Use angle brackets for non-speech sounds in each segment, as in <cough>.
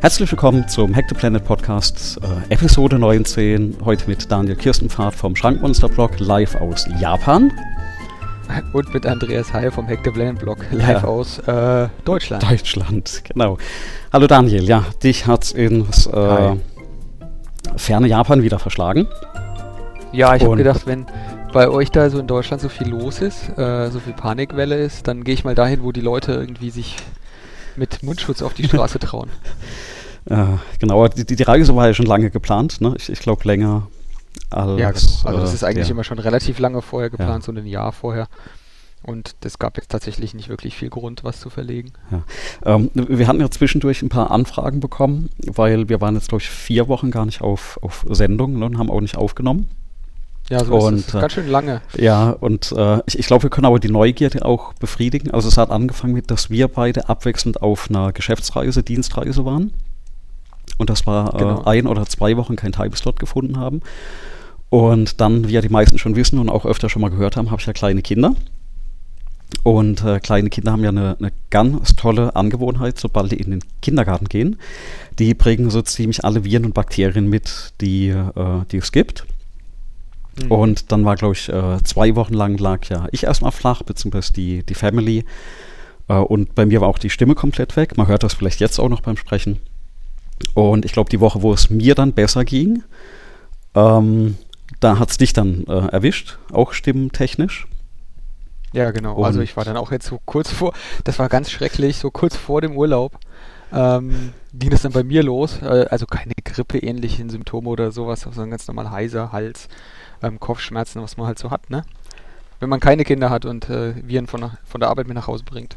Herzlich willkommen zum Hack the Planet Podcast, äh, Episode 19. Heute mit Daniel Kirstenpfad vom Schrankmonster Blog live aus Japan. Und mit Andreas Heil vom Hack the Planet Blog live ja. aus äh, Deutschland. Deutschland, genau. Hallo Daniel, ja, dich hat ins äh, ferne Japan wieder verschlagen. Ja, ich habe gedacht, wenn bei euch da so in Deutschland so viel los ist, äh, so viel Panikwelle ist, dann gehe ich mal dahin, wo die Leute irgendwie sich mit Mundschutz auf die Straße <laughs> trauen. Ja, genau, die, die, Reise war ja schon lange geplant, ne? Ich, ich glaube länger als. Ja, genau. Also das ist eigentlich ja. immer schon relativ lange vorher geplant, ja. so ein Jahr vorher. Und es gab jetzt tatsächlich nicht wirklich viel Grund, was zu verlegen. Ja. Ähm, wir hatten ja zwischendurch ein paar Anfragen bekommen, weil wir waren jetzt, glaube ich, vier Wochen gar nicht auf, auf Sendung ne, und haben auch nicht aufgenommen. Ja, so und, ist es. Ganz schön lange. Ja, und äh, ich, ich glaube, wir können aber die Neugierde auch befriedigen. Also es hat angefangen mit, dass wir beide abwechselnd auf einer Geschäftsreise, Dienstreise waren. Und das war äh, genau. äh, ein oder zwei Wochen kein Timeslot gefunden haben. Und dann, wie ja die meisten schon wissen und auch öfter schon mal gehört haben, habe ich ja kleine Kinder. Und äh, kleine Kinder haben ja eine, eine, ganz tolle Angewohnheit, sobald die in den Kindergarten gehen. Die bringen so ziemlich alle Viren und Bakterien mit, die, äh, die es gibt. Mhm. Und dann war, glaube ich, äh, zwei Wochen lang lag ja ich erstmal flach, beziehungsweise die, die Family. Äh, und bei mir war auch die Stimme komplett weg. Man hört das vielleicht jetzt auch noch beim Sprechen. Und ich glaube, die Woche, wo es mir dann besser ging, ähm, da hat es dich dann äh, erwischt, auch stimmentechnisch. Ja, genau. Und also ich war dann auch jetzt so kurz vor, das war ganz schrecklich, so kurz vor dem Urlaub ähm, ging das dann bei mir los. Äh, also keine Grippe-ähnlichen Symptome oder sowas, sondern ganz normal heiser, Hals, ähm, Kopfschmerzen, was man halt so hat, ne? Wenn man keine Kinder hat und äh, Viren von, von der Arbeit mit nach Hause bringt.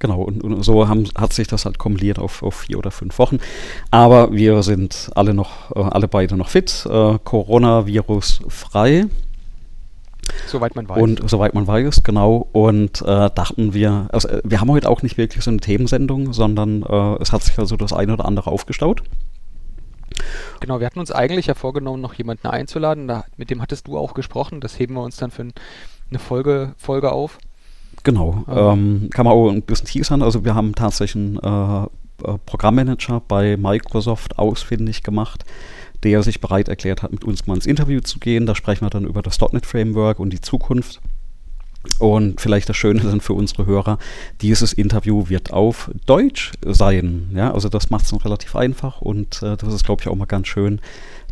Genau, und, und so haben, hat sich das halt kumuliert auf, auf, vier oder fünf Wochen. Aber wir sind alle noch, äh, alle beide noch fit, äh, Coronavirus frei. Soweit man weiß. Und soweit man weiß, genau. Und äh, dachten wir, also äh, wir haben heute auch nicht wirklich so eine Themensendung, sondern äh, es hat sich also das eine oder andere aufgestaut. Genau, wir hatten uns eigentlich ja vorgenommen, noch jemanden einzuladen. Da, mit dem hattest du auch gesprochen. Das heben wir uns dann für eine Folge, Folge auf. Genau. Ähm, kann man auch ein bisschen teasern. Also wir haben tatsächlich einen äh, äh, Programmmanager bei Microsoft ausfindig gemacht, der sich bereit erklärt hat, mit uns mal ins Interview zu gehen. Da sprechen wir dann über das .NET Framework und die Zukunft. Und vielleicht das Schöne dann für unsere Hörer, dieses Interview wird auf Deutsch sein. Ja, also das macht es noch relativ einfach und äh, das ist, glaube ich, auch mal ganz schön,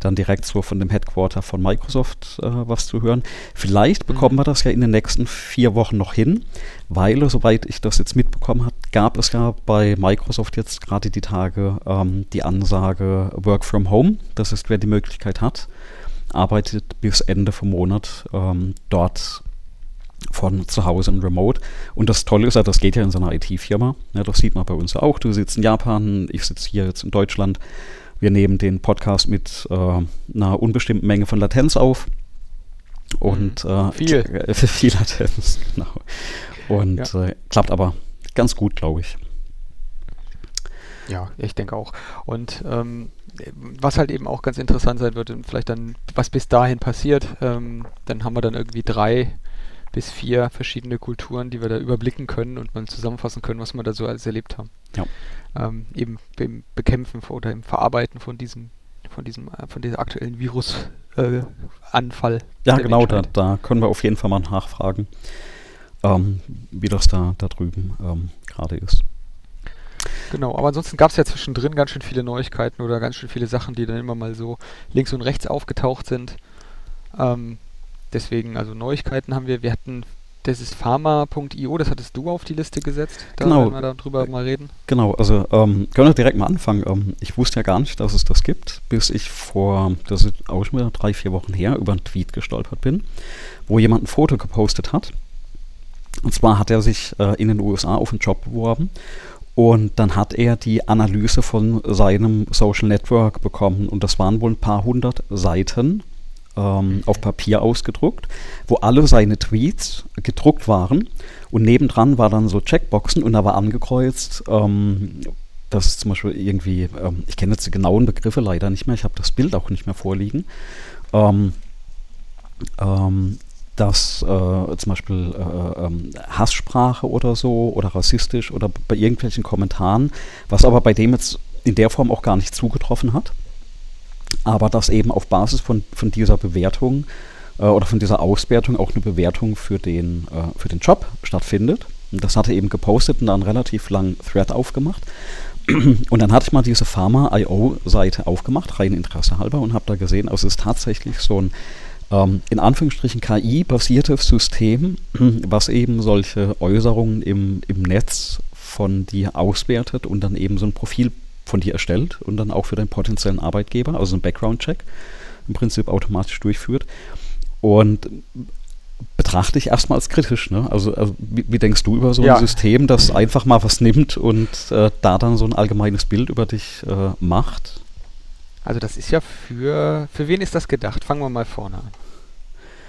dann direkt so von dem Headquarter von Microsoft äh, was zu hören. Vielleicht bekommen mhm. wir das ja in den nächsten vier Wochen noch hin, weil, soweit ich das jetzt mitbekommen habe, gab es ja bei Microsoft jetzt gerade die Tage ähm, die Ansage Work from Home. Das ist, wer die Möglichkeit hat, arbeitet bis Ende vom Monat ähm, dort von zu Hause im Remote. Und das Tolle ist ja, das geht ja in so einer IT-Firma. Ja, das sieht man bei uns auch. Du sitzt in Japan, ich sitze hier jetzt in Deutschland. Wir nehmen den Podcast mit äh, einer unbestimmten Menge von Latenz auf. Und mhm. äh, viel. Äh, <laughs> viel Latenz, genau. Und ja. äh, klappt aber ganz gut, glaube ich. Ja, ich denke auch. Und ähm, was halt eben auch ganz interessant sein wird, vielleicht dann, was bis dahin passiert, ähm, dann haben wir dann irgendwie drei bis vier verschiedene Kulturen, die wir da überblicken können und mal zusammenfassen können, was wir da so alles erlebt haben. Ja. Ähm, eben im Bekämpfen oder im Verarbeiten von diesem, von diesem, äh, von dieser aktuellen Virusanfall. Äh, ja, genau, da, da, können wir auf jeden Fall mal nachfragen, ähm, wie das da, da drüben ähm, gerade ist. Genau, aber ansonsten gab es ja zwischendrin ganz schön viele Neuigkeiten oder ganz schön viele Sachen, die dann immer mal so links und rechts aufgetaucht sind. Ähm, Deswegen, also Neuigkeiten haben wir. Wir hatten, das ist pharma.io, das hattest du auf die Liste gesetzt. Da genau. werden wir darüber mal reden. Genau, also ähm, können wir direkt mal anfangen. Ähm, ich wusste ja gar nicht, dass es das gibt, bis ich vor, das ist auch schon wieder drei, vier Wochen her, über einen Tweet gestolpert bin, wo jemand ein Foto gepostet hat. Und zwar hat er sich äh, in den USA auf einen Job beworben und dann hat er die Analyse von seinem Social Network bekommen und das waren wohl ein paar hundert Seiten ähm, auf Papier ausgedruckt, wo alle seine Tweets gedruckt waren und nebendran war dann so Checkboxen und da war angekreuzt, ähm, das ist zum Beispiel irgendwie, ähm, ich kenne jetzt die genauen Begriffe leider nicht mehr, ich habe das Bild auch nicht mehr vorliegen. Ähm, ähm, dass äh, zum Beispiel äh, ähm, Hasssprache oder so oder rassistisch oder bei irgendwelchen Kommentaren, was aber bei dem jetzt in der Form auch gar nicht zugetroffen hat, aber dass eben auf Basis von, von dieser Bewertung äh, oder von dieser Auswertung auch eine Bewertung für den, äh, für den Job stattfindet. Und das hatte eben gepostet und dann relativ langen Thread aufgemacht. <clears throat> Und dann hatte ich mal diese Pharma.io-Seite aufgemacht, rein Interesse halber, und habe da gesehen, also es ist tatsächlich so ein ähm, in Anführungsstrichen KI-basiertes System, <clears throat> was eben solche Äußerungen im, im Netz von dir auswertet und dann eben so ein Profil von dir erstellt und dann auch für deinen potenziellen Arbeitgeber, also ein Background-Check im Prinzip automatisch durchführt. Und betrachte ich erstmal als kritisch. Ne? Also, also wie, wie, denkst du über so ja. ein System, das einfach mal was nimmt und äh, da dann so ein allgemeines Bild über dich äh, macht? Also das ist ja für, für wen ist das gedacht? Fangen wir mal vorne an.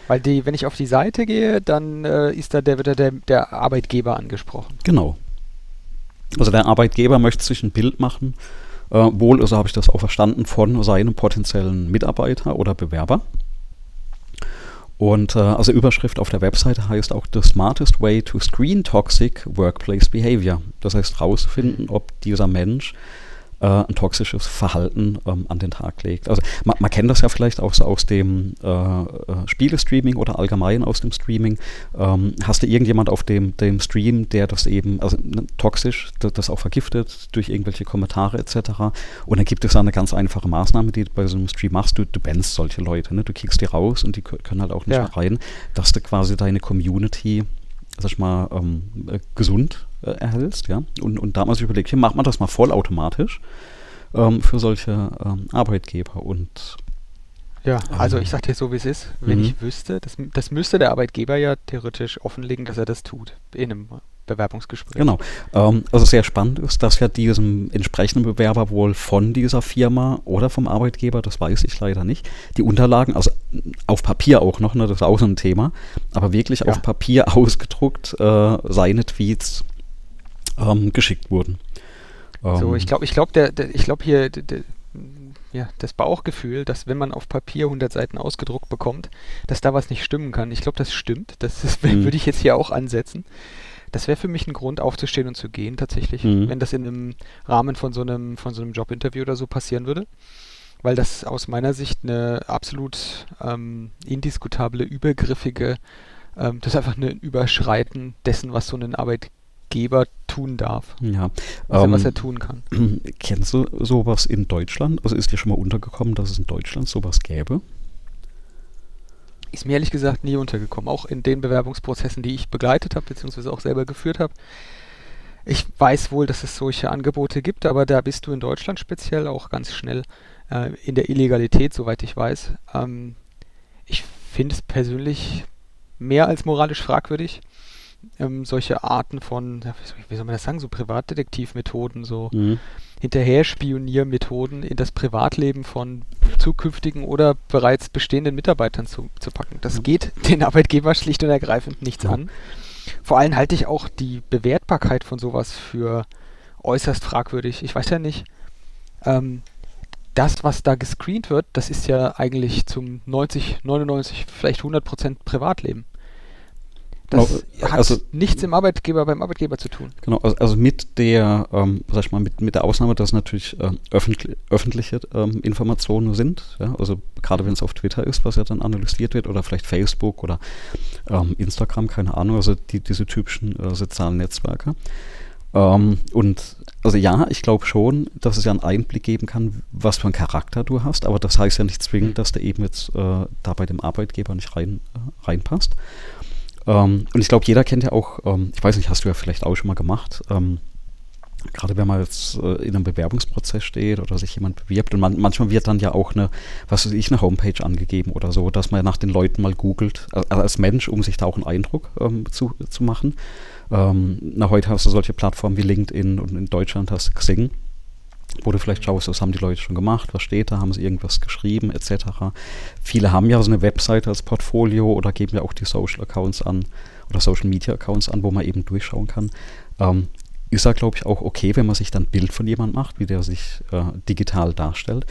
Weil die, wenn ich auf die Seite gehe, dann äh, ist da der, wird da der, der Arbeitgeber angesprochen. Genau. Also der Arbeitgeber möchte sich ein Bild machen, äh, wohl, also habe ich das auch verstanden, von seinem potenziellen Mitarbeiter oder Bewerber. Und äh, also Überschrift auf der Webseite heißt auch The Smartest Way to Screen Toxic Workplace Behavior. Das heißt herausfinden, ob dieser Mensch äh, ein toxisches Verhalten ähm, an den Tag legt. Also man, man, kennt das ja vielleicht auch so aus dem äh, äh, Spielestreaming oder allgemein aus dem Streaming. Ähm, hast du irgendjemand auf dem, dem Stream, der das eben, also ne, toxisch, das, auch vergiftet durch irgendwelche Kommentare etc. Und dann gibt es da eine ganz einfache Maßnahme, die du bei so einem Stream machst, du, du bannst solche Leute, ne? du kickst die raus und die können halt auch nicht ja. mehr rein, dass du quasi deine Community sag ich mal, ähm, äh, gesund äh, erhältst, ja. Und, und damals überlegt, hier macht man das mal vollautomatisch ähm, für solche ähm, Arbeitgeber und ja, also ich sag dir so, wie es ist. Wenn mhm. ich wüsste, das, das müsste der Arbeitgeber ja theoretisch offenlegen, dass er das tut in einem Bewerbungsgespräch. Genau. Ähm, also sehr spannend ist, dass ja diesem entsprechenden Bewerber wohl von dieser Firma oder vom Arbeitgeber, das weiß ich leider nicht, die Unterlagen, also auf Papier auch noch, ne, das ist auch so ein Thema, aber wirklich ja. auf Papier <laughs> ausgedruckt äh, seine Tweets ähm, geschickt wurden. so, ich ähm. glaube, ich glaube, der, der, ich glaube hier, der, der, ja, das Bauchgefühl, dass wenn man auf Papier 100 Seiten ausgedruckt bekommt, dass da was nicht stimmen kann. Ich glaube, das stimmt. Das, das <laughs> mhm. würde ich jetzt hier auch ansetzen. Das wäre für mich ein Grund, aufzustehen und zu gehen, tatsächlich, mhm. wenn das in einem Rahmen von so einem, von so einem Jobinterview oder so passieren würde. Weil das aus meiner Sicht eine absolut ähm, indiskutable, übergriffige, ähm, das ist einfach ein Überschreiten dessen, was so ein Arbeitgeber tun darf. Ja. Was, ähm, er, was er tun kann. <clears throat> Kennst du sowas in Deutschland? Also ist dir schon mal untergekommen, dass es in Deutschland sowas gäbe? ist mir ehrlich gesagt nie untergekommen. Auch in den Bewerbungsprozessen, die ich begleitet habe, beziehungsweise auch selber geführt habe. Ich weiß wohl, dass es solche Angebote gibt, aber da bist du in Deutschland speziell auch ganz schnell äh, in der Illegalität, soweit ich weiß. Ähm, ich finde es persönlich mehr als moralisch fragwürdig, ähm, solche Arten von, wie soll man das sagen, so Privatdetektivmethoden, so mhm. Hinterherspioniermethoden in das Privatleben von zukünftigen oder bereits bestehenden Mitarbeitern zu, zu packen. Das mhm. geht <laughs> den Arbeitgeber schlicht und ergreifend nichts mhm. an. Vor allem halte ich auch die Bewertbarkeit von sowas für äußerst fragwürdig. Ich weiß ja nicht, ähm, das, was da gescreent wird, das ist ja eigentlich zum 90, 99, vielleicht 100 Prozent Privatleben. Das genau, hat also, nichts im Arbeitgeber beim Arbeitgeber zu tun. Genau, also, also mit der, ähm, sag ich mal, mit, mit der Ausnahme, dass natürlich äh, öffentlich, öffentliche ähm, Informationen sind, ja, also gerade wenn es auf Twitter ist, was ja dann analysiert wird, oder vielleicht Facebook oder ähm, Instagram, keine Ahnung, also die, diese typischen äh, sozialen Netzwerke. Ähm, und also ja, ich glaube schon, dass es ja einen Einblick geben kann, was für einen Charakter du hast, aber das heißt ja nicht zwingend, dass der eben jetzt äh, da bei dem Arbeitgeber nicht rein, äh, reinpasst. Ähm, und ich glaube, jeder kennt ja auch, ähm, ich weiß nicht, hast du ja vielleicht auch schon mal gemacht, ähm, gerade wenn man jetzt äh, in einem Bewerbungsprozess steht oder sich jemand bewirbt und man, manchmal wird dann ja auch eine, was weiß ich, eine Homepage angegeben oder so, dass man nach den Leuten mal googelt, äh, als Mensch, um sich da auch einen Eindruck ähm, zu, zu machen. Ähm, na, heute hast du solche Plattformen wie LinkedIn und in Deutschland hast du Xing wo du vielleicht schaust, was haben die Leute schon gemacht, was steht da, haben sie irgendwas geschrieben, etc. Viele haben ja so eine Webseite als Portfolio oder geben ja auch die Social Accounts an oder Social Media Accounts an, wo man eben durchschauen kann. Ähm, ist ja, glaube ich, auch okay, wenn man sich dann ein Bild von jemandem macht, wie der sich äh, digital darstellt.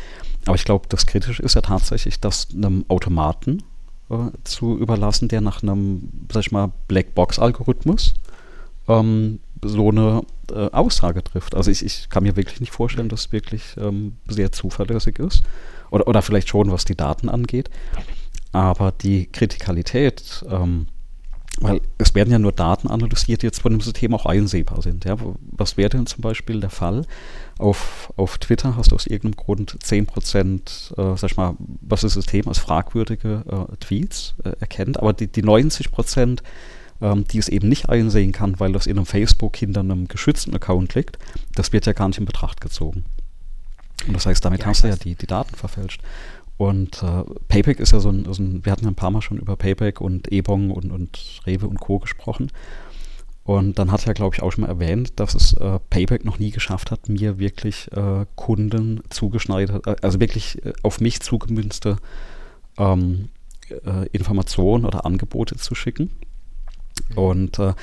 Aber ich glaube, das Kritische ist ja tatsächlich, dass einem Automaten äh, zu überlassen, der nach einem, sag ich mal, Blackbox-Algorithmus ähm, so eine äh, Aussage trifft. Also ich, ich kann mir wirklich nicht vorstellen, dass es wirklich ähm, sehr zuverlässig ist. Oder, oder vielleicht schon, was die Daten angeht. Aber die Kritikalität, ähm, weil es werden ja nur Daten analysiert, die jetzt von dem System auch einsehbar sind. Ja? Was wäre denn zum Beispiel der Fall? Auf, auf Twitter hast du aus irgendeinem Grund 10%, äh, sag ich mal, was das System als fragwürdige äh, Tweets äh, erkennt, aber die, die 90%, ähm, die es eben nicht einsehen kann, weil das in einem Facebook hinter einem geschützten Account liegt, das wird ja gar nicht in Betracht gezogen. Und das heißt, damit ja, hast du ja die, die Daten verfälscht. Und äh, Payback ist ja so ein, so ein, wir hatten ja ein paar Mal schon über Payback und Ebong und, und Rewe und Co. gesprochen. Und dann hat er, glaube ich, auch schon mal erwähnt, dass es äh, Payback noch nie geschafft hat, mir wirklich äh, Kunden zugeschneidert, äh, also wirklich äh, auf mich zugemünzte ähm, äh, Informationen oder Angebote zu schicken. Mhm. Und äh,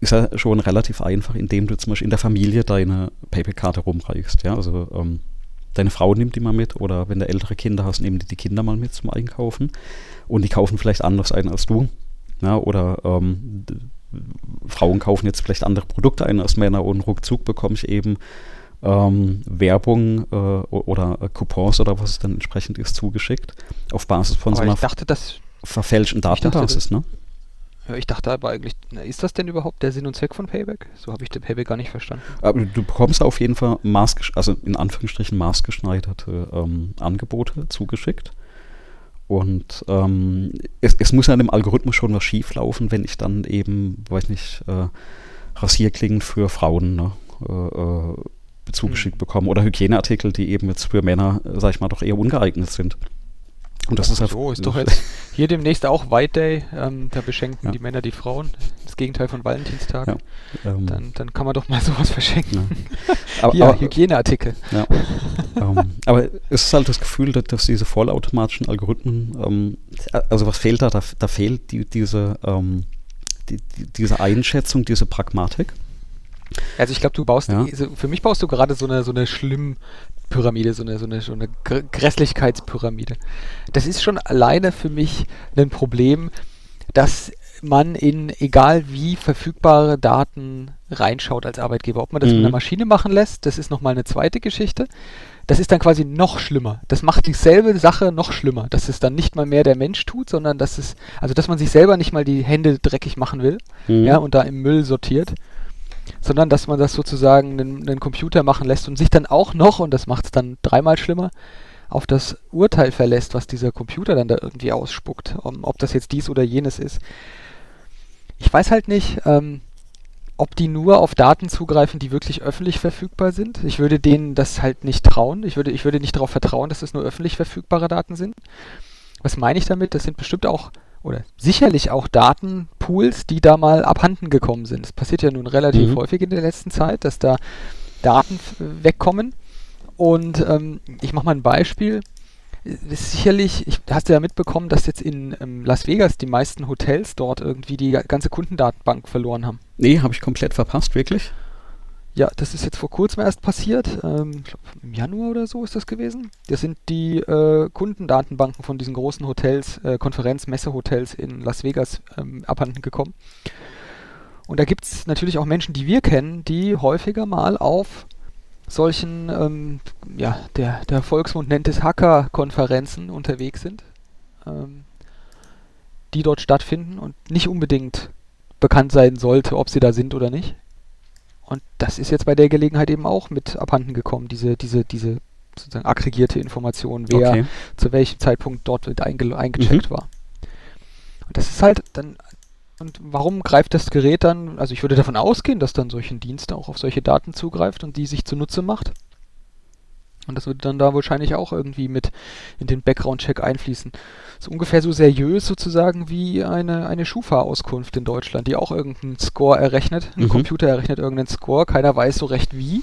ist ja schon relativ einfach, indem du zum Beispiel in der Familie deine Payback-Karte rumreichst. Ja? Also ähm, deine Frau nimmt die mal mit oder wenn du ältere Kinder hast, nehmen die die Kinder mal mit zum Einkaufen und die kaufen vielleicht anders ein als du. Ja, oder ähm, Frauen kaufen jetzt vielleicht andere Produkte ein als Männer und ruckzuck bekomme ich eben ähm, Werbung äh, oder äh, Coupons oder was es dann entsprechend ist zugeschickt auf Basis von Aber so einer ich dachte, das, verfälschten Datenbasis, dachte, ne? Ja, ich dachte aber eigentlich, na, ist das denn überhaupt der Sinn und Zweck von Payback? So habe ich den Payback gar nicht verstanden. Aber du bekommst auf jeden Fall maßgesch also in Anführungsstrichen maßgeschneiderte ähm, Angebote zugeschickt. Und ähm, es, es, muss ja dem Algorithmus schon was schief laufen, wenn ich dann eben, weiß nicht, äh, Rasierklingen für Frauen ne, äh, äh zugeschickt hm. bekomme oder Hygieneartikel, die eben jetzt für Männer, sag ich mal, doch eher ungeeignet sind. Und das ist, so, ist doch jetzt <laughs> hier demnächst auch White Day. Ähm, da beschenken ja. die Männer die Frauen. Das Gegenteil von Valentinstag. Ja, ähm, dann, dann kann man doch mal <laughs> sowas verschenken. Ja, <laughs> aber, hier, aber, Hygieneartikel. Ähm, aber es ist halt das Gefühl, dass, dass diese vollautomatischen Algorithmen, ähm, also was fehlt da? Da, da fehlt die, diese, ähm, die, die, diese Einschätzung, diese Pragmatik. Also ich glaube, du baust, ja. für mich baust du gerade so eine, so eine schlimm Pyramide, so eine, so eine, so eine Grässlichkeitspyramide. Das ist schon alleine für mich ein Problem, dass man in egal wie verfügbare Daten reinschaut als Arbeitgeber. Ob man das mhm. mit einer Maschine machen lässt, das ist nochmal eine zweite Geschichte. Das ist dann quasi noch schlimmer. Das macht dieselbe Sache noch schlimmer. Dass es dann nicht mal mehr der Mensch tut, sondern dass es, also dass man sich selber nicht mal die Hände dreckig machen will, mhm. ja, und da im Müll sortiert sondern dass man das sozusagen einen, Computer machen lässt und sich dann auch noch, und das macht es dann dreimal schlimmer, auf das Urteil verlässt, was dieser Computer dann da irgendwie ausspuckt, um, ob das jetzt dies oder jenes ist. Ich weiß halt nicht, ähm, ob die nur auf Daten zugreifen, die wirklich öffentlich verfügbar sind. Ich würde denen das halt nicht trauen. Ich würde, ich würde nicht darauf vertrauen, dass es nur öffentlich verfügbare Daten sind. Was meine ich damit? Das sind bestimmt auch oder sicherlich auch Datenpools, die da mal abhanden gekommen sind. Es passiert ja nun relativ mhm. häufig in der letzten Zeit, dass da Daten wegkommen. Und ähm, ich mache mal ein Beispiel. Sicherlich, ich, hast du ja mitbekommen, dass jetzt in ähm, Las Vegas die meisten Hotels dort irgendwie die ganze Kundendatenbank verloren haben. Nee, habe ich komplett verpasst, wirklich. Ja, das ist jetzt vor kurzem erst passiert. Ähm, ich glaube, im Januar oder so ist das gewesen. Das sind die äh, Kundendatenbanken von diesen großen Hotels, äh, Konferenz-, Messehotels in Las Vegas ähm, abhanden gekommen. Und da gibt es natürlich auch Menschen, die wir kennen, die häufiger mal auf solchen, ähm, ja, der, der Volksmund nennt es Hacker-Konferenzen unterwegs sind, ähm, die dort stattfinden und nicht unbedingt bekannt sein sollte, ob sie da sind oder nicht. Und das ist jetzt bei der Gelegenheit eben auch mit abhanden gekommen, diese, diese, diese sozusagen aggregierte Information, wer okay. zu welchem Zeitpunkt dort einge eingecheckt mhm. war. Und das ist halt dann, und warum greift das Gerät dann, also ich würde davon ausgehen, dass dann solchen Dienst auch auf solche Daten zugreift und die sich zunutze macht. Und das würde dann da wahrscheinlich auch irgendwie mit in den Background-Check einfließen. Das ist ungefähr so seriös sozusagen wie eine, eine Schufa-Auskunft in Deutschland, die auch irgendeinen Score errechnet. Ein mhm. Computer errechnet irgendeinen Score, keiner weiß so recht wie.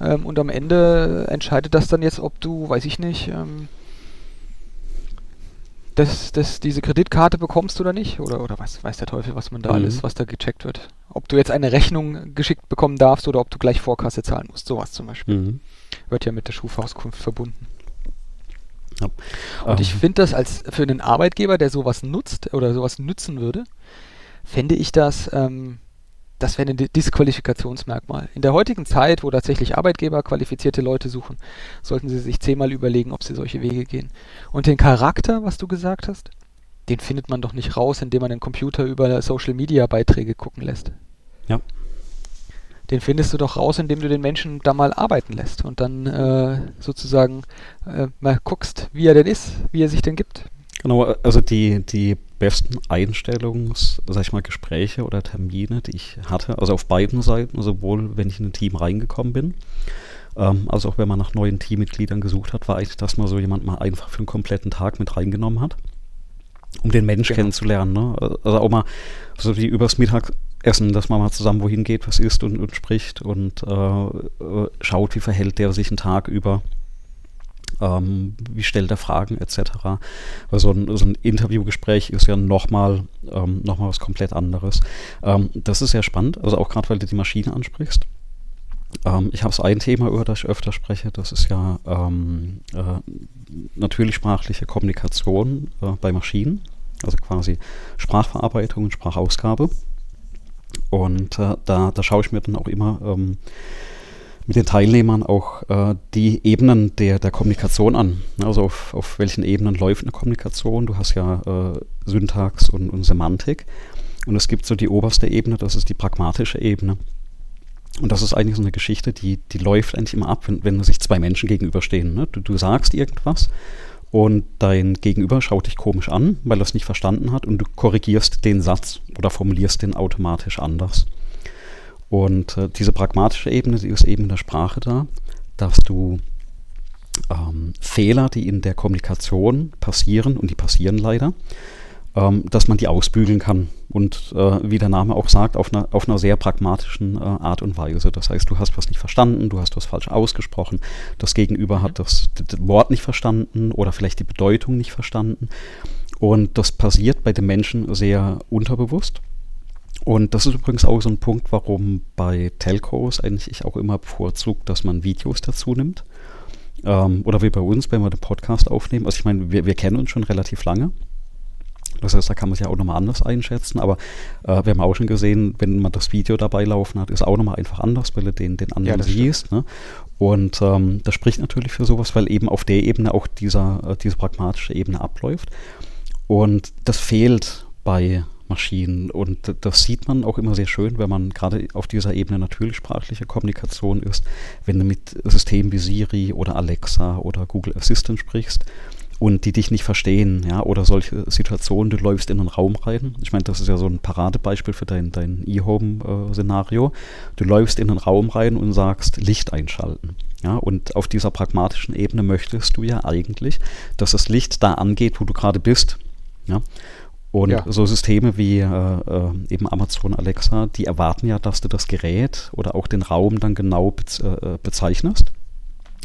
Ähm, und am Ende entscheidet das dann jetzt, ob du, weiß ich nicht, ähm, das, das, diese Kreditkarte bekommst oder nicht. Oder, oder was weiß der Teufel, was man da mhm. alles, was da gecheckt wird. Ob du jetzt eine Rechnung geschickt bekommen darfst oder ob du gleich Vorkasse zahlen musst. Sowas zum Beispiel. Mhm. Wird ja mit der Schufa-Auskunft verbunden. Ja. Und ich ähm. finde das als für einen Arbeitgeber, der sowas nutzt oder sowas nützen würde, fände ich das, ähm, das wäre ein Disqualifikationsmerkmal. In der heutigen Zeit, wo tatsächlich Arbeitgeber qualifizierte Leute suchen, sollten sie sich zehnmal überlegen, ob sie solche Wege gehen. Und den Charakter, was du gesagt hast, den findet man doch nicht raus, indem man den Computer über Social Media Beiträge gucken lässt. Den findest du doch raus, indem du den Menschen da mal arbeiten lässt und dann äh, sozusagen äh, mal guckst, wie er denn ist, wie er sich denn gibt. Genau, also die, die besten Einstellungs, sag ich mal, Gespräche oder Termine, die ich hatte, also auf beiden Seiten, sowohl wenn ich in ein Team reingekommen bin, ähm, als auch wenn man nach neuen Teammitgliedern gesucht hat, war eigentlich, dass man so jemand mal einfach für einen kompletten Tag mit reingenommen hat, um den Mensch genau. kennenzulernen. Ne? Also auch mal so wie übers Mittagessen, dass man mal zusammen wohin geht, was isst und, und spricht und äh, äh schaut, wie verhält der sich einen Tag über ähm, wie stellt er Fragen etc. Weil so ein, so ein Interviewgespräch ist ja nochmal ähm, noch was komplett anderes. Ähm, das ist sehr spannend, also auch gerade weil du die Maschine ansprichst. Ähm, ich habe ein Thema, über das ich öfter spreche, das ist ja ähm, äh, natürlich sprachliche Kommunikation äh, bei Maschinen, also quasi Sprachverarbeitung und Sprachausgabe. Und äh, da, da schaue ich mir dann auch immer ähm, mit den Teilnehmern auch äh, die Ebenen der, der Kommunikation an. Also auf, auf welchen Ebenen läuft eine Kommunikation. Du hast ja äh, Syntax und, und Semantik. Und es gibt so die oberste Ebene, das ist die pragmatische Ebene. Und das ist eigentlich so eine Geschichte, die, die läuft eigentlich immer ab, wenn, wenn sich zwei Menschen gegenüberstehen. Ne? Du, du sagst irgendwas und dein Gegenüber schaut dich komisch an, weil er es nicht verstanden hat und du korrigierst den Satz oder formulierst den automatisch anders. Und äh, diese pragmatische Ebene, die ist eben in der Sprache da, dass du ähm, Fehler, die in der Kommunikation passieren, und die passieren leider, ähm, dass man die ausbügeln kann. Und äh, wie der Name auch sagt, auf einer, auf einer sehr pragmatischen äh, Art und Weise. Das heißt, du hast was nicht verstanden, du hast was falsch ausgesprochen, das Gegenüber hat das, das Wort nicht verstanden oder vielleicht die Bedeutung nicht verstanden. Und das passiert bei den Menschen sehr unterbewusst. Und das ist übrigens auch so ein Punkt, warum bei Telcos eigentlich ich auch immer bevorzugt, dass man Videos dazu nimmt. Ähm, oder wie bei uns, wenn wir den Podcast aufnehmen. Also ich meine, wir, wir kennen uns schon relativ lange. Das heißt, da kann man es ja auch nochmal anders einschätzen. Aber äh, wir haben auch schon gesehen, wenn man das Video dabei laufen hat, ist auch nochmal einfach anders, weil du den, den anderen ja, siehst. Ne? Und ähm, das spricht natürlich für sowas, weil eben auf der Ebene auch dieser, äh, diese pragmatische Ebene abläuft. Und das fehlt bei Maschinen. Und das sieht man auch immer sehr schön, wenn man gerade auf dieser Ebene natürlich sprachliche Kommunikation ist, wenn du mit Systemen wie Siri oder Alexa oder Google Assistant sprichst und die dich nicht verstehen, ja, oder solche Situationen, du läufst in einen Raum rein. Ich meine, das ist ja so ein Paradebeispiel für dein, dein E-Home-Szenario. Du läufst in einen Raum rein und sagst, Licht einschalten. Ja, und auf dieser pragmatischen Ebene möchtest du ja eigentlich, dass das Licht da angeht, wo du gerade bist. Ja? Und ja. so Systeme wie äh, äh, eben Amazon Alexa, die erwarten ja, dass du das Gerät oder auch den Raum dann genau bez äh, bezeichnest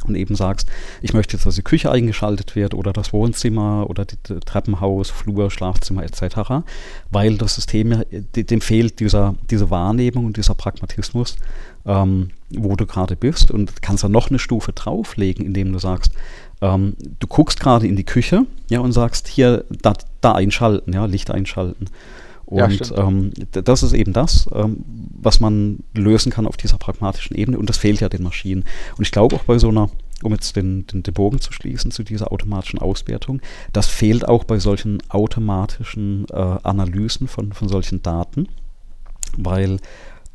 und eben sagst, ich möchte jetzt, dass die Küche eingeschaltet wird oder das Wohnzimmer oder die, Treppenhaus, Flur, Schlafzimmer etc., weil das System dem fehlt dieser, diese Wahrnehmung und dieser Pragmatismus, ähm, wo du gerade bist und kannst da noch eine Stufe drauflegen, indem du sagst, ähm, du guckst gerade in die Küche ja, und sagst, hier, da, da einschalten, ja, Licht einschalten. Und ja, ähm, das ist eben das, ähm, was man lösen kann auf dieser pragmatischen Ebene. Und das fehlt ja den Maschinen. Und ich glaube auch bei so einer, um jetzt den, den, den, Bogen zu schließen zu dieser automatischen Auswertung, das fehlt auch bei solchen automatischen äh, Analysen von, von solchen Daten. Weil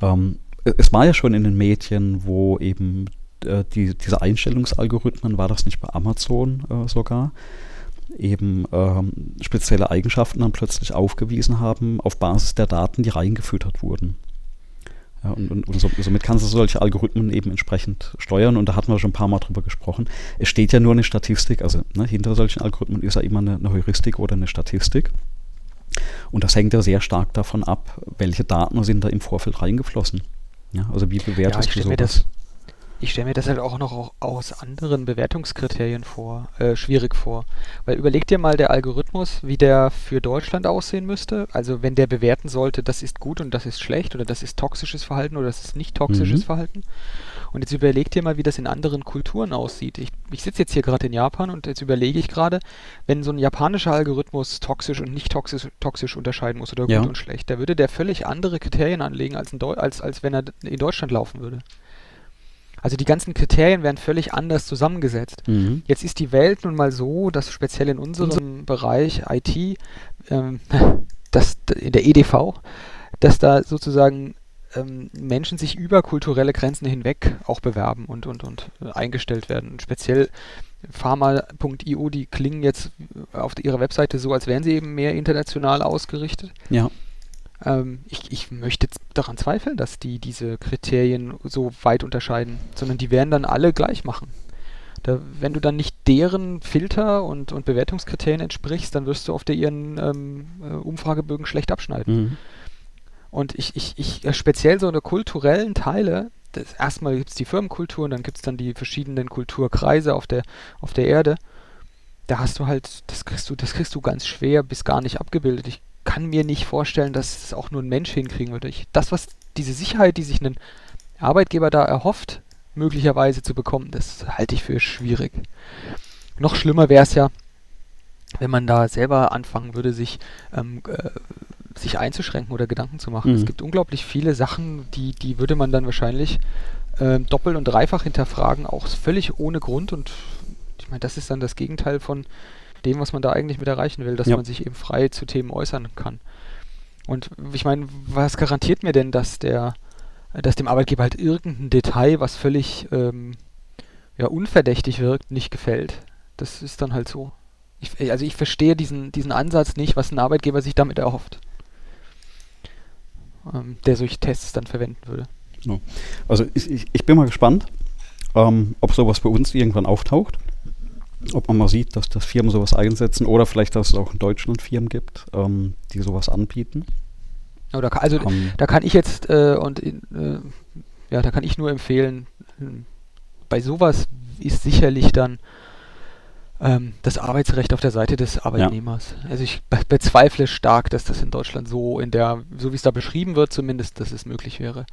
ähm, es war ja schon in den Medien, wo eben äh, die, diese Einstellungsalgorithmen, war das nicht bei Amazon äh, sogar, eben ähm, spezielle Eigenschaften dann plötzlich aufgewiesen haben auf Basis der Daten, die reingefüttert wurden. Ja, und, und, und so, somit kannst du solche Algorithmen eben entsprechend steuern und da hatten wir schon ein paar Mal drüber gesprochen. Es steht ja nur eine Statistik, also ne, hinter solchen Algorithmen ist ja immer eine, eine Heuristik oder eine Statistik. Und das hängt ja sehr stark davon ab, welche Daten sind da im Vorfeld reingeflossen. Ja, also wie bewertest ja, du sowas? Ich stelle mir das halt auch noch aus anderen Bewertungskriterien vor, äh, schwierig vor. Weil überleg dir mal der Algorithmus, wie der für Deutschland aussehen müsste. Also wenn der bewerten sollte, das ist gut und das ist schlecht oder das ist toxisches Verhalten oder das ist nicht toxisches mhm. Verhalten. Und jetzt überleg dir mal, wie das in anderen Kulturen aussieht. Ich, ich sitze jetzt hier gerade in Japan und jetzt überlege ich gerade, wenn so ein japanischer Algorithmus toxisch und nicht toxisch, toxisch unterscheiden muss oder gut ja. und schlecht, da würde der völlig andere Kriterien anlegen, als, als, als wenn er in Deutschland laufen würde. Also die ganzen Kriterien werden völlig anders zusammengesetzt. Mhm. Jetzt ist die Welt nun mal so, dass speziell in unserem Bereich IT, ähm, <laughs> das, in der EDV, dass da sozusagen ähm, Menschen sich über kulturelle Grenzen hinweg auch bewerben und, und, und eingestellt werden. Und speziell Pharma.io, die klingen jetzt auf ihrer Webseite so, als wären sie eben mehr international ausgerichtet. Ja. Ähm, ich, ich möchte daran zweifeln, dass die diese Kriterien so weit unterscheiden, sondern die werden dann alle gleich machen. Da, wenn du dann nicht deren Filter und, und Bewertungskriterien entsprichst, dann wirst du auf der ihren ähm, äh, Umfragebögen schlecht abschneiden. Mhm. Und ich, ich, ich äh, speziell so eine kulturellen Teile, das, erstmal gibt es die Firmenkultur und dann gibt es dann die verschiedenen Kulturkreise auf der, auf der Erde. Da hast du halt, das kriegst du, das kriegst du ganz schwer bis gar nicht abgebildet. Ich kann mir nicht vorstellen, dass es auch nur ein Mensch hinkriegen würde. Ich, das, was diese Sicherheit, die sich ein Arbeitgeber da erhofft, möglicherweise zu bekommen, das halte ich für schwierig. Noch schlimmer wäre es ja, wenn man da selber anfangen würde, sich ähm, äh, sich einzuschränken oder Gedanken zu machen. Mhm. Es gibt unglaublich viele Sachen, die, die würde man dann wahrscheinlich äh, doppelt und dreifach hinterfragen, auch völlig ohne Grund. Und ich meine, das ist dann das Gegenteil von dem, was man da eigentlich mit erreichen will, dass ja. man sich eben frei zu Themen äußern kann. Und ich meine, was garantiert mir denn, dass der, dass dem Arbeitgeber halt irgendein Detail, was völlig ähm, ja, unverdächtig wirkt, nicht gefällt? Das ist dann halt so. Ich, also ich verstehe diesen, diesen Ansatz nicht, was ein Arbeitgeber sich damit erhofft ähm, der solche Tests dann verwenden würde. Also ich, ich, bin mal gespannt, ähm, ob sowas bei uns irgendwann auftaucht. Ob man mal sieht, dass das Firmen sowas einsetzen oder vielleicht, dass es auch in Deutschland Firmen gibt, ähm, die sowas anbieten. Oder, also um, da kann ich jetzt äh, und äh, ja, da kann ich nur empfehlen, bei sowas ist sicherlich dann ähm, das Arbeitsrecht auf der Seite des Arbeitnehmers. Ja. Also ich be bezweifle stark, dass das in Deutschland so in der, so wie es da beschrieben wird, zumindest, dass es möglich wäre.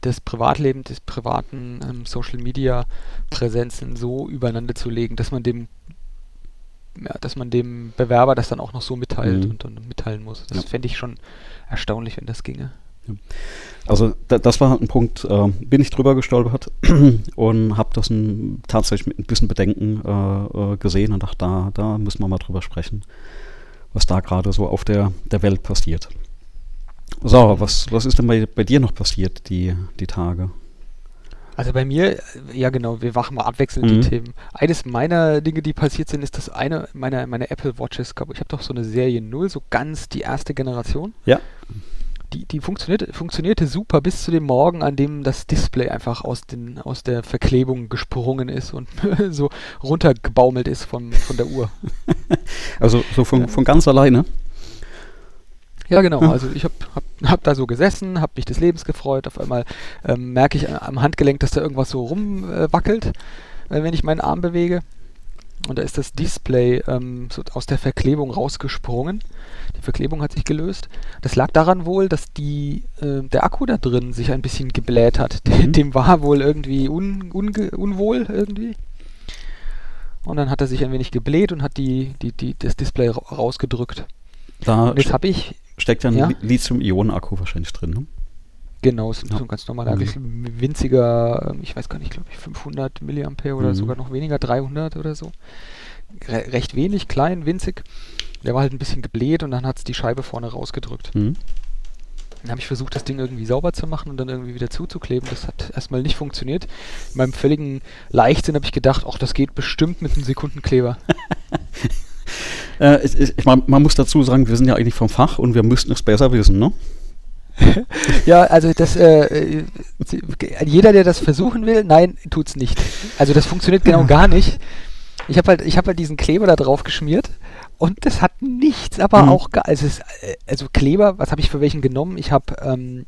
Das Privatleben des privaten ähm, Social Media Präsenzen so übereinander zu legen, dass man dem ja, dass man dem Bewerber das dann auch noch so mitteilt mhm. und, und, mitteilen muss. Das ja. fände ich schon erstaunlich, wenn das ginge. Also da, das war ein Punkt, äh, bin ich drüber gestolpert <clears throat> und habe das ein, tatsächlich mit ein bisschen Bedenken äh, äh, gesehen und dachte, da, da müssen wir mal drüber sprechen, was da gerade so auf der, der Welt passiert. So, was, was ist denn bei, bei dir noch passiert, die, die Tage? Also bei mir, ja genau, wir machen mal abwechselnd mhm. die Themen. Eines meiner Dinge, die passiert sind, ist das eine meiner meine Apple Watches. Ich habe doch so eine Serie 0, so ganz die erste Generation. Ja die, die funktionierte, funktionierte super bis zu dem Morgen, an dem das Display einfach aus, den, aus der Verklebung gesprungen ist und <laughs> so runtergebaumelt ist von, von der Uhr. <laughs> Also so von, von ganz alleine? Ja, genau. Also ich habe hab, hab da so gesessen, habe mich des Lebens gefreut. Auf einmal ähm, merke ich am Handgelenk, dass da irgendwas so rumwackelt, äh, wenn ich meinen Arm bewege. Und da ist das Display ähm, so aus der Verklebung rausgesprungen. Die Verklebung hat sich gelöst. Das lag daran wohl, dass die, äh, der Akku da drin sich ein bisschen gebläht hat. <laughs> Mhm. Dem war wohl irgendwie un, unwohl irgendwie. Und dann hat er sich ein wenig gebläht und hat die, die, die, das Display ra rausgedrückt. Da und jetzt habe ich. Steckt ja ein ja? Lithium-Ionen-Akku wahrscheinlich drin, ne? Genau, ist ja. so ein ganz normaler, mhm. winziger, ähm, ich weiß gar nicht, glaube ich 500 Milliampere oder mhm. sogar noch weniger, 300 oder so. Re recht wenig, klein, winzig. Der war halt ein bisschen gebläht und dann hat es die Scheibe vorne rausgedrückt. Mhm. Dann habe ich versucht, das Ding irgendwie sauber zu machen und dann irgendwie wieder zuzukleben. Das hat erstmal nicht funktioniert. In meinem völligen Leichtsinn habe ich gedacht, ach, das geht bestimmt mit einem Sekundenkleber. <laughs> äh, ich, ich, man, man muss dazu sagen, wir sind ja eigentlich vom Fach und wir müssten es besser wissen, ne? <laughs> ja, also das, äh, jeder, der das versuchen will, nein, tut's nicht. Also das funktioniert genau <laughs> gar nicht. Ich habe halt, ich habe halt diesen Kleber da drauf geschmiert und das hat nichts, aber mhm. auch, also, es, äh, also Kleber, was habe ich für welchen genommen? Ich habe, ähm,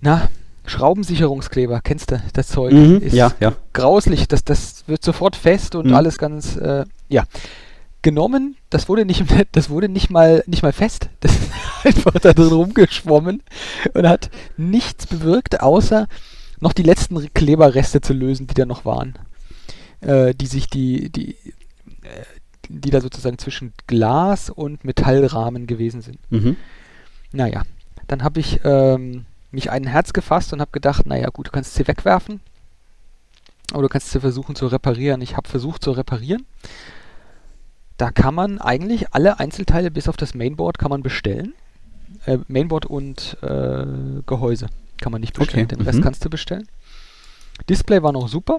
na, Schraubensicherungskleber, kennst du das Zeug? Mhm, ist ja, ja. grauslich. Das, das wird sofort fest und Mhm. alles ganz, äh, ja. Genommen, das wurde nicht, <laughs> das wurde nicht mal, nicht mal fest. <laughs> Das ist einfach da drin rumgeschwommen und hat nichts bewirkt, außer noch die letzten Kleberreste zu lösen, die da noch waren. Äh, die sich die, die, äh, die da sozusagen zwischen Glas und Metallrahmen gewesen sind. Mhm. Naja, dann habe ich ähm, mich ein Herz gefasst und habe gedacht, naja gut, du kannst sie wegwerfen oder du kannst sie versuchen zu reparieren. Ich habe versucht zu reparieren. Da kann man eigentlich alle Einzelteile bis auf das Mainboard kann man bestellen. Äh, Mainboard und äh, Gehäuse kann man nicht bestellen. Okay, Den Rest mhm. kannst du bestellen. Display war noch super,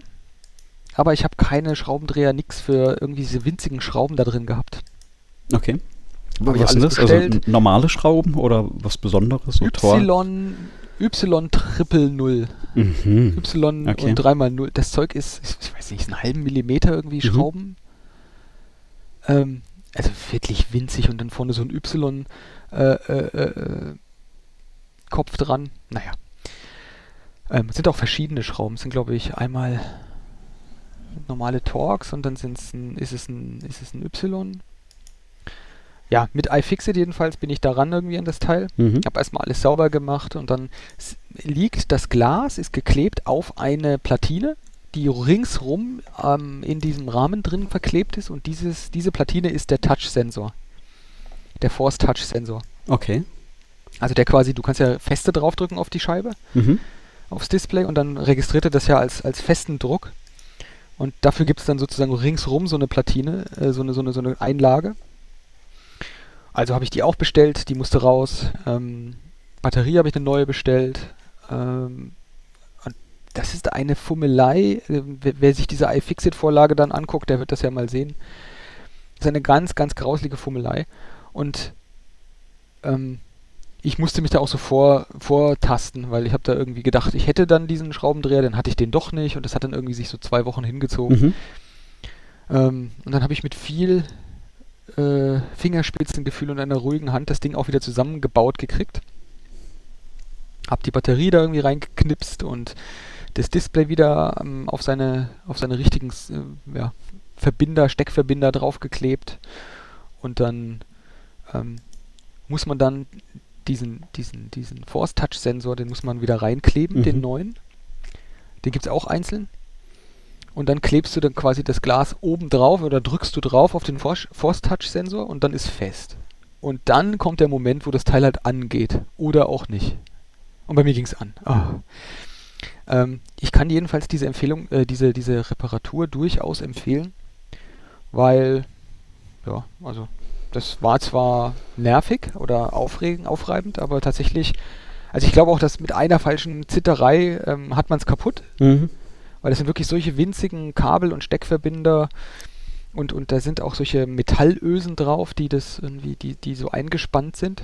aber ich habe keine Schraubendreher, nix für irgendwie diese winzigen Schrauben da drin gehabt. Okay. Hab was sind das? Also bestellt. n- normale Schrauben oder was Besonderes? So? Y, Y Triple Null. Mhm. Y Okay. und dreimal 0. Das Zeug ist, ich weiß nicht, ist einen halben Millimeter irgendwie Mhm. Ähm, also wirklich winzig und dann vorne so ein Y äh, äh, äh, Kopf dran. Naja. Ähm, es sind auch verschiedene Schrauben. Es sind, glaube ich, einmal normale Torx und dann sind's ein, ist, es ein, ist es ein Y. Ja, mit iFixit jedenfalls bin ich daran irgendwie an das Teil. Mhm. Ich habe erstmal alles sauber gemacht und dann liegt das Glas, ist geklebt auf eine Platine, die ringsrum ähm, in diesem Rahmen drin verklebt ist und dieses, diese Platine ist der Touch-Sensor. Der Force-Touch-Sensor. Okay. Also der quasi, du kannst ja feste draufdrücken auf die Scheibe, Mhm. aufs Display und dann registriert er das ja als, als festen Druck. Und dafür gibt es dann sozusagen ringsrum so eine Platine, äh, so, eine, so, eine, so eine Einlage. Also habe ich die auch bestellt, die musste raus. Ähm, Batterie habe ich eine neue bestellt. Ähm, das ist eine Fummelei. Äh, wer, wer sich diese iFixit-Vorlage dann anguckt, der wird das ja mal sehen. Das ist eine ganz, ganz grauslige Fummelei. Und ähm, ich musste mich da auch so vor, vortasten, weil ich habe da irgendwie gedacht, ich hätte dann diesen Schraubendreher, dann hatte ich den doch nicht und das hat dann irgendwie sich so zwei Wochen hingezogen. Mhm. Ähm, und dann habe ich mit viel äh, Fingerspitzengefühl und einer ruhigen Hand das Ding auch wieder zusammengebaut gekriegt. Hab die Batterie da irgendwie reingeknipst und das Display wieder ähm, auf seine auf seine richtigen äh, ja, Verbinder, Steckverbinder draufgeklebt. Und dann ähm, muss man dann diesen, diesen, diesen Force-Touch-Sensor, den muss man wieder reinkleben, Mhm. den neuen. Den gibt es auch einzeln. Und dann klebst du dann quasi das Glas oben drauf oder drückst du drauf auf den Force- Force-Touch-Sensor und dann ist fest. Und dann kommt der Moment, wo das Teil halt angeht. Oder auch nicht. Und bei mir ging es an. Ah. Ähm, ich kann jedenfalls diese Empfehlung, äh, diese, diese Reparatur durchaus empfehlen, weil, ja, also das war zwar nervig oder aufregend, aufreibend, aber tatsächlich, also ich glaube auch, dass mit einer falschen Zitterei ähm, hat man es kaputt, Mhm. weil das sind wirklich solche winzigen Kabel und Steckverbinder und, und da sind auch solche Metallösen drauf, die das irgendwie, die, die so eingespannt sind.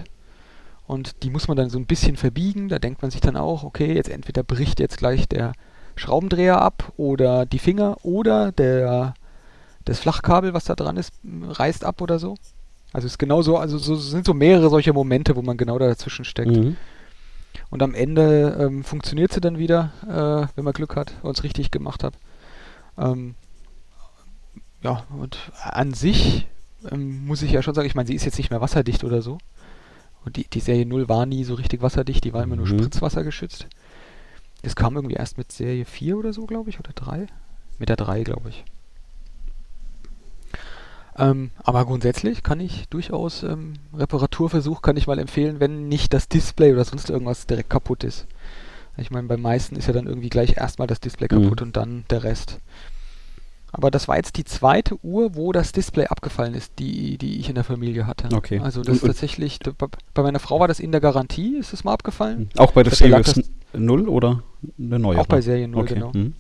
Und die muss man dann so ein bisschen verbiegen. Da denkt man sich dann auch, okay, jetzt entweder bricht jetzt gleich der Schraubendreher ab oder die Finger oder der, das Flachkabel, was da dran ist, reißt ab oder so. Also es ist genau so, also so sind so mehrere solche Momente, wo man genau da dazwischen steckt. Mhm. Und am Ende ähm, funktioniert sie dann wieder, äh, wenn man Glück hat und es richtig gemacht hat. Ähm, ja, und an sich ähm, muss ich ja schon sagen, ich meine, sie ist jetzt nicht mehr wasserdicht oder so. Und die, die Serie 0 war nie so richtig wasserdicht, die war immer nur Mhm. Spritzwasser geschützt. Das kam irgendwie erst mit Serie 4 oder so, glaube ich, oder 3. Mit der 3, glaube ich. Ähm, aber grundsätzlich kann ich durchaus ähm, Reparaturversuch kann ich mal empfehlen, wenn nicht das Display oder sonst irgendwas direkt kaputt ist. Ich meine, beim meisten ist ja dann irgendwie gleich erstmal das Display Mhm. kaputt und dann der Rest. Aber das war jetzt die zweite Uhr, wo das Display abgefallen ist, die, die ich in der Familie hatte. Okay. Also das Und- ist tatsächlich, bei meiner Frau war das in der Garantie, ist es mal abgefallen. Auch bei der Series 0 oder eine neue? Auch bei Serie 0, okay. genau. Mhm.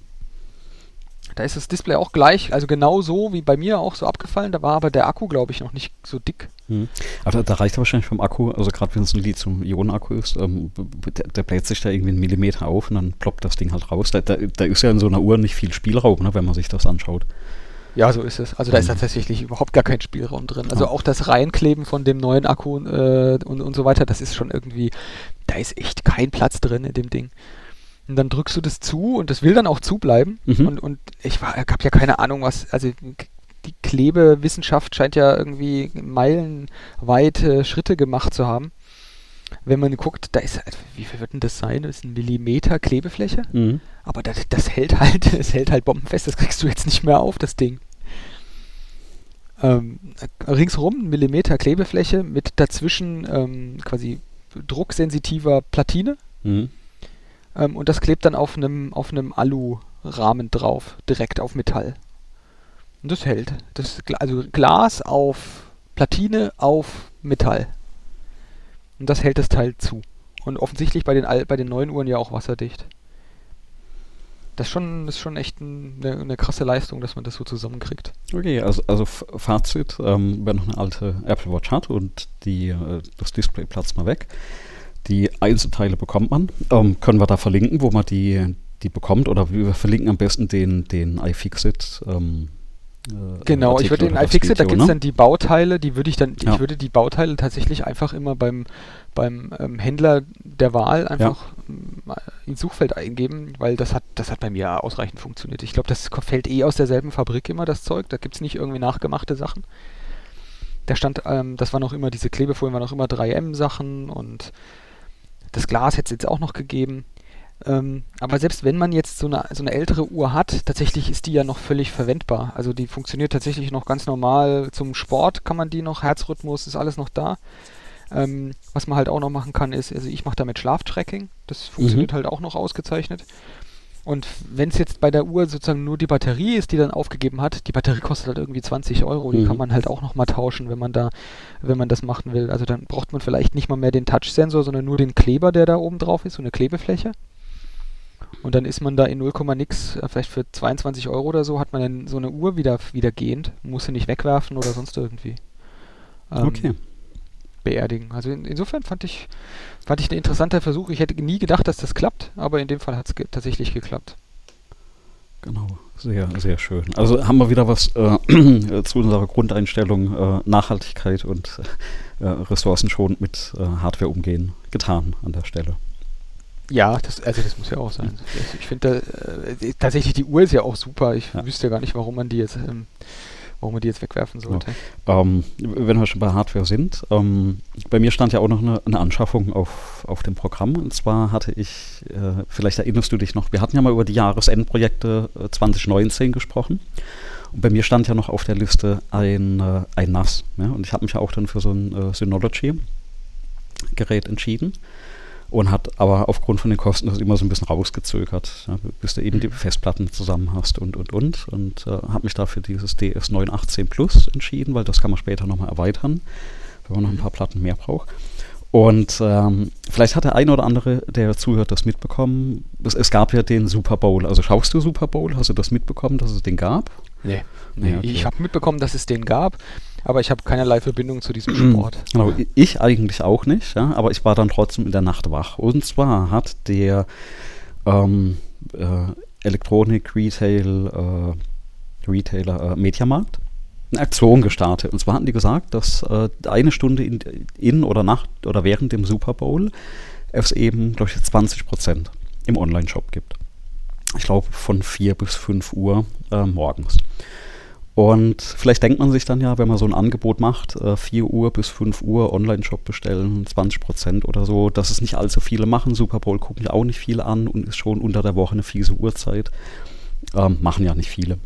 Da ist das Display auch gleich, also genau so wie bei mir auch so abgefallen. Da war aber der Akku, glaube ich, noch nicht so dick. Mhm. Aber da, da reicht wahrscheinlich vom Akku, also gerade wenn es ein Lithium-Ionen-Akku ist, ähm, der, der bläht sich da irgendwie einen Millimeter auf und dann ploppt das Ding halt raus. Da, da, da ist ja in so einer Uhr nicht viel Spielraum, ne, wenn man sich das anschaut. Ja, so ist es. Also da ist Mhm. da tatsächlich überhaupt gar kein Spielraum drin. Also auch das Reinkleben von dem neuen Akku äh, und, und so weiter, das ist schon irgendwie, da ist echt kein Platz drin in dem Ding. Und dann drückst du das zu und das will dann auch zubleiben. Mhm. Und, und ich war, habe ja keine Ahnung, was, also die Klebewissenschaft scheint ja irgendwie meilenweite Schritte gemacht zu haben. Wenn man guckt, da ist, wie viel wird denn das sein? Das ist ein Millimeter Klebefläche. Mhm. Aber das, das hält halt, <laughs> es hält halt bombenfest, das kriegst du jetzt nicht mehr auf, das Ding. Ähm, ringsrum ein Millimeter Klebefläche mit dazwischen ähm, quasi drucksensitiver Platine. Mhm. Ähm, und das klebt dann auf einem auf einem Alu-Rahmen drauf, direkt auf Metall. Und das hält. Das also Glas auf Platine auf Metall. Und das hält das Teil zu. Und offensichtlich bei den, Al bei den neuen Uhren ja auch wasserdicht. Das ist schon, ist schon echt ein, eine, eine krasse Leistung, dass man das so zusammenkriegt. Okay, also, also Fazit, ähm, wer noch eine alte Apple Watch hat und die, äh, das Display platzt mal weg, die Einzelteile bekommt man. Ähm, können wir da verlinken, wo man die, die bekommt oder wir verlinken am besten den, den iFixit. Ähm, äh, Genau, ich Artikel würde den iFixit, da gibt es ne? dann die Bauteile, die würde ich dann, Ja. ich würde die Bauteile tatsächlich einfach immer beim, beim ähm, Händler der Wahl einfach ähm, ins Suchfeld eingeben, weil das hat, das hat bei mir ausreichend funktioniert. Ich glaube, das fällt eh aus derselben Fabrik immer, das Zeug. Da gibt es nicht irgendwie nachgemachte Sachen. Da stand, ähm, das waren auch immer, diese Klebefolien waren auch immer 3M-Sachen und das Glas hätte es jetzt auch noch gegeben. Ähm, aber selbst wenn man jetzt so eine, so eine ältere Uhr hat, tatsächlich ist die ja noch völlig verwendbar. Also die funktioniert tatsächlich noch ganz normal. Zum Sport kann man die noch, Herzrhythmus ist alles noch da. Ähm, was man halt auch noch machen kann, ist, also ich mache damit Schlaftracking. Das funktioniert halt auch noch ausgezeichnet. Und wenn es jetzt bei der Uhr sozusagen nur die Batterie ist, die dann aufgegeben hat, die Batterie kostet halt irgendwie 20 Euro, die Mhm. kann man halt auch noch mal tauschen, wenn man da, wenn man das machen will. Also dann braucht man vielleicht nicht mal mehr den Touch-Sensor, sondern nur den Kleber, der da oben drauf ist, so eine Klebefläche. Und dann ist man da in 0, nix, äh, vielleicht für 22 Euro oder so, hat man dann so eine Uhr wieder, wieder gehend, muss sie nicht wegwerfen oder sonst irgendwie. ähm, Okay. beerdigen. Also in, insofern fand ich, fand ich ein interessanter Versuch. Ich hätte nie gedacht, dass das klappt, aber in dem Fall hat es ge tatsächlich geklappt. Genau, sehr, sehr schön. Also haben wir wieder was <clears throat> äh, zu unserer Grundeinstellung äh, Nachhaltigkeit und äh, ressourcenschonend mit äh, Hardware umgehen getan an der Stelle. Ja, das, also das muss ja auch sein. Ich, ich finde äh, tatsächlich die Uhr ist ja auch super. Ich Ja. wüsste ja gar nicht, warum man die jetzt, ähm, warum man die jetzt wegwerfen sollte. Ähm, wenn wir schon bei Hardware sind, ähm, bei mir stand ja auch noch eine, eine Anschaffung auf, auf dem Programm. Und zwar hatte ich, äh, vielleicht erinnerst du dich noch, wir hatten ja mal über die Jahresendprojekte äh, 2019 gesprochen. Und bei mir stand ja noch auf der Liste ein, äh, ein NAS. Ja? Und ich habe mich ja auch dann für so ein äh, Synology-Gerät entschieden. Und hat aber aufgrund von den Kosten das immer so ein bisschen rausgezögert, ja, bis du eben die Mhm. Festplatten zusammen hast und, und, und. Und äh, habe mich dafür dieses DS918 Plus entschieden, weil das kann man später nochmal erweitern, wenn man noch ein paar Platten mehr braucht. Und ähm, vielleicht hat der eine oder andere, der zuhört, das mitbekommen. Es, es gab ja den Super Bowl. Also schaust du Super Bowl? Hast du das mitbekommen, dass es den gab? Nee. Nee, okay. Ich habe mitbekommen, dass es den gab, aber ich habe keinerlei Verbindung zu diesem <clears throat> Sport. Genau, ich eigentlich auch nicht, ja, aber ich war dann trotzdem in der Nacht wach. Und zwar hat der ähm, äh, Elektronik Retail äh, Retailer äh, Mediamarkt eine Aktion gestartet. Und zwar hatten die gesagt, dass äh, eine Stunde in, in oder nach oder während dem Super Bowl es eben, glaube ich, 20 Prozent im Online-Shop gibt. Ich glaube von 4 bis 5 Uhr äh, morgens. Und vielleicht denkt man sich dann ja, wenn man so ein Angebot macht, äh, 4 Uhr bis 5 Uhr Online-Shop bestellen, 20 Prozent oder so, dass es nicht allzu viele machen. Super Bowl gucken ja auch nicht viele an und ist schon unter der Woche eine fiese Uhrzeit. Ähm, machen ja nicht viele.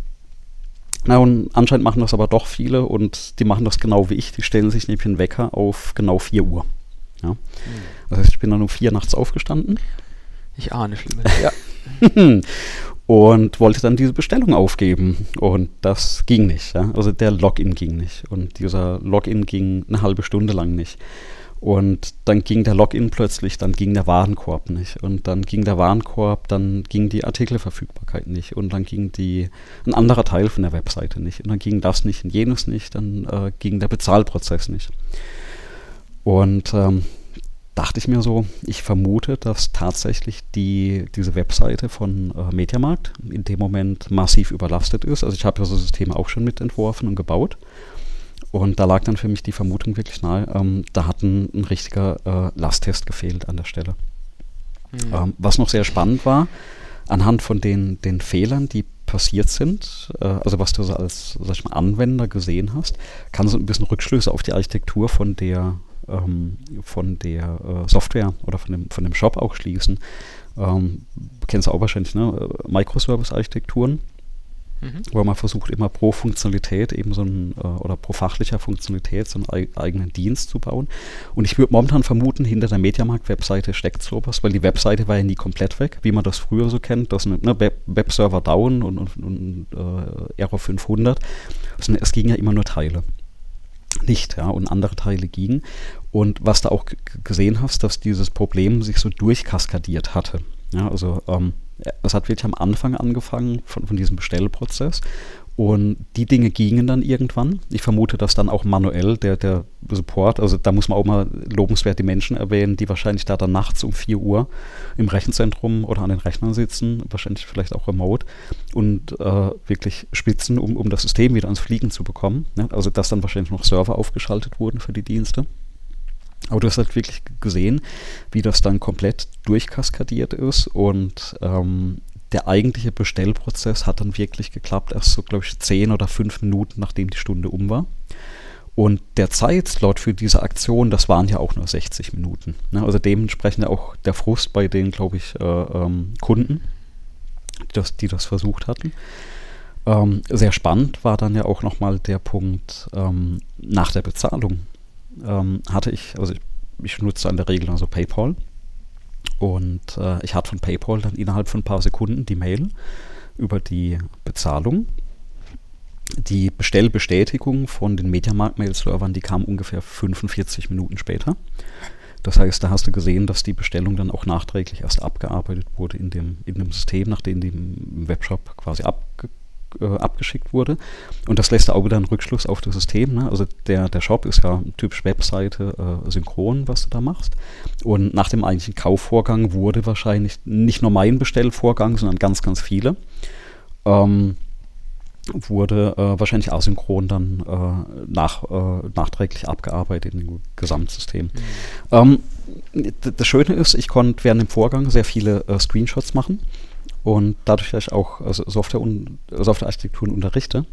Na und anscheinend machen das aber doch viele und die machen das genau wie ich. Die stellen sich nämlich einen Wecker auf genau 4 Uhr. Ja. Das heißt, ich bin dann um 4 nachts aufgestanden Ich ahne Schlimmes. <laughs> Ja. <laughs> und wollte dann diese Bestellung aufgeben. Und das ging nicht. Ja? Also der Login ging nicht. Und dieser Login ging eine halbe Stunde lang nicht. Und dann ging der Login plötzlich, dann ging der Warenkorb nicht. Und dann ging der Warenkorb, dann ging die Artikelverfügbarkeit nicht. Und dann ging die, ein anderer Teil von der Webseite nicht. Und dann ging das nicht und jenes nicht. Dann äh, ging der Bezahlprozess nicht. Und ähm, dachte ich mir so, ich vermute, dass tatsächlich die, diese Webseite von äh, Mediamarkt in dem Moment massiv überlastet ist. Also ich habe ja so Systeme auch schon mitentworfen und gebaut. Und da lag dann für mich die Vermutung wirklich nahe, ähm, da hat ein, ein richtiger äh, Lasttest gefehlt an der Stelle. Mhm. Ähm, was noch sehr spannend war, anhand von den, den Fehlern, die passiert sind, äh, also was du so als mal, Anwender gesehen hast, kannst du ein bisschen Rückschlüsse auf die Architektur von der ähm, von der äh, Software oder von dem, von dem Shop auch schließen. Ähm, kennst du auch wahrscheinlich, ne? Microservice-Architekturen Mhm. Wo man versucht, immer pro Funktionalität eben so ein, äh, oder pro fachlicher Funktionalität so einen eigenen Dienst zu bauen. Und ich würde momentan vermuten, hinter der Mediamarkt-Webseite steckt sowas, weil die Webseite war ja nie komplett weg, wie man das früher so kennt, das eine, ne, Web Webserver down und, und, und äh, Error 500. Also, es ging ja immer nur Teile nicht, ja, und andere Teile gingen. Und was du auch gesehen hast, dass dieses Problem sich so durchkaskadiert hatte. Ja, also ähm, es hat wirklich am Anfang angefangen von, von diesem Bestellprozess. Und die Dinge gingen dann irgendwann. Ich vermute, dass dann auch manuell der, der Support, also da muss man auch mal lobenswert die Menschen erwähnen, die wahrscheinlich da dann nachts um 4 Uhr im Rechenzentrum oder an den Rechnern sitzen, wahrscheinlich vielleicht auch remote und äh, wirklich spitzen, um, um das System wieder ans Fliegen zu bekommen. Ne? Also dass dann wahrscheinlich noch Server aufgeschaltet wurden für die Dienste. Aber du hast halt wirklich gesehen, wie das dann komplett durchkaskadiert ist und ähm, der eigentliche Bestellprozess hat dann wirklich geklappt, erst so, glaube ich, zehn oder fünf Minuten, nachdem die Stunde um war. Und der Zeitslot für diese Aktion, das waren ja auch nur 60 Minuten. Ne? Also dementsprechend auch der Frust bei den, glaube ich, äh, ähm, Kunden, die das, die das versucht hatten. Ähm, sehr spannend war dann ja auch nochmal der Punkt ähm, nach der Bezahlung ähm, hatte ich, also ich, ich nutze in der Regel also PayPal. Und äh, ich hatte von PayPal dann innerhalb von ein paar Sekunden die Mail über die Bezahlung. Die Bestellbestätigung von den Mediamarkt-Mail-Servern, die kam ungefähr 45 Minuten später. Das heißt, da hast du gesehen, dass die Bestellung dann auch nachträglich erst abgearbeitet wurde in dem, in dem System, nachdem die im Webshop quasi abge äh, abgeschickt wurde. Und das lässt auch wieder einen Rückschluss auf das System. Ne? Also der, der Shop ist ja typisch Webseite äh, synchron, was du da machst. Und nach dem eigentlichen Kaufvorgang wurde wahrscheinlich nicht nur mein Bestellvorgang, sondern ganz, ganz viele. Ähm, wurde äh, wahrscheinlich asynchron dann äh, nach, äh, nachträglich abgearbeitet im Gesamtsystem. Mhm. Ähm, das Schöne ist, ich konnte während dem Vorgang sehr viele äh, Screenshots machen und dadurch, dass ich auch also Software und Softwarearchitekturen unterrichte,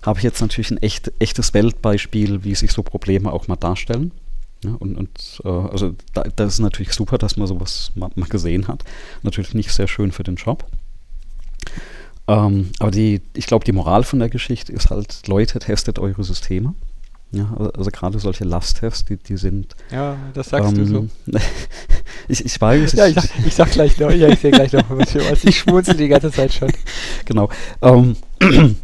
habe ich jetzt natürlich ein echt, echtes Weltbeispiel, wie sich so Probleme auch mal darstellen. Ja, und, und äh, also da, das ist natürlich super, dass man sowas mal, mal, gesehen hat. Natürlich nicht sehr schön für den Job. Ähm, aber die, ich glaube, die Moral von der Geschichte ist halt, Leute, testet eure Systeme. Ja, also gerade solche Lasttests, die, die sind. Ja, das sagst ähm, du so. <laughs> ich, ich weiß. Ja, ich, ich, ich sag gleich noch, ja, ich sehe gleich noch was. Ich schmunzel die ganze Zeit schon. <laughs> Genau. Ähm, <clears throat>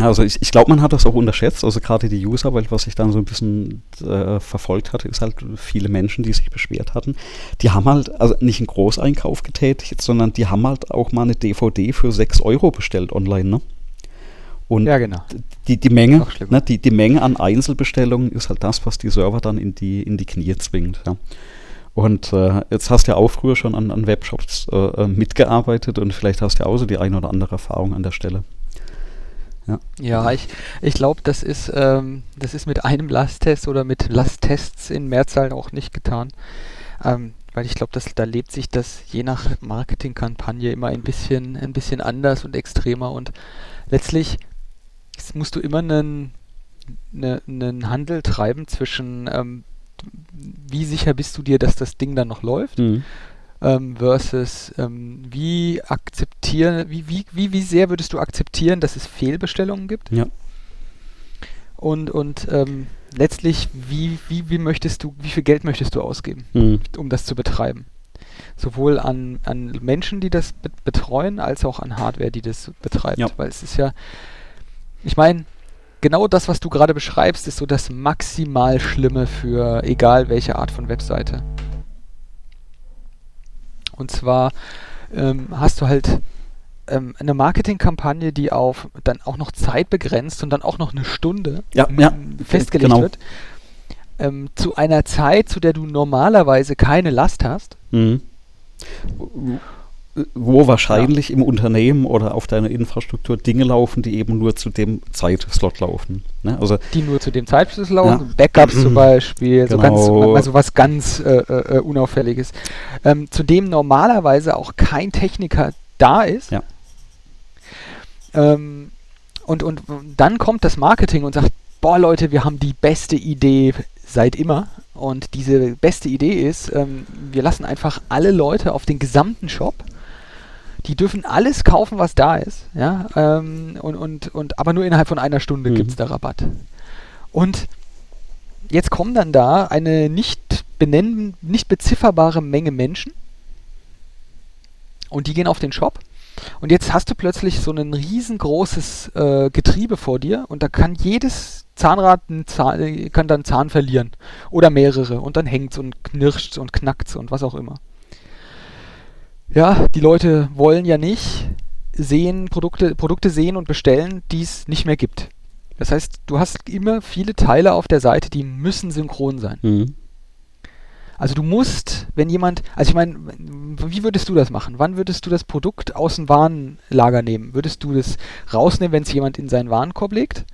also ich, ich glaube, man hat das auch unterschätzt, also gerade die User, weil was ich dann so ein bisschen äh, verfolgt hatte, ist halt viele Menschen, die sich beschwert hatten, die haben halt also nicht einen Großeinkauf getätigt, sondern die haben halt auch mal eine DVD für 6 Euro bestellt online, ne? Und ja, genau. die, die, Menge, ne, die, die Menge an Einzelbestellungen ist halt das, was die Server dann in die, in die Knie zwingt. Ja. Und äh, jetzt hast du ja auch früher schon an, an Webshops äh, äh mitgearbeitet und vielleicht hast du ja auch so die eine oder andere Erfahrung an der Stelle. Ja, ja ich, ich glaube, das, ist, ähm, das ist mit einem Lasttest oder mit Lasttests in Mehrzahl auch nicht getan. Ähm, weil ich glaube, da lebt sich das je nach Marketingkampagne immer ein bisschen, ein bisschen anders und extremer und letztlich musst du immer einen, eine, einen Handel treiben zwischen, ähm, wie sicher bist du dir, dass das Ding dann noch läuft, mhm. ähm, versus ähm, wie akzeptieren, wie, wie, wie, wie sehr würdest du akzeptieren, dass es Fehlbestellungen gibt? Ja. Und, und ähm, letztlich, wie, wie, wie möchtest du, wie viel Geld möchtest du ausgeben, mhm. um das zu betreiben? Sowohl an, an Menschen, die das betreuen, als auch an Hardware, die das betreibt. Ja. Weil es ist ja, ich meine, genau das, was du gerade beschreibst, ist so das maximal Schlimme für egal welche Art von Webseite. Und zwar ähm, hast du halt ähm, eine Marketingkampagne, die auf dann auch noch Zeit begrenzt und dann auch noch eine Stunde ja, ja, festgelegt genau. wird. Ähm, zu einer Zeit, zu der du normalerweise keine Last hast. Mhm. Wo wahrscheinlich ja. im Unternehmen oder auf deiner Infrastruktur Dinge laufen, die eben nur zu dem Zeitslot laufen. Ne? Also, die nur zu dem Zeitslot laufen, ja. Backups zum Beispiel, genau. so ganz, also was ganz äh, äh, Unauffälliges, ähm, zu dem normalerweise auch kein Techniker da ist. Ja. Ähm, und, und dann kommt das Marketing und sagt, boah Leute, wir haben die beste Idee seit immer. Und diese beste Idee ist, ähm, wir lassen einfach alle Leute auf den gesamten Shop die dürfen alles kaufen, was da ist. Ja? Ähm, und, und, und, aber nur innerhalb von einer Stunde mhm. gibt es da Rabatt. Und jetzt kommen dann da eine nicht benennen, nicht bezifferbare Menge Menschen und die gehen auf den Shop. Und jetzt hast du plötzlich so ein riesengroßes äh, Getriebe vor dir und da kann jedes Zahnrad Zahn, kann dann Zahn verlieren oder mehrere und dann hängt es und knirscht und knackt und was auch immer ja, die Leute wollen ja nicht sehen, Produkte, Produkte sehen und bestellen, die es nicht mehr gibt. Das heißt, du hast immer viele Teile auf der Seite, die müssen synchron sein. Mhm. Also du musst, wenn jemand, also ich meine, wie würdest du das machen? Wann würdest du das Produkt aus dem Warenlager nehmen? Würdest du das rausnehmen, wenn es jemand in seinen Warenkorb legt?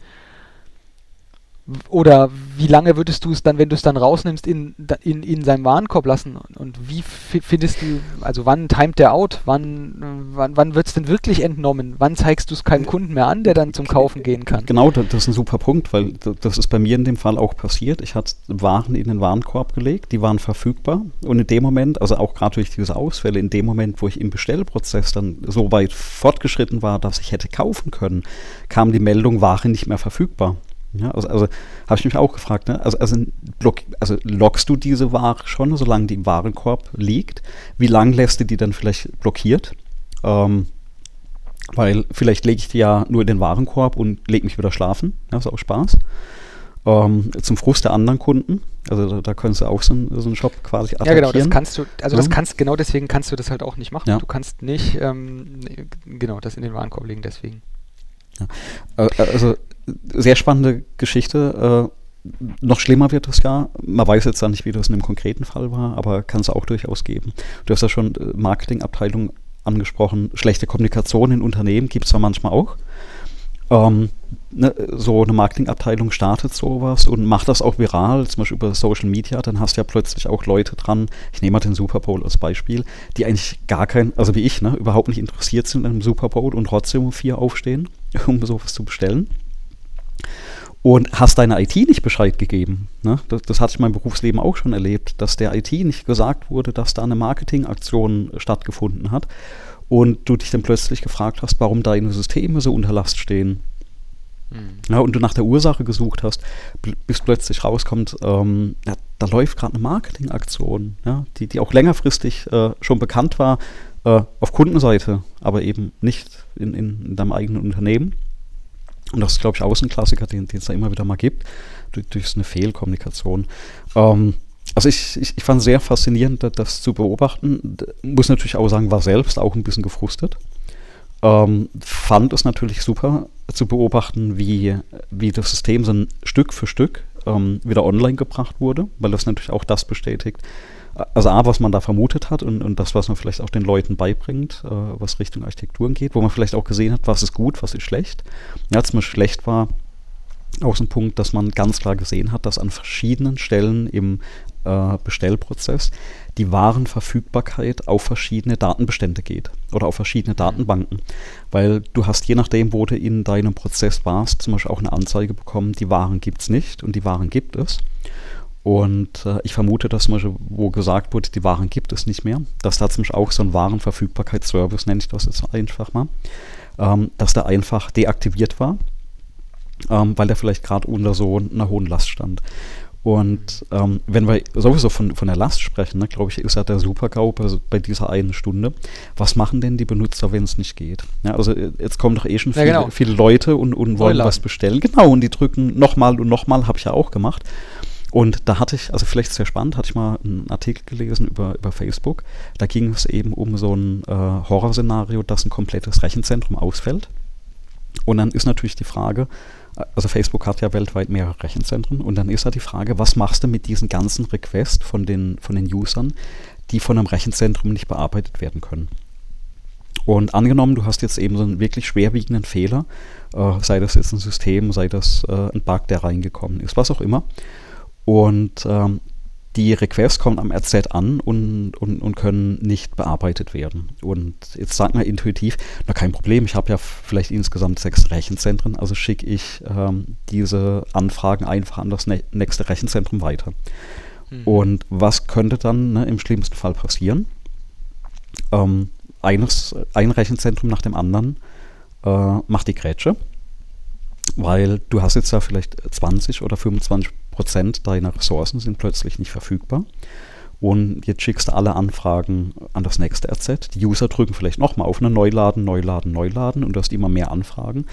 Oder wie lange würdest du es dann, wenn du es dann rausnimmst, in, in, in seinem Warenkorb lassen? Und wie findest du, also wann timet der out? Wann, wann, wann wird es denn wirklich entnommen? Wann zeigst du es keinem Kunden mehr an, der dann zum Kaufen gehen kann? Genau, das ist ein super Punkt, weil das ist bei mir in dem Fall auch passiert. Ich hatte Waren in den Warenkorb gelegt, die waren verfügbar. Und in dem Moment, also auch gerade durch diese Ausfälle, in dem Moment, wo ich im Bestellprozess dann so weit fortgeschritten war, dass ich hätte kaufen können, kam die Meldung, Ware nicht mehr verfügbar. Ja, also, also habe ich mich auch gefragt, ne? also, also, block, also lockst du diese Ware schon, solange die im Warenkorb liegt? Wie lange lässt du die dann vielleicht blockiert? Ähm, weil vielleicht lege ich die ja nur in den Warenkorb und lege mich wieder schlafen. Ja, ist auch Spaß. Ähm, zum Frust der anderen Kunden. Also da, da könntest du auch so, ein, so einen Shop quasi attackieren. Ja, genau, das kannst du, also ja. das kannst, genau deswegen kannst du das halt auch nicht machen. Ja. Du kannst nicht, ähm, genau, das in den Warenkorb legen, deswegen. Ja. Äh, also sehr spannende Geschichte. Äh, noch schlimmer wird das ja. Man weiß jetzt ja nicht, wie das in einem konkreten Fall war, aber kann es auch durchaus geben. Du hast ja schon äh, Marketingabteilung angesprochen. Schlechte Kommunikation in Unternehmen gibt es ja manchmal auch. Ähm, ne, so eine Marketingabteilung startet sowas und macht das auch viral, zum Beispiel über Social Media, dann hast du ja plötzlich auch Leute dran, ich nehme mal den Super Bowl als Beispiel, die eigentlich gar kein, also wie ich, ne, überhaupt nicht interessiert sind an einem Super Bowl und trotzdem um vier aufstehen, <laughs> um sowas zu bestellen und hast deiner IT nicht Bescheid gegeben. Ne? Das, das hatte ich in meinem Berufsleben auch schon erlebt, dass der IT nicht gesagt wurde, dass da eine Marketingaktion stattgefunden hat und du dich dann plötzlich gefragt hast, warum deine Systeme so unter Last stehen. Mhm. Ja, und du nach der Ursache gesucht hast, bis plötzlich rauskommt, ähm, ja, da läuft gerade eine Marketingaktion, ja, die, die auch längerfristig äh, schon bekannt war äh, auf Kundenseite, aber eben nicht in, in, in deinem eigenen Unternehmen. Und das ist, glaube ich, auch ein Klassiker, den, es da immer wieder mal gibt, durch, durch eine Fehlkommunikation. Ähm, also ich, ich, ich fand es sehr faszinierend, das zu beobachten. Muss natürlich auch sagen, war selbst auch ein bisschen gefrustet. Ähm, fand es natürlich super zu beobachten, wie, wie das System so Stück für Stück ähm, wieder online gebracht wurde, weil das natürlich auch das bestätigt, also A, was man da vermutet hat und, und das, was man vielleicht auch den Leuten beibringt, äh, was Richtung Architekturen geht, wo man vielleicht auch gesehen hat, was ist gut, was ist schlecht. Ja, zum Beispiel schlecht war auch so ein Punkt, dass man ganz klar gesehen hat, dass an verschiedenen Stellen im äh, Bestellprozess die Warenverfügbarkeit auf verschiedene Datenbestände geht oder auf verschiedene Datenbanken. Weil du hast je nachdem, wo du in deinem Prozess warst, zum Beispiel auch eine Anzeige bekommen, die Waren gibt es nicht und die Waren gibt es. Und äh, ich vermute, dass zum Beispiel, wo gesagt wurde, die Waren gibt es nicht mehr, dass da zum Beispiel auch so ein Warenverfügbarkeitsservice, nenne ich das jetzt einfach mal, ähm, dass der einfach deaktiviert war, ähm, weil der vielleicht gerade unter so einer hohen Last stand. Und ähm, wenn wir sowieso von, von der Last sprechen, ne, glaube ich, ist ja der Super-GAU bei, bei, dieser einen Stunde. Was machen denn die Benutzer, wenn es nicht geht? Ja, also äh, jetzt kommen doch eh schon viele, ja, genau. viele Leute und, und wollen was bestellen. Genau, und die drücken nochmal und nochmal, habe ich ja auch gemacht. Und da hatte ich, also vielleicht sehr spannend, hatte ich mal einen Artikel gelesen über, über Facebook. Da ging es eben um so ein äh, Horrorszenario, dass ein komplettes Rechenzentrum ausfällt. Und dann ist natürlich die Frage, also Facebook hat ja weltweit mehrere Rechenzentren und dann ist halt die Frage, was machst du mit diesen ganzen Requests von den, von den Usern, die von einem Rechenzentrum nicht bearbeitet werden können? Und angenommen, du hast jetzt eben so einen wirklich schwerwiegenden Fehler, äh, sei das jetzt ein System, sei das äh, ein Bug, der reingekommen ist, was auch immer. Und ähm, die Requests kommen am RZ an und, und, und können nicht bearbeitet werden. Und jetzt sagt man intuitiv, na kein Problem, ich habe ja vielleicht insgesamt sechs Rechenzentren, also schicke ich ähm, diese Anfragen einfach an das nächste Rechenzentrum weiter. Mhm. Und was könnte dann ne, im schlimmsten Fall passieren? Ähm, eines, ein Rechenzentrum nach dem anderen äh, macht die Grätsche, weil du hast jetzt ja vielleicht 20 oder 25 Prozent deiner Ressourcen sind plötzlich nicht verfügbar. Und jetzt schickst du alle Anfragen an das nächste RZ. Die User drücken vielleicht nochmal auf eine Neuladen, Neuladen, Neuladen und du hast immer mehr Anfragen.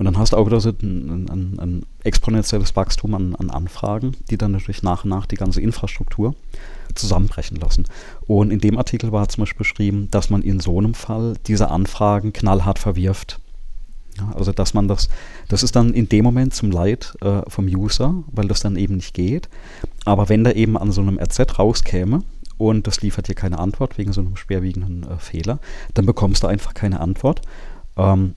Und dann hast du auch also ein, ein, ein exponentielles Wachstum an, an, Anfragen, die dann natürlich nach und nach die ganze Infrastruktur zusammenbrechen lassen. Und in dem Artikel war zum Beispiel beschrieben, dass man in so einem Fall diese Anfragen knallhart verwirft ja, also dass man das, das ist dann in dem Moment zum Leid äh, vom User, weil das dann eben nicht geht. Aber wenn der eben an so einem RZ rauskäme und das liefert dir keine Antwort wegen so einem schwerwiegenden äh, Fehler, dann bekommst du einfach keine Antwort. Ähm,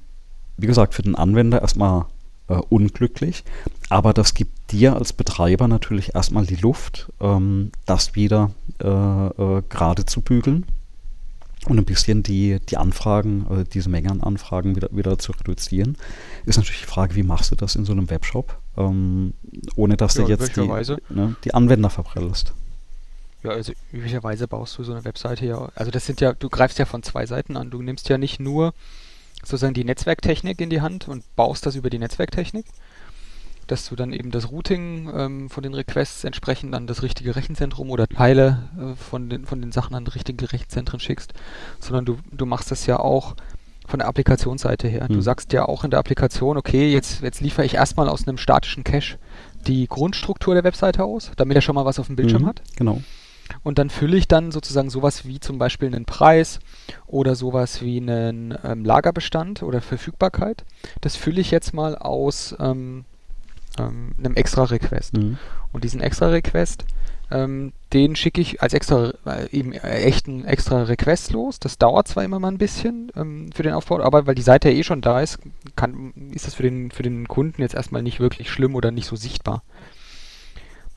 wie gesagt, für den Anwender erstmal äh, unglücklich, aber das gibt dir als Betreiber natürlich erstmal die Luft, ähm, das wieder äh, äh, gerade zu bügeln und ein bisschen die, die Anfragen, also diese Menge an Anfragen wieder, wieder zu reduzieren, ist natürlich die Frage, wie machst du das in so einem Webshop, ähm, ohne dass ja, du jetzt die, ne, die Anwender verbrillst. Ja, also üblicherweise baust du so eine Webseite ja, also das sind ja, du greifst ja von zwei Seiten an. Du nimmst ja nicht nur sozusagen die Netzwerktechnik in die Hand und baust das über die Netzwerktechnik, dass du dann eben das Routing ähm, von den Requests entsprechend an das richtige Rechenzentrum oder Teile äh, von, den, von den Sachen an richtige Rechenzentren schickst, sondern du, du machst das ja auch von der Applikationsseite her. Mhm. Du sagst ja auch in der Applikation, okay, jetzt, jetzt liefere ich erstmal aus einem statischen Cache die Grundstruktur der Webseite aus, damit er schon mal was auf dem Bildschirm mhm, hat. Genau. Und dann fülle ich dann sozusagen sowas wie zum Beispiel einen Preis oder sowas wie einen ähm, Lagerbestand oder Verfügbarkeit. Das fülle ich jetzt mal aus ähm, ähm, einem extra Request. Mhm. Und diesen extra Request, ähm, den schicke ich als extra, äh, eben äh, echten extra Request los. Das dauert zwar immer mal ein bisschen ähm, für den Aufbau, aber weil die Seite ja eh schon da ist, kann, ist das für den, für den Kunden jetzt erstmal nicht wirklich schlimm oder nicht so sichtbar.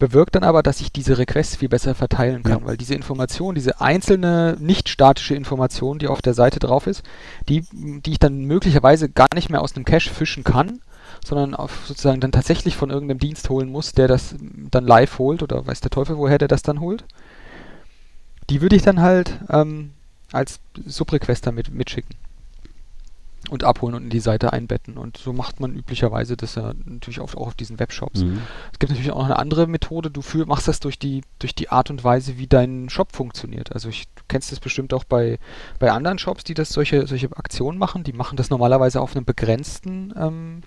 Bewirkt dann aber, dass ich diese Requests viel besser verteilen kann, ja. weil diese Information, diese einzelne nicht statische Information, die auf der Seite drauf ist, die, die ich dann möglicherweise gar nicht mehr aus einem Cache fischen kann, sondern auf sozusagen dann tatsächlich von irgendeinem Dienst holen muss, der das dann live holt oder weiß der Teufel, woher der das dann holt. Die würde ich dann halt ähm, als Subrequester mit, mitschicken und abholen und in die Seite einbetten. Und so macht man üblicherweise das ja natürlich auch, auch auf diesen Webshops. Mhm. Es gibt natürlich auch noch eine andere Methode. Du für, machst das durch die, durch die Art und Weise, wie dein Shop funktioniert. Also ich, du kennst das bestimmt auch bei, bei anderen Shops, die das solche, solche Aktionen machen. Die machen das normalerweise auf einem begrenzten ähm,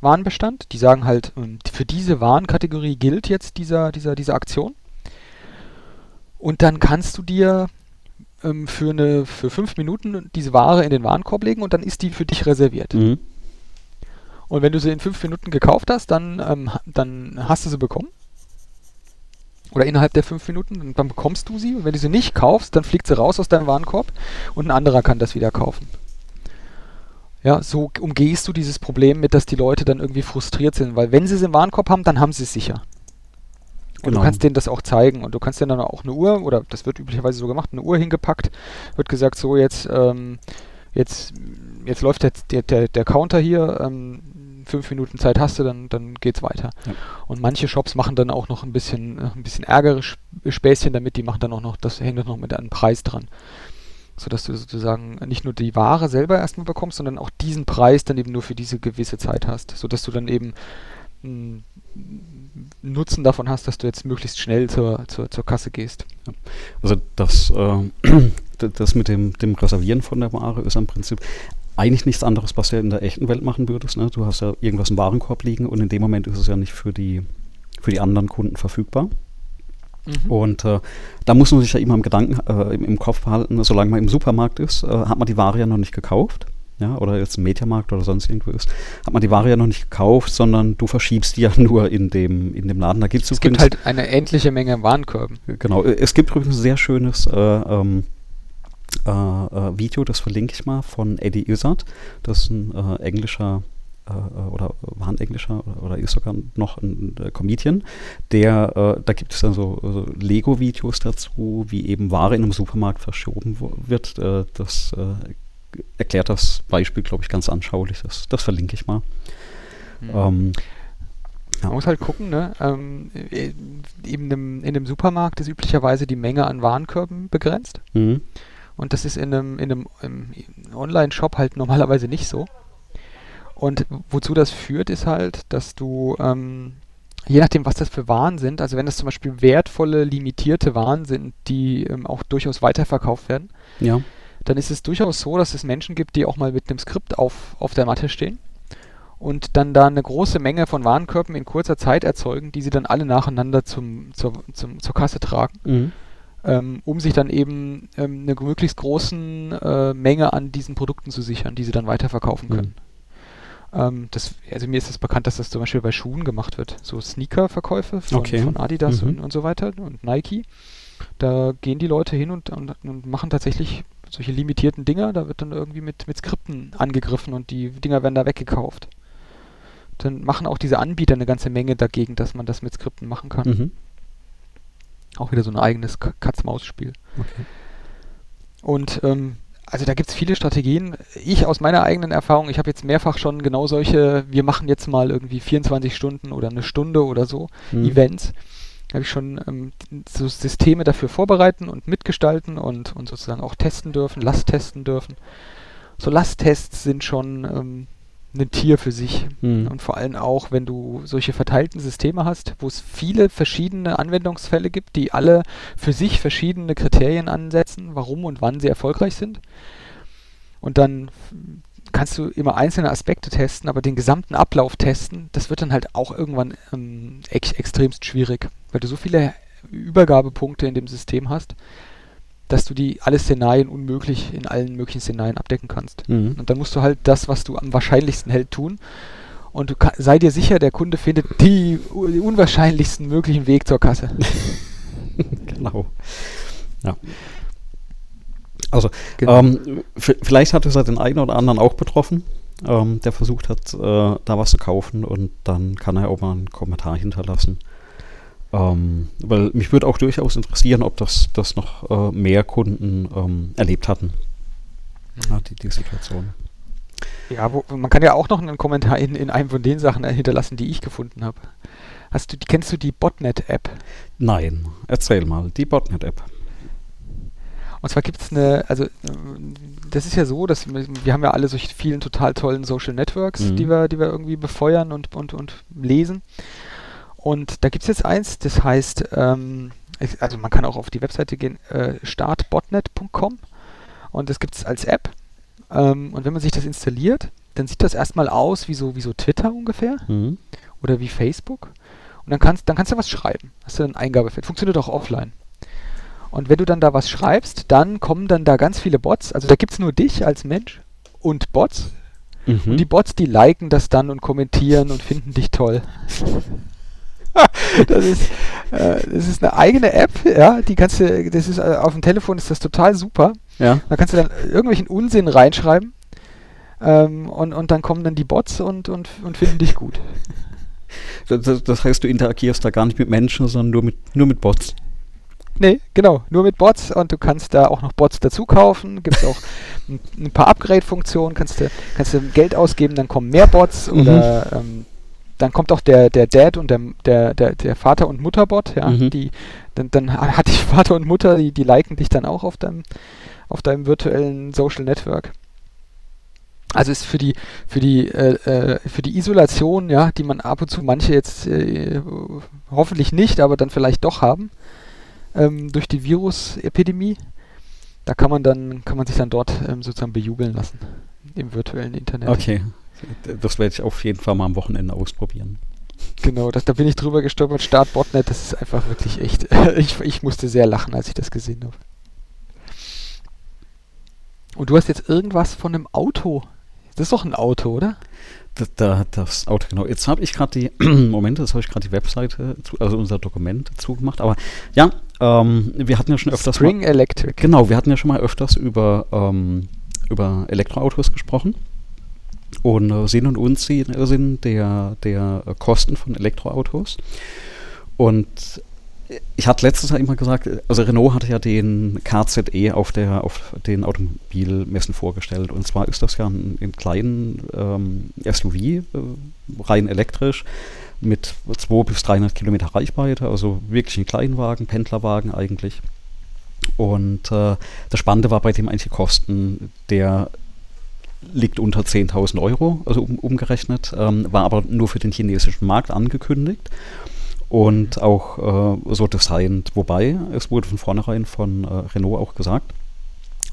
Warenbestand. Die sagen halt, ähm, für diese Warenkategorie gilt jetzt dieser, dieser, diese Aktion. Und dann kannst du dir ähm, für, eine, für fünf Minuten diese Ware in den Warenkorb legen und dann ist die für dich reserviert. Mhm. Und wenn du sie in fünf Minuten gekauft hast, dann, ähm, dann hast du sie bekommen. Oder innerhalb der fünf Minuten, dann bekommst du sie. Und wenn du sie nicht kaufst, dann fliegt sie raus aus deinem Warenkorb und ein anderer kann das wieder kaufen. Ja, so umgehst du dieses Problem mit, dass die Leute dann irgendwie frustriert sind, weil wenn sie es im Warenkorb haben, dann haben sie es sicher. Und genau. du kannst denen das auch zeigen und du kannst denen dann auch eine Uhr, oder das wird üblicherweise so gemacht, eine Uhr hingepackt, wird gesagt, so jetzt, ähm, jetzt, jetzt läuft der, der, der, der Counter hier, ähm, fünf Minuten Zeit hast du, dann, dann geht's weiter. Ja. Und manche Shops machen dann auch noch ein bisschen, äh, ein bisschen ärgere Späßchen damit, die machen dann auch noch, das hängt dann noch mit einem Preis dran sodass du sozusagen nicht nur die Ware selber erstmal bekommst, sondern auch diesen Preis dann eben nur für diese gewisse Zeit hast, sodass du dann eben einen Nutzen davon hast, dass du jetzt möglichst schnell zur, zur, zur Kasse gehst. Ja. Also das, äh, <clears throat> das mit dem, dem Reservieren von der Ware ist im Prinzip eigentlich nichts anderes, was du in der echten Welt machen würdest. Ne? Du hast ja irgendwas im Warenkorb liegen und in dem Moment ist es ja nicht für die, für die anderen Kunden verfügbar. Mhm. Und äh, da muss man sich ja immer im Gedanken, äh, im, im, Kopf behalten, solange man im Supermarkt ist, äh, hat man die Ware ja noch nicht gekauft. Ja, oder jetzt im Mediamarkt oder sonst irgendwo ist, hat man die Ware ja noch nicht gekauft, sondern du verschiebst die ja <laughs> nur in dem, in dem Laden. Da gibt's es gibt halt eine endliche Menge Warenkörben. Genau, es gibt übrigens ein sehr schönes äh, ähm, äh, äh, Video, das verlinke ich mal, von Eddie Izzard. Das ist ein äh, englischer äh, oder war ein englischer oder ist sogar noch ein äh, Comedian, der, äh, da gibt es dann so, so Lego-Videos dazu, wie eben Ware in einem Supermarkt verschoben wird. das erklärt das Beispiel, glaube ich, ganz anschaulich. Das, das verlinke ich mal. Mhm. Ähm, ja. Man muss halt gucken, ne? Ähm, eben in einem Supermarkt ist üblicherweise die Menge an Warenkörben begrenzt. Mhm. Und das ist in einem, in einem Online-Shop halt normalerweise nicht so. Und wozu das führt, ist halt, dass du, ähm, je nachdem, was das für Waren sind, also wenn das zum Beispiel wertvolle, limitierte Waren sind, die ähm, auch durchaus weiterverkauft werden, ja. dann ist es durchaus so, dass es Menschen gibt, die auch mal mit einem Skript auf, auf der Matte stehen und dann da eine große Menge von Warenkörben in kurzer Zeit erzeugen, die sie dann alle nacheinander zum, zur, zum, zur Kasse tragen. Mhm. Ähm, um sich dann eben ähm, eine möglichst großen äh, Menge an diesen Produkten zu sichern, die sie dann weiterverkaufen können. Mhm. Ähm, das, also mir ist es das bekannt, dass das zum Beispiel bei Schuhen gemacht wird. So Sneaker-Verkäufe von, okay. von, Adidas mhm. und, und, so weiter und Nike. Da gehen die Leute hin und, und, und, machen tatsächlich solche limitierten Dinger. Da wird dann irgendwie mit, mit Skripten angegriffen und die Dinger werden da weggekauft. Dann machen auch diese Anbieter eine ganze Menge dagegen, dass man das mit Skripten machen kann. Mhm. Auch wieder so ein eigenes Katz-Maus-Spiel. Okay. Und ähm, also da gibt es viele Strategien. Ich aus meiner eigenen Erfahrung, ich habe jetzt mehrfach schon genau solche, wir machen jetzt mal irgendwie 24 Stunden oder eine Stunde oder so mhm. Events. Da habe ich schon ähm, so Systeme dafür vorbereiten und mitgestalten und, und sozusagen auch testen dürfen, Last testen dürfen. So Lasttests sind schon ähm, ein Tier für sich. Mhm. Und vor allem auch, wenn du solche verteilten Systeme hast, wo es viele verschiedene Anwendungsfälle gibt, die alle für sich verschiedene Kriterien ansetzen, warum und wann sie erfolgreich sind. Und dann kannst du immer einzelne Aspekte testen, aber den gesamten Ablauf testen, das wird dann halt auch irgendwann ähm, ex extremst schwierig, weil du so viele Übergabepunkte in dem System hast, dass du die alle Szenarien unmöglich in allen möglichen Szenarien abdecken kannst. Mhm. Und dann musst du halt das, was du am wahrscheinlichsten hält, tun. Und du kann, sei dir sicher, der Kunde findet die, die unwahrscheinlichsten möglichen Weg zur Kasse. <laughs> genau. Ja. Also, genau. ähm, vielleicht hat es ja den einen oder anderen auch betroffen, ähm, der versucht hat, äh, da was zu kaufen und dann kann er auch mal einen Kommentar hinterlassen. Ähm, weil mich würde auch durchaus interessieren, ob das, das noch äh, mehr Kunden ähm, erlebt hatten, mhm. ja, die, die Situation. Ja, wo, man kann ja auch noch einen Kommentar in, in einem von den Sachen hinterlassen, die ich gefunden habe. Hast du, kennst du die Botnet-App? Nein, erzähl mal, die Botnet-App. Und zwar gibt es eine, also das ist ja so, dass wir, wir haben ja alle solche vielen total tollen Social Networks, mhm. die wir, die wir irgendwie befeuern und, und, und lesen. Und da gibt es jetzt eins, das heißt, ähm, also man kann auch auf die Webseite gehen, äh, startbotnet.com und das gibt es als App. Ähm, und wenn man sich das installiert, dann sieht das erstmal aus wie so, wie so Twitter ungefähr mhm. oder wie Facebook. Und dann kannst, dann kannst du was schreiben. Hast du ein Eingabefeld. Funktioniert auch offline. Und wenn du dann da was schreibst, dann kommen dann da ganz viele Bots. Also da gibt es nur dich als Mensch und Bots. Mhm. Und die Bots, die liken das dann und kommentieren und finden dich toll. <laughs> das, ist, äh, das ist eine eigene App, ja, die kannst du, das ist äh, auf dem Telefon ist das total super. Ja. Da kannst du dann irgendwelchen Unsinn reinschreiben ähm, und, und dann kommen dann die Bots und, und, und finden dich gut. <laughs> Das, das, heißt, du interagierst da gar nicht mit Menschen, sondern nur mit, nur mit Bots. Nee, genau, nur mit Bots und du kannst da auch noch Bots dazu kaufen. Gibt es auch <laughs> ein, ein, paar Upgrade-Funktionen, kannst du, kannst du Geld ausgeben, dann kommen mehr Bots mhm. oder ähm, dann kommt auch der, der Dad und der, der, der, der Vater- und Mutterbot, ja, mhm. die, dann, dann <laughs> hat die Vater und Mutter, die, die liken dich dann auch auf deinem, auf deinem virtuellen Social Network. Also ist für die, für die, äh, äh, für die Isolation, ja, die man ab und zu manche jetzt äh, hoffentlich nicht, aber dann vielleicht doch haben, ähm, durch die Virusepidemie, da kann man dann, kann man sich dann dort ähm, sozusagen bejubeln lassen im virtuellen Internet. Okay. Das werde ich auf jeden Fall mal am Wochenende ausprobieren. Genau, das, da bin ich drüber gestolpert. Start Botnet, das ist einfach wirklich echt. <laughs> ich, ich musste sehr lachen, als ich das gesehen habe. Und du hast jetzt irgendwas von einem Auto. Das ist doch ein Auto, oder? Das, das, das Auto, genau. Jetzt habe ich gerade die, <clears throat> Moment, das habe ich gerade die Webseite, zu, also unser Dokument zugemacht. Aber ja, Ähm, wir hatten ja schon öfters Spring mal, Electric. Genau, wir hatten ja schon mal öfters über, ähm, über Elektroautos gesprochen. Und äh, Sinn und Unsinn der, der Kosten von Elektroautos. Und ich hatte letztes Jahr immer gesagt, also Renault hatte ja den KZE auf, der, auf den Automobilmessen vorgestellt. Und zwar ist das ja ein, ein kleinen ähm, SUV, äh, rein elektrisch, mit 200 bis 300 Kilometer Reichweite, also wirklich ein Kleinwagen, Pendlerwagen eigentlich. Und äh, das Spannende war bei dem eigentlich Kosten, der liegt unter 10.000 Euro, also um, umgerechnet, ähm, war aber nur für den chinesischen Markt angekündigt und auch äh, so designt. Wobei, es wurde von vornherein von äh, Renault auch gesagt,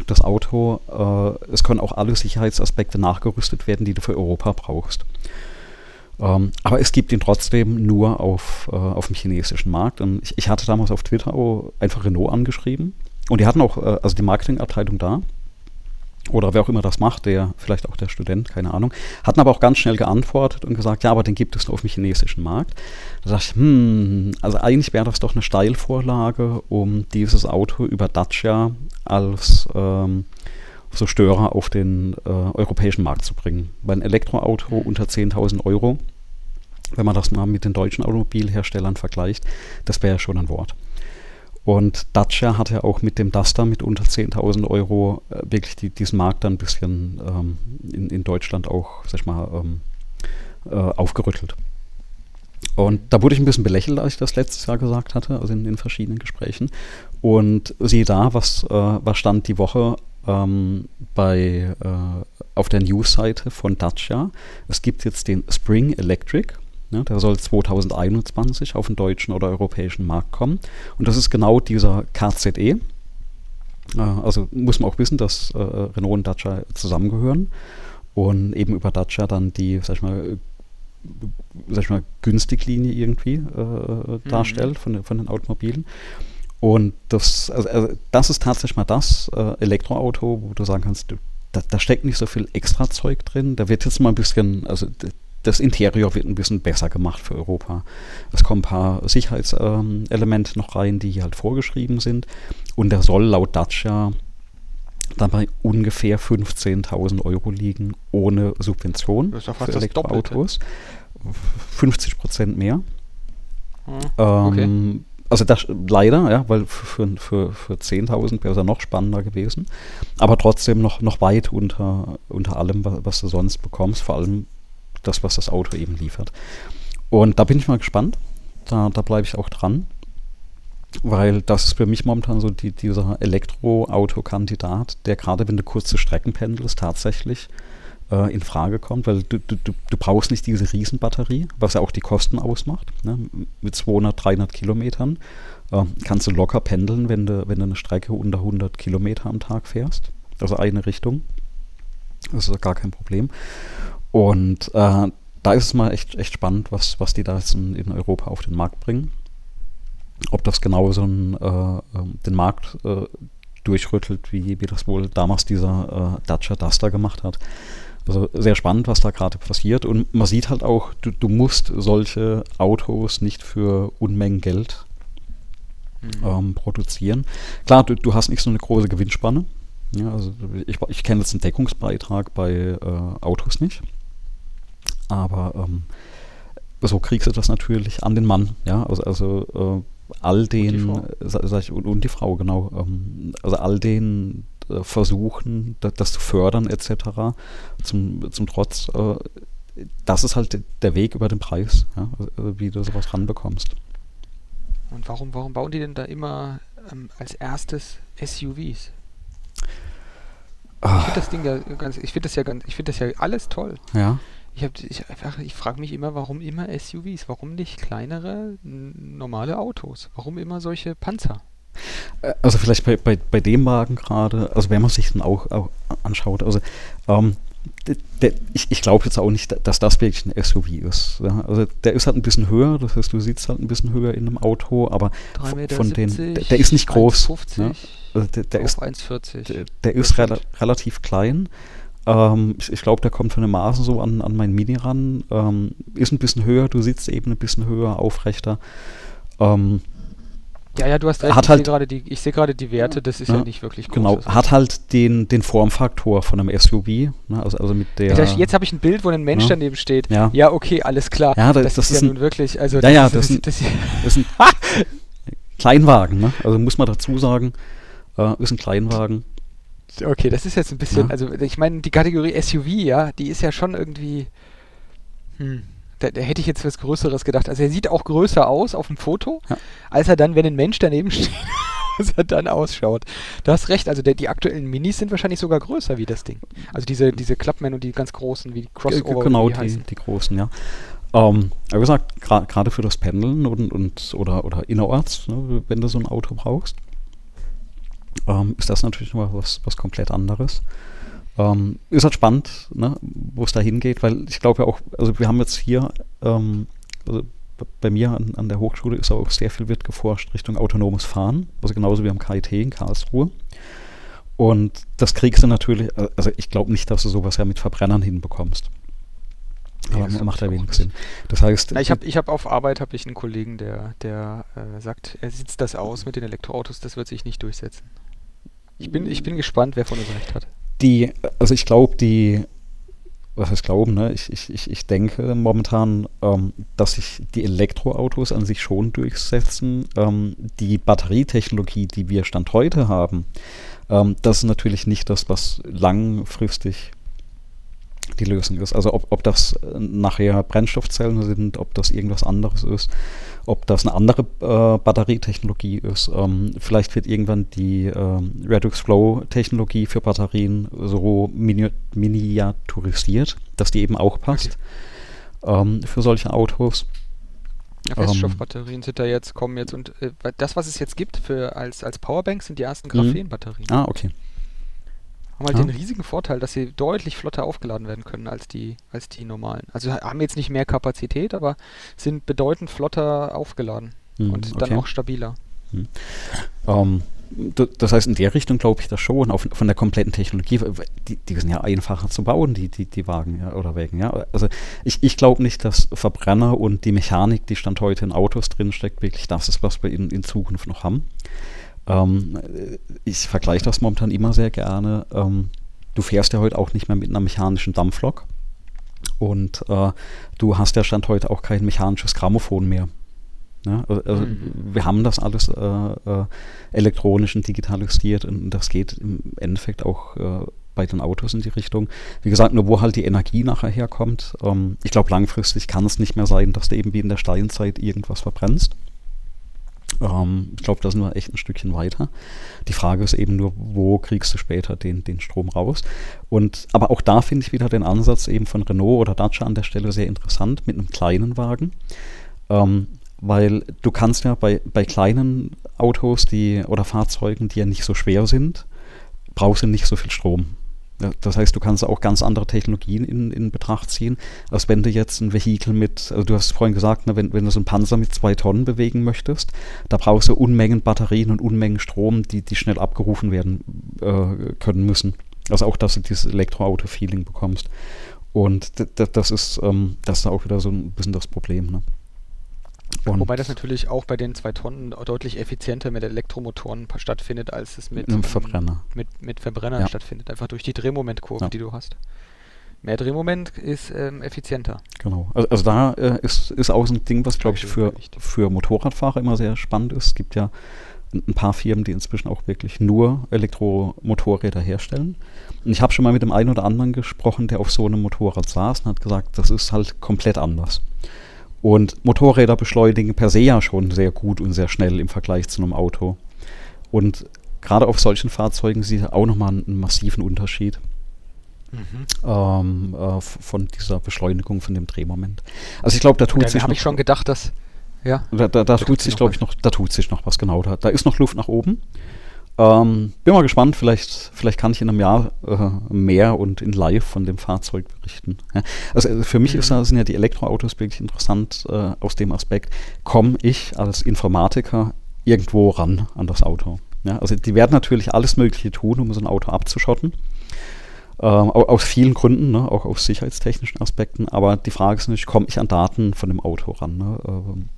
das Auto, äh, es können auch alle Sicherheitsaspekte nachgerüstet werden, die du für Europa brauchst. Ähm, aber es gibt ihn trotzdem nur auf, äh, auf dem chinesischen Markt. Und ich, ich, hatte damals auf Twitter einfach Renault angeschrieben. Und die hatten auch, äh, also die Marketingabteilung da oder wer auch immer das macht, der, vielleicht auch der Student, keine Ahnung, hatten aber auch ganz schnell geantwortet und gesagt, ja, aber den gibt es nur auf dem chinesischen Markt. Da dachte ich, hm, also eigentlich wäre das doch eine Steilvorlage, um dieses Auto über Dacia als ähm, so Störer auf den äh, europäischen Markt zu bringen. Weil ein Elektroauto unter 10.000 Euro, wenn man das mal mit den deutschen Automobilherstellern vergleicht, das wäre schon ein Wort. Und Dacia hat ja auch mit dem Duster mit unter 10.000 Euro äh, wirklich die, diesen Markt dann ein bisschen ähm, in, in Deutschland auch, sag ich mal, ähm, äh, aufgerüttelt. Und da wurde ich ein bisschen belächelt, als ich das letztes Jahr gesagt hatte, also in, in verschiedenen Gesprächen. Und siehe da, was, äh, was stand die Woche ähm, bei, äh, auf der News-Seite von Dacia. Es gibt jetzt den Spring Electric Ne, der soll 2021 auf den deutschen oder europäischen Markt kommen. Und das ist genau dieser KZE. Äh, also muss man auch wissen, dass äh, Renault und Dacia zusammengehören und eben über Dacia dann die, sag ich mal, sag ich mal, Günstiglinie irgendwie äh, mhm. darstellt von, von den Automobilen. Und das, also, also das ist tatsächlich mal das äh, Elektroauto, wo du sagen kannst, du, da, da, steckt nicht so viel extra Zeug drin. Da wird jetzt mal ein bisschen, also das Interieur wird ein bisschen besser gemacht für Europa. Es kommen ein paar Sicherheitselemente ähm, noch rein, die hier halt vorgeschrieben sind. Und der soll laut Dacia dabei ungefähr 15.000 Euro liegen, ohne Subvention das ist für Elektroautos. 50 Prozent mehr. Hm, okay. Ähm, also das leider, ja, weil für, für, für 10.000 wäre es ja noch spannender gewesen. Aber trotzdem noch, noch weit unter, unter allem, was, du sonst bekommst. Vor allem das, was das Auto eben liefert. Und da bin ich mal gespannt. Da, da bleibe ich auch dran. Weil das ist für mich momentan so die, dieser Elektroauto-Kandidat, der gerade, wenn du kurze Strecken pendelst, tatsächlich äh, in Frage kommt, weil du, du, du, brauchst nicht diese Riesenbatterie, was ja auch die Kosten ausmacht. Ne? Mit 200, 300 Kilometern äh, kannst du locker pendeln, wenn du, wenn du eine Strecke unter 100 Kilometer am Tag fährst. Also eine Richtung. Das ist gar kein Problem. Und äh, da ist es mal echt, echt spannend, was, was die da jetzt in, in Europa auf den Markt bringen. Ob das genau so ein, äh, ähm, den Markt äh, durchrüttelt, wie, wie das wohl damals dieser äh, Dacia Duster gemacht hat. Also sehr spannend, was da gerade passiert. Und man sieht halt auch, du, du musst solche Autos nicht für Unmengen Geld mhm. ähm, produzieren. Klar, du, du hast nicht so eine große Gewinnspanne. Ja, also ich, ich kenne jetzt einen Deckungsbeitrag bei äh, Autos nicht. Aber ähm, so kriegst du das natürlich an den Mann, ja, also, also äh, all den, und die, sag ich, und, und die Frau, genau, ähm, also all den Versuchen, das, zu fördern etc., zum, zum Trotz, äh, das ist halt der Weg über den Preis, ja, also, wie du sowas ranbekommst. Und warum, warum bauen die denn da immer ähm, als erstes SUVs? Ich finde ah. das Ding ja ganz, ich finde das ja ganz, ich finde das ja alles toll. Ja. Ich, ich, ich frage mich immer, warum immer SUVs? Warum nicht kleinere, normale Autos? Warum immer solche Panzer? Äh, also vielleicht bei, bei, bei dem Wagen gerade, also wenn man sich den auch, auch anschaut, also ähm, der, der, ich, ich glaube jetzt auch nicht, dass das wirklich ein SUV ist. Ja? Also der ist halt ein bisschen höher, das heißt, du sitzt halt ein bisschen höher in einem Auto, aber von den, der, der, ist nicht groß. 1,50 ja? also der, der ist 1,40. Der, ist re relativ klein. Ähm, ich, ich glaube, der kommt von den Maßen so an, an mein Mini ran. Ähm, ist ein bisschen höher, du sitzt eben ein bisschen höher, aufrechter. Ähm, Ja, ja, du hast recht. Hat ich halt- sehe gerade die, ich sehe gerade die Werte, das ist ja, Ja, nicht wirklich groß. Genau, hat halt den, den Formfaktor von einem SUV, ne? also, also mit der... Jetzt, jetzt habe ich ein Bild, wo ein Mensch Ja. daneben steht. Ja. okay, alles klar. Ja, das- das, das ist, ist ja ein- nun wirklich, also Ja, ja, ist, das ist <laughs> das, ist ein Kleinwagen, ne? also muss man dazu sagen, äh, ist ein Kleinwagen. okay, das ist jetzt ein bisschen, Ja. also ich meine, die Kategorie SUV, ja, die ist ja schon irgendwie, hm, da, da hätte ich jetzt was Größeres gedacht. Also er sieht auch größer aus auf dem Foto, Ja. als er dann, wenn ein Mensch daneben <laughs> steht, als er dann ausschaut. Du hast recht, also der, die aktuellen Minis sind wahrscheinlich sogar größer wie das Ding. Also diese, diese Clubman und die ganz großen, wie die Crossover, genau, die die, die großen, ja. Ähm, aber wie gesagt, gra- gerade für das Pendeln und, und oder, oder innerorts, ne, wenn du so ein Auto brauchst, ähm, ist das natürlich noch was, was komplett anderes. Ähm, ist halt spannend, ne, wo es da hingeht, weil ich glaube ja auch, also wir haben jetzt hier, ähm, also bei mir an, an der Hochschule ist auch sehr viel wird geforscht Richtung autonomes Fahren, also genauso wie am KIT in Karlsruhe. Und das kriegst du natürlich, äh, also ich glaube nicht, dass du sowas ja mit Verbrennern hinbekommst. Nee, Aber das glaub macht ja wenig. Sinn. Das heißt, Na, ich habe ich hab auf Arbeit habe ich einen Kollegen, der, der äh, sagt, er sitzt das aus mit den Elektroautos, das wird sich nicht durchsetzen. Ich bin, ich bin gespannt, wer von uns recht hat. Die, also ich glaube, die, was heißt glauben, ne? Ich, ich, ich, ich denke momentan, ähm, dass sich die Elektroautos an sich schon durchsetzen. Ähm, die Batterietechnologie, die wir Stand heute haben, ähm, das ist natürlich nicht das, was langfristig die Lösung ist. Also ob, ob das äh, nachher Brennstoffzellen sind, ob das irgendwas anderes ist, ob das eine andere äh, Batterietechnologie ist. Ähm, vielleicht wird irgendwann die ähm, Redux Flow Technologie für Batterien so mini miniaturisiert, dass die eben auch passt ähm, für solche Autos. Ja, Ähm, Feststoffbatterien sind da jetzt, kommen jetzt und äh, das, was es jetzt gibt für als, als Powerbank, sind die ersten. Graphenbatterien. Ah, okay. Haben halt Ah. den riesigen Vorteil, dass sie deutlich flotter aufgeladen werden können als die, als die normalen. Also ha- haben jetzt nicht mehr Kapazität, aber sind bedeutend flotter aufgeladen Mhm, und dann okay. auch stabiler. Ähm, d- das heißt, in der Richtung glaube ich das schon, auch von der kompletten Technologie. Die, die sind ja einfacher zu bauen, die, die, die Wagen ja, oder Wägen. Ja. Also ich, ich glaube nicht, dass Verbrenner und die Mechanik, die Stand heute in Autos drinsteckt, wirklich das ist, was wir in, in Zukunft noch haben. Ähm, äh, ich vergleiche das momentan immer sehr gerne. Ähm, du fährst ja heute auch nicht mehr mit einer mechanischen Dampflok. Und äh, du hast ja Stand heute auch kein mechanisches Grammophon mehr. Ja, also, also Mhm. wir haben das alles äh, äh, elektronisch und digitalisiert und das geht im Endeffekt auch äh, bei den Autos in die Richtung. Wie gesagt, nur wo halt die Energie nachher herkommt. Ähm, ich glaube, langfristig kann es nicht mehr sein, dass du eben wie in der Steinzeit irgendwas verbrennst. Ähm, ich glaube, da sind wir echt ein Stückchen weiter. Die Frage ist eben nur, wo kriegst du später den, den Strom raus? Und aber auch da finde ich wieder den Ansatz eben von Renault oder Dacia an der Stelle sehr interessant mit einem kleinen Wagen. Ähm, weil du kannst ja bei, bei kleinen Autos die oder Fahrzeugen, die ja nicht so schwer sind, brauchst du nicht so viel Strom. Das heißt, du kannst auch ganz andere Technologien in, in Betracht ziehen, als wenn du jetzt ein Vehikel mit, also du hast vorhin gesagt, ne, wenn, wenn du so einen Panzer mit zwei Tonnen bewegen möchtest, da brauchst du Unmengen Batterien und Unmengen Strom, die, die schnell abgerufen werden äh, können müssen. Also auch, dass du dieses Elektroauto-Feeling bekommst. Und das ist, ähm, das ist auch wieder so ein bisschen das Problem. Ne? Und Wobei das natürlich auch bei den zwei Tonnen deutlich effizienter mit Elektromotoren stattfindet, als es mit, mit einem ähm, Verbrenner. mit, mit Verbrennern Ja. stattfindet. Einfach durch die Drehmomentkurve, Ja. die du hast. Mehr Drehmoment ist ähm, effizienter. Genau. Also, also da äh, ist, ist auch so ein Ding, was, glaube ich, für, für Motorradfahrer immer sehr spannend ist. Es gibt ja ein ein paar Firmen, die inzwischen auch wirklich nur Elektromotorräder herstellen. Und ich habe schon mal mit dem einen oder anderen gesprochen, der auf so einem Motorrad saß und hat gesagt, das ist halt komplett anders. Und Motorräder beschleunigen per se ja schon sehr gut und sehr schnell im Vergleich zu einem Auto. Und gerade auf solchen Fahrzeugen sieht er auch nochmal einen, massiven Unterschied ähm, äh, von dieser Beschleunigung, von dem Drehmoment. Also ich glaube, da tut Da sich habe noch, ich schon gedacht, dass. Ja. da, da, da tut sich glaube ich, noch, da tut sich noch was genau. Da, da ist noch Luft nach oben. Ähm, bin mal gespannt, vielleicht, vielleicht kann ich in einem Jahr äh, mehr und in live von dem Fahrzeug berichten. Ja. Also äh, für mich Mhm. ist, sind ja die Elektroautos wirklich interessant äh, aus dem Aspekt, komme ich als Informatiker irgendwo ran an das Auto. Ja, also die werden natürlich alles Mögliche tun, um so ein Auto abzuschotten. Ähm, au- aus vielen Gründen, ne, auch aus sicherheitstechnischen Aspekten, aber die Frage ist natürlich, komme ich an Daten von dem Auto ran? Ne? Ähm,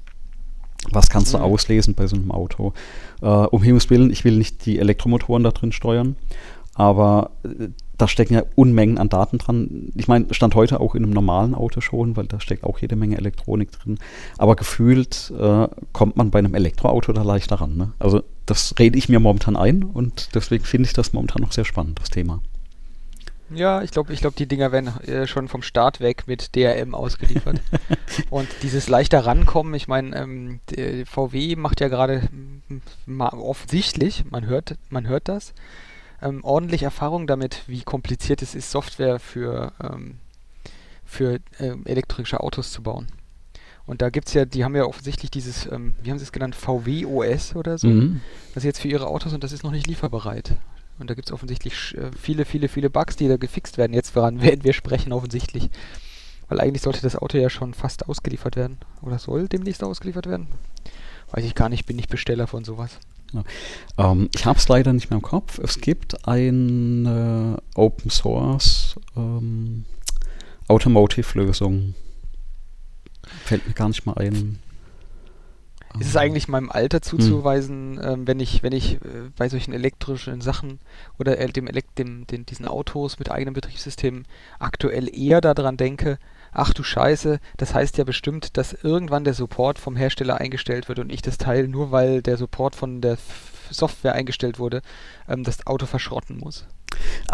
Was kannst du mhm. auslesen bei so einem Auto? Äh, um Himmels Willen, ich will nicht die Elektromotoren da drin steuern, aber äh, da stecken ja Unmengen an Daten dran. Ich meine, stand heute auch in einem normalen Auto schon, weil da steckt auch jede Menge Elektronik drin. Aber gefühlt äh, kommt man bei einem Elektroauto da leichter ran. Ne? Also das rede ich mir momentan ein und deswegen finde ich das momentan noch sehr spannend, das Thema. Ja, ich glaube, ich glaub, die Dinger werden äh, schon vom Start weg mit DRM ausgeliefert. <laughs> und dieses leichter Rankommen, ich meine, ähm, VW macht ja gerade offensichtlich, man hört, man hört das, ähm, ordentlich Erfahrung damit, wie kompliziert es ist, Software für, ähm, für äh, elektrische Autos zu bauen. Und da gibt es ja, die haben ja offensichtlich dieses, ähm, wie haben sie es genannt, VW OS oder so, mhm. das ist jetzt für ihre Autos und das ist noch nicht lieferbereit. Und da gibt es offensichtlich äh, viele, viele, viele Bugs, die da gefixt werden. Jetzt woran werden <laughs> wir sprechen, offensichtlich. Weil eigentlich sollte das Auto ja schon fast ausgeliefert werden. Oder soll demnächst ausgeliefert werden? Weiß ich gar nicht, bin ich Besteller von sowas. Ja. Ähm, ich habe es leider nicht mehr im Kopf. Es gibt eine Open Source ähm, Automotive-Lösung. Fällt mir gar nicht mal ein. Ist es eigentlich meinem Alter hm. zuzuweisen, hm. ähm, wenn ich, wenn ich äh, bei solchen elektrischen Sachen oder äh, dem, dem, dem, diesen Autos mit eigenem Betriebssystem aktuell eher daran denke, ach du Scheiße, das heißt ja bestimmt, dass irgendwann der Support vom Hersteller eingestellt wird und ich das Teil, nur weil der Support von der Software eingestellt wurde, ähm, das Auto verschrotten muss.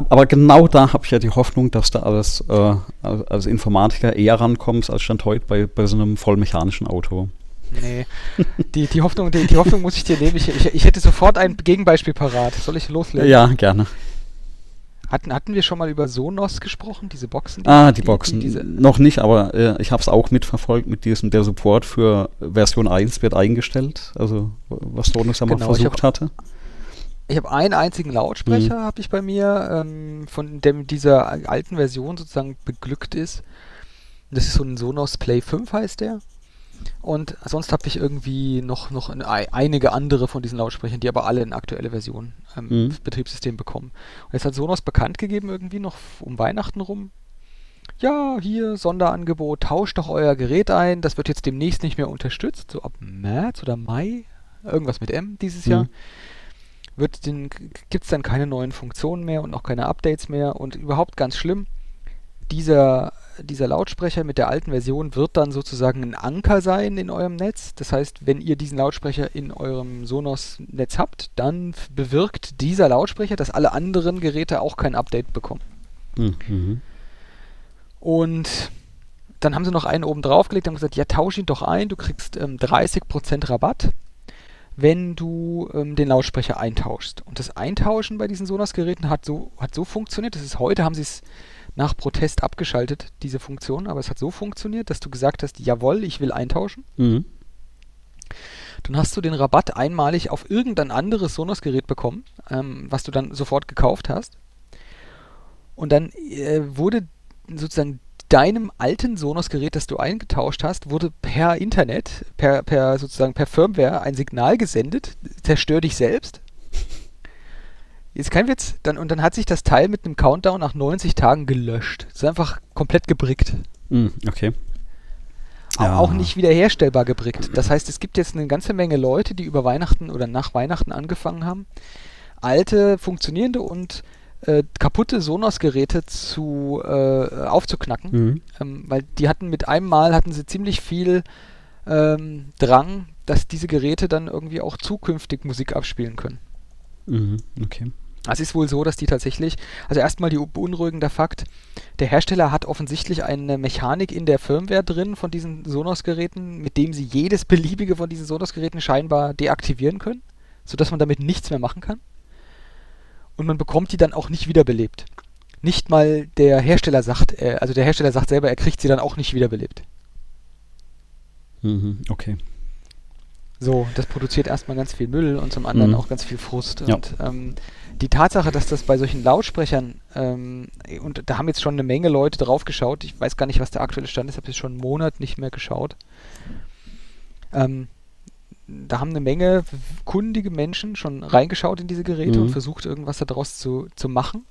Aber genau da habe ich ja die Hoffnung, dass du als, äh, als Informatiker eher rankommst als Stand heute bei, bei so einem vollmechanischen Auto. Nee, die, die, Hoffnung, die, die Hoffnung muss ich dir nehmen. Ich, ich, ich hätte sofort ein Gegenbeispiel parat. Soll ich loslegen? Ja, gerne. Hatten, hatten wir schon mal über Sonos gesprochen, diese Boxen? Die, ah, die, die Boxen. Die, Noch nicht, aber äh, ich habe es auch mitverfolgt mit diesem, der Support für Version 1 wird eingestellt, also was Sonos einmal genau, versucht hab, hatte. Ich habe einen einzigen Lautsprecher, mhm. habe ich bei mir, ähm, von dem dieser alten Version sozusagen beglückt ist. Das ist so ein Sonos Play 5 heißt der. Und sonst habe ich irgendwie noch, noch einige andere von diesen Lautsprechern, die aber alle eine aktuelle Version ähm, mhm. Betriebssystem bekommen. Und jetzt hat Sonos bekannt gegeben, irgendwie noch um Weihnachten rum. Ja, hier Sonderangebot, tauscht doch euer Gerät ein. Das wird jetzt demnächst nicht mehr unterstützt, so ab März oder Mai, irgendwas mit M dieses mhm. Jahr. Gibt es dann keine neuen Funktionen mehr und auch keine Updates mehr und überhaupt ganz schlimm. Dieser dieser Lautsprecher mit der alten Version wird dann sozusagen ein Anker sein in eurem Netz. Das heißt, wenn ihr diesen Lautsprecher in eurem Sonos-Netz habt, dann bewirkt dieser Lautsprecher, dass alle anderen Geräte auch kein Update bekommen. Mhm. Und dann haben sie noch einen oben draufgelegt und gesagt, ja, tausch ihn doch ein, du kriegst ähm, 30% Rabatt, wenn du ähm, den Lautsprecher eintauschst. Und das Eintauschen bei diesen Sonos-Geräten hat so, hat so funktioniert, das ist heute, haben sie es nach Protest abgeschaltet, diese Funktion, aber es hat so funktioniert, dass du gesagt hast, jawohl, ich will eintauschen. Mhm. Dann hast du den Rabatt einmalig auf irgendein anderes Sonos-Gerät bekommen, ähm, was du dann sofort gekauft hast. Und dann äh, wurde sozusagen deinem alten Sonos-Gerät, das du eingetauscht hast, wurde per Internet, per, per sozusagen per Firmware ein Signal gesendet, zerstör dich selbst. Ist kein Witz. Dann, und dann hat sich das Teil mit einem Countdown nach 90 Tagen gelöscht. Es ist einfach komplett gebrickt. Mm, okay. Ja. Auch nicht wiederherstellbar gebrickt. Das heißt, es gibt jetzt eine ganze Menge Leute, die über Weihnachten oder nach Weihnachten angefangen haben, alte, funktionierende und äh, kaputte Sonos-Geräte zu äh, aufzuknacken. Mhm. Ähm, weil die hatten mit einem Mal hatten sie ziemlich viel ähm, Drang, dass diese Geräte dann irgendwie auch zukünftig Musik abspielen können. Mhm. Okay. Es ist wohl so, dass die tatsächlich, also erstmal die beunruhigende Fakt, der Hersteller hat offensichtlich eine Mechanik in der Firmware drin von diesen Sonos-Geräten, mit dem sie jedes beliebige von diesen Sonos-Geräten scheinbar deaktivieren können, sodass man damit nichts mehr machen kann. Und man bekommt die dann auch nicht wiederbelebt. Nicht mal der Hersteller sagt, äh, also der Hersteller sagt selber, er kriegt sie dann auch nicht wiederbelebt. Mhm, okay. So, das produziert erstmal ganz viel Müll und zum anderen mhm. auch ganz viel Frust. Ja. Und ähm, die Tatsache, dass das bei solchen Lautsprechern, ähm, und da haben jetzt schon eine Menge Leute drauf geschaut, ich weiß gar nicht, was der aktuelle Stand ist, ich habe jetzt schon einen Monat nicht mehr geschaut. Ähm, da haben eine Menge kundige Menschen schon reingeschaut in diese Geräte mhm. und versucht, irgendwas daraus zu, zu machen.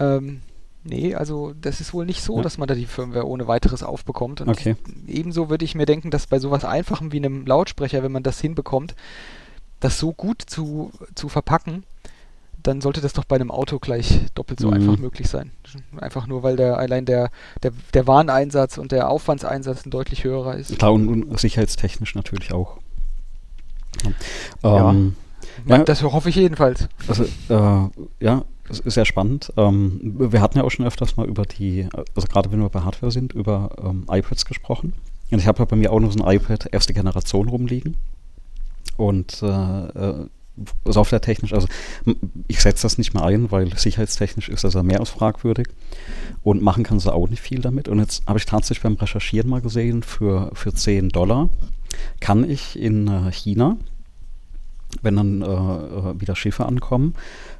Ähm, Nee, also das ist wohl nicht so, ja. dass man da die Firmware ohne weiteres aufbekommt. Und okay. ebenso würde ich mir denken, dass bei sowas Einfachem wie einem Lautsprecher, wenn man das hinbekommt, das so gut zu, zu verpacken, dann sollte das doch bei einem Auto gleich doppelt so mhm. einfach möglich sein. Einfach nur, weil der allein der, der, der Wareneinsatz und der Aufwandseinsatz ein deutlich höherer ist. Klar, und, und sicherheitstechnisch natürlich auch. Ja. Ähm, ja, das hoffe ich jedenfalls. Also, äh, ja, sehr spannend. Ähm, wir hatten ja auch schon öfters mal über die, also gerade wenn wir bei Hardware sind, über ähm, iPads gesprochen. Und ich habe ja bei mir auch noch so ein iPad erste Generation rumliegen. Und äh, äh softwaretechnisch, also ich setze das nicht mehr ein, weil sicherheitstechnisch ist das ja mehr als fragwürdig und machen kann sie auch nicht viel damit. Und jetzt habe ich tatsächlich beim Recherchieren mal gesehen, für, für 10 Dollar kann ich in äh, China, wenn dann äh, äh, wieder Schiffe ankommen,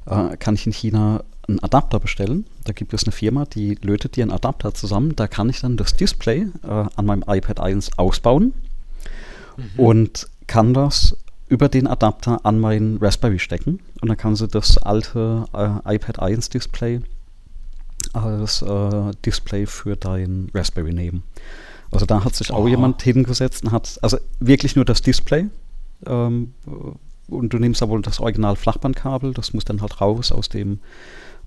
äh, kann ich in China einen Adapter bestellen. Da gibt es eine Firma, die lötet dir einen Adapter zusammen. Da kann ich dann das Display äh, an meinem iPad 1 ausbauen mhm. und kann das über den Adapter an meinen Raspberry stecken und dann kann sie das alte äh, iPad 1 Display als äh, Display für dein Raspberry nehmen. Also da hat sich oh. auch jemand hingesetzt und hat also wirklich nur das Display ähm, und du nimmst wohl das Original Flachbandkabel, das muss dann halt raus aus dem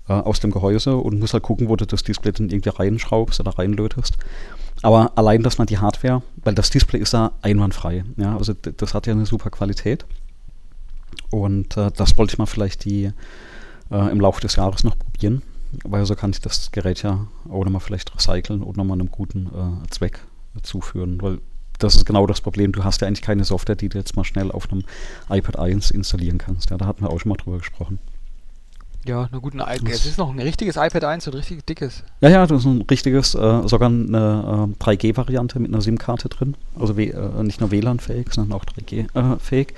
äh, aus dem Gehäuse und musst halt gucken, wo du das Display dann irgendwie reinschraubst oder reinlötest. Aber allein, dass man die Hardware, weil das Display ist da einwandfrei, ja, also das hat ja eine super Qualität. Und äh, das wollte ich mal vielleicht die äh, im Laufe des Jahres noch probieren, weil so kann ich das Gerät ja auch nochmal vielleicht recyceln und nochmal einem guten äh, Zweck zuführen, weil das ist genau das Problem. Du hast ja eigentlich keine Software, die du jetzt mal schnell auf einem iPad 1 installieren kannst. Ja, da hatten wir auch schon mal drüber gesprochen. Ja, na gut, ein es ist noch ein richtiges iPad 1, so ein richtig dickes. Ja, ja, das ist ein richtiges, äh, sogar eine äh, 3G-Variante mit einer SIM-Karte drin. Also äh, nicht nur WLAN-fähig, sondern auch 3G-fähig.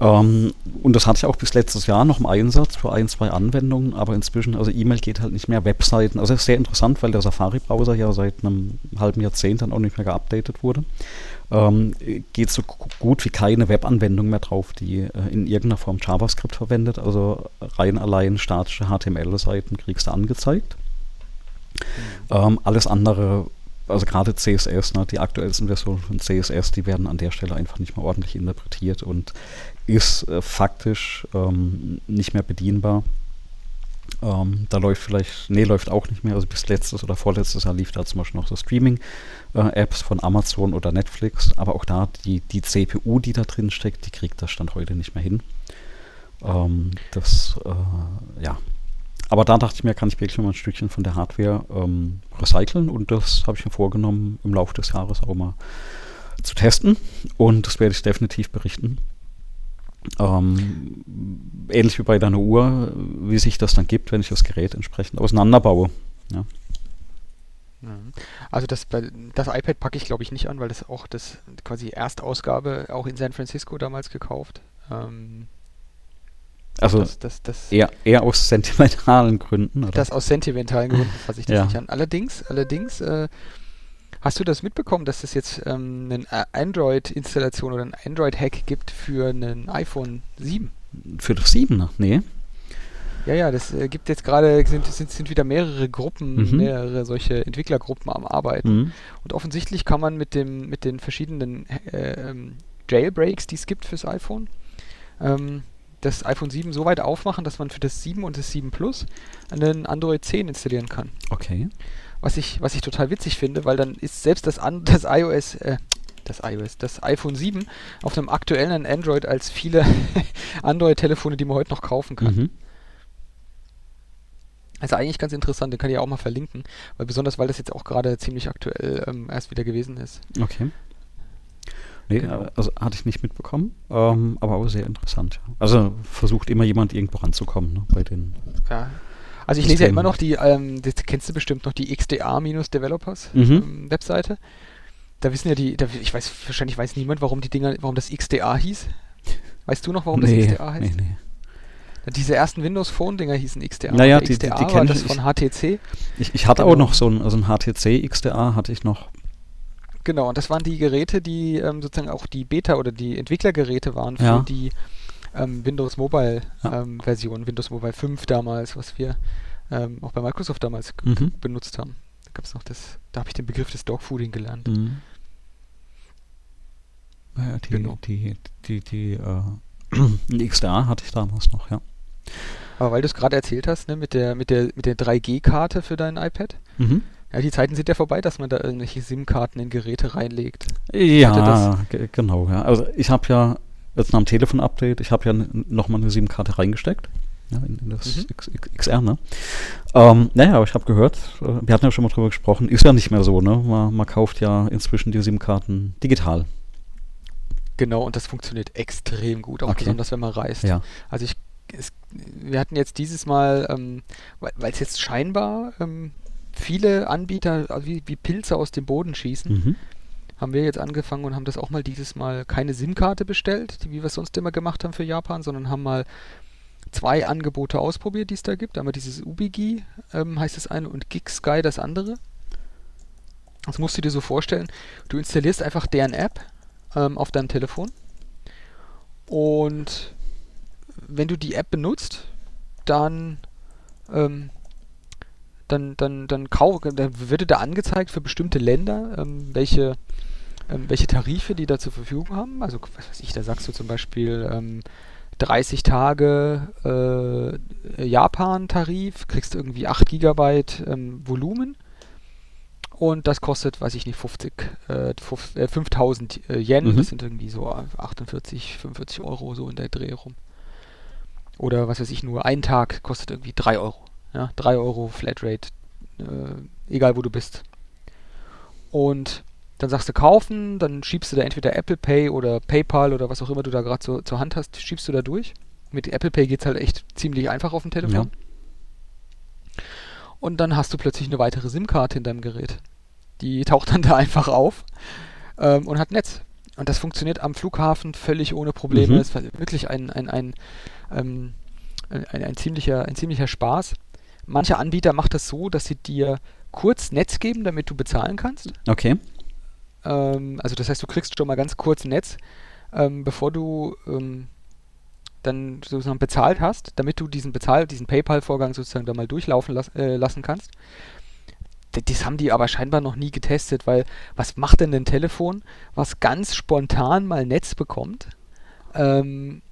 Ähm, und das hatte ich auch bis letztes Jahr noch im Einsatz für ein, zwei Anwendungen, aber inzwischen, also E-Mail geht halt nicht mehr, Webseiten. Also ist sehr interessant, weil der Safari-Browser ja seit einem halben Jahrzehnt dann auch nicht mehr geupdatet wurde ähm, geht so gut wie keine Webanwendung mehr drauf, die äh, in irgendeiner Form JavaScript verwendet. Also rein allein statische HTML-Seiten kriegst du angezeigt. Mhm. Ähm, alles andere, also gerade CSS, ne, die aktuellsten Versionen von CSS, die werden an der Stelle einfach nicht mehr ordentlich interpretiert und ist äh, faktisch ähm, nicht mehr bedienbar. Ähm, da läuft vielleicht, nee, läuft auch nicht mehr. Also bis letztes oder vorletztes Jahr lief da zum Beispiel noch so Streaming-Apps äh, von Amazon oder Netflix. Aber auch da, die, die CPU, die da drin steckt, die kriegt das Stand heute nicht mehr hin. Ähm, das, äh, ja. Aber da dachte ich mir, kann ich wirklich mal ein Stückchen von der Hardware ähm, recyceln. Und das habe ich mir vorgenommen, im Laufe des Jahres auch mal zu testen. Und das werde ich definitiv berichten. Ähm, ähnlich wie bei deiner Uhr, wie sich das dann gibt, wenn ich das Gerät entsprechend auseinanderbaue. Ja. Mhm. Also das, das iPad packe ich glaube ich nicht an, weil das auch das quasi Erstausgabe auch in San Francisco damals gekauft. Ähm, also das, das, das eher, eher aus sentimentalen Gründen. Oder? Das aus sentimentalen Gründen fasse ich das ja. nicht an. Allerdings, allerdings äh, Hast du das mitbekommen, dass es jetzt ähm, eine Android-Installation oder ein Android-Hack gibt für ein iPhone 7? Für das 7er? Nee. Ja, ja, das äh, gibt jetzt gerade, sind, sind, sind wieder mehrere Gruppen, mhm. mehrere solche Entwicklergruppen am Arbeiten. Mhm. Und offensichtlich kann man mit, dem, mit den verschiedenen äh, ähm, Jailbreaks, die es gibt fürs iPhone, ähm, das iPhone 7 so weit aufmachen, dass man für das 7 und das 7 Plus einen Android 10 installieren kann. Okay was ich, was ich total witzig finde, weil dann ist selbst das, An das iOS, äh, das iOS, das iPhone 7 auf einem aktuellen Android als viele <laughs> Android-Telefone, die man heute noch kaufen kann. Mhm. Also eigentlich ganz interessant, den kann ich auch mal verlinken, weil besonders weil das jetzt auch gerade ziemlich aktuell ähm, erst wieder gewesen ist. Okay. Nee, genau. also hatte ich nicht mitbekommen, ähm, aber auch sehr interessant. Also versucht immer jemand irgendwo ranzukommen ne, bei den. Ja, also ich lese ja immer noch die, ähm, das kennst du bestimmt noch, die XDA-Developers mhm. ähm, Webseite. Da wissen ja die, da, ich weiß, wahrscheinlich weiß niemand, warum die Dinger, warum das XDA hieß. Weißt du noch, warum nee, das XDA heißt? Nee, nee. Diese ersten Windows Phone Dinger hießen XDA. Naja, die, XDA die, die war das von HTC. Ich, ich hatte genau. auch noch so ein, also ein HTC XDA hatte ich noch. Genau, und das waren die Geräte, die ähm, sozusagen auch die Beta- oder die Entwicklergeräte waren für ja. die ähm, Windows Mobile ja. ähm, Version, Windows Mobile 5 damals, was wir ähm, auch bei Microsoft damals Mhm. benutzt haben. Da gab es noch das, da habe ich den Begriff des Dogfooding gelernt. Mhm. Ja, die, Genau. die, die, die, äh, die XDA hatte ich damals noch, ja. Aber weil du es gerade erzählt hast, ne, mit der, mit der, mit der 3G-Karte für dein iPad, Mhm. ja, die Zeiten sind ja vorbei, dass man da irgendwelche SIM-Karten in Geräte reinlegt. Ja, ge- genau, ja. Also ich habe ja jetzt nach dem Telefon-Update, ich habe ja nochmal eine SIM-Karte reingesteckt. Ja, in, in das Mhm. X, X, XR, ne? Ähm, naja, aber ich habe gehört, äh, wir hatten ja schon mal drüber gesprochen, ist ja nicht mehr so, ne? Man, man kauft ja inzwischen die SIM-Karten digital. Genau, und das funktioniert extrem gut, auch Okay. besonders wenn man reist. Ja. Also ich, es, wir hatten jetzt dieses Mal, ähm, weil es jetzt scheinbar ähm, viele Anbieter äh, wie, wie Pilze aus dem Boden schießen, Mhm. Haben wir jetzt angefangen und haben das auch mal dieses Mal keine SIM-Karte bestellt, die, wie wir es sonst immer gemacht haben für Japan, sondern haben mal zwei Angebote ausprobiert, die es da gibt. Einmal dieses Ubigi, ähm, heißt das eine, und GigSky das andere. Das musst du dir so vorstellen. Du installierst einfach deren App ähm, auf deinem Telefon und wenn du die App benutzt, dann ähm, dann, dann, dann, dann wird da angezeigt für bestimmte Länder, ähm, welche, ähm, welche Tarife die da zur Verfügung haben. Also, was weiß ich, da sagst du zum Beispiel ähm, 30 Tage äh, Japan-Tarif, kriegst irgendwie 8 Gigabyte ähm, Volumen und das kostet, weiß ich nicht, 50, äh, fuf- äh, 5000 äh, Yen, Mhm. das sind irgendwie so 48, 45 Euro so in der Dreh rum. Oder was weiß ich, nur ein Tag kostet irgendwie 3 Euro. Ja, 3 Euro Flatrate, äh, egal wo du bist. Und dann sagst du kaufen, dann schiebst du da entweder Apple Pay oder PayPal oder was auch immer du da gerade so zur Hand hast, schiebst du da durch. Mit Apple Pay geht es halt echt ziemlich einfach auf dem Telefon. Und dann hast du plötzlich eine weitere SIM-Karte in deinem Gerät. Die taucht dann da <laughs> einfach auf ähm, und hat Netz. Und das funktioniert am Flughafen völlig ohne Probleme. Mhm. Es war wirklich ein, ein, ein, ähm, ein, ein, ein, ziemlicher, ein ziemlicher Spaß. Manche Anbieter macht das so, dass sie dir kurz Netz geben, damit du bezahlen kannst. Okay. Ähm, also das heißt, du kriegst schon mal ganz kurz Netz, ähm, bevor du ähm, dann sozusagen bezahlt hast, damit du diesen Bezahl, diesen PayPal-Vorgang sozusagen da mal durchlaufen las äh, lassen kannst. D das haben die aber scheinbar noch nie getestet, weil was macht denn ein Telefon, was ganz spontan mal Netz bekommt? Ähm,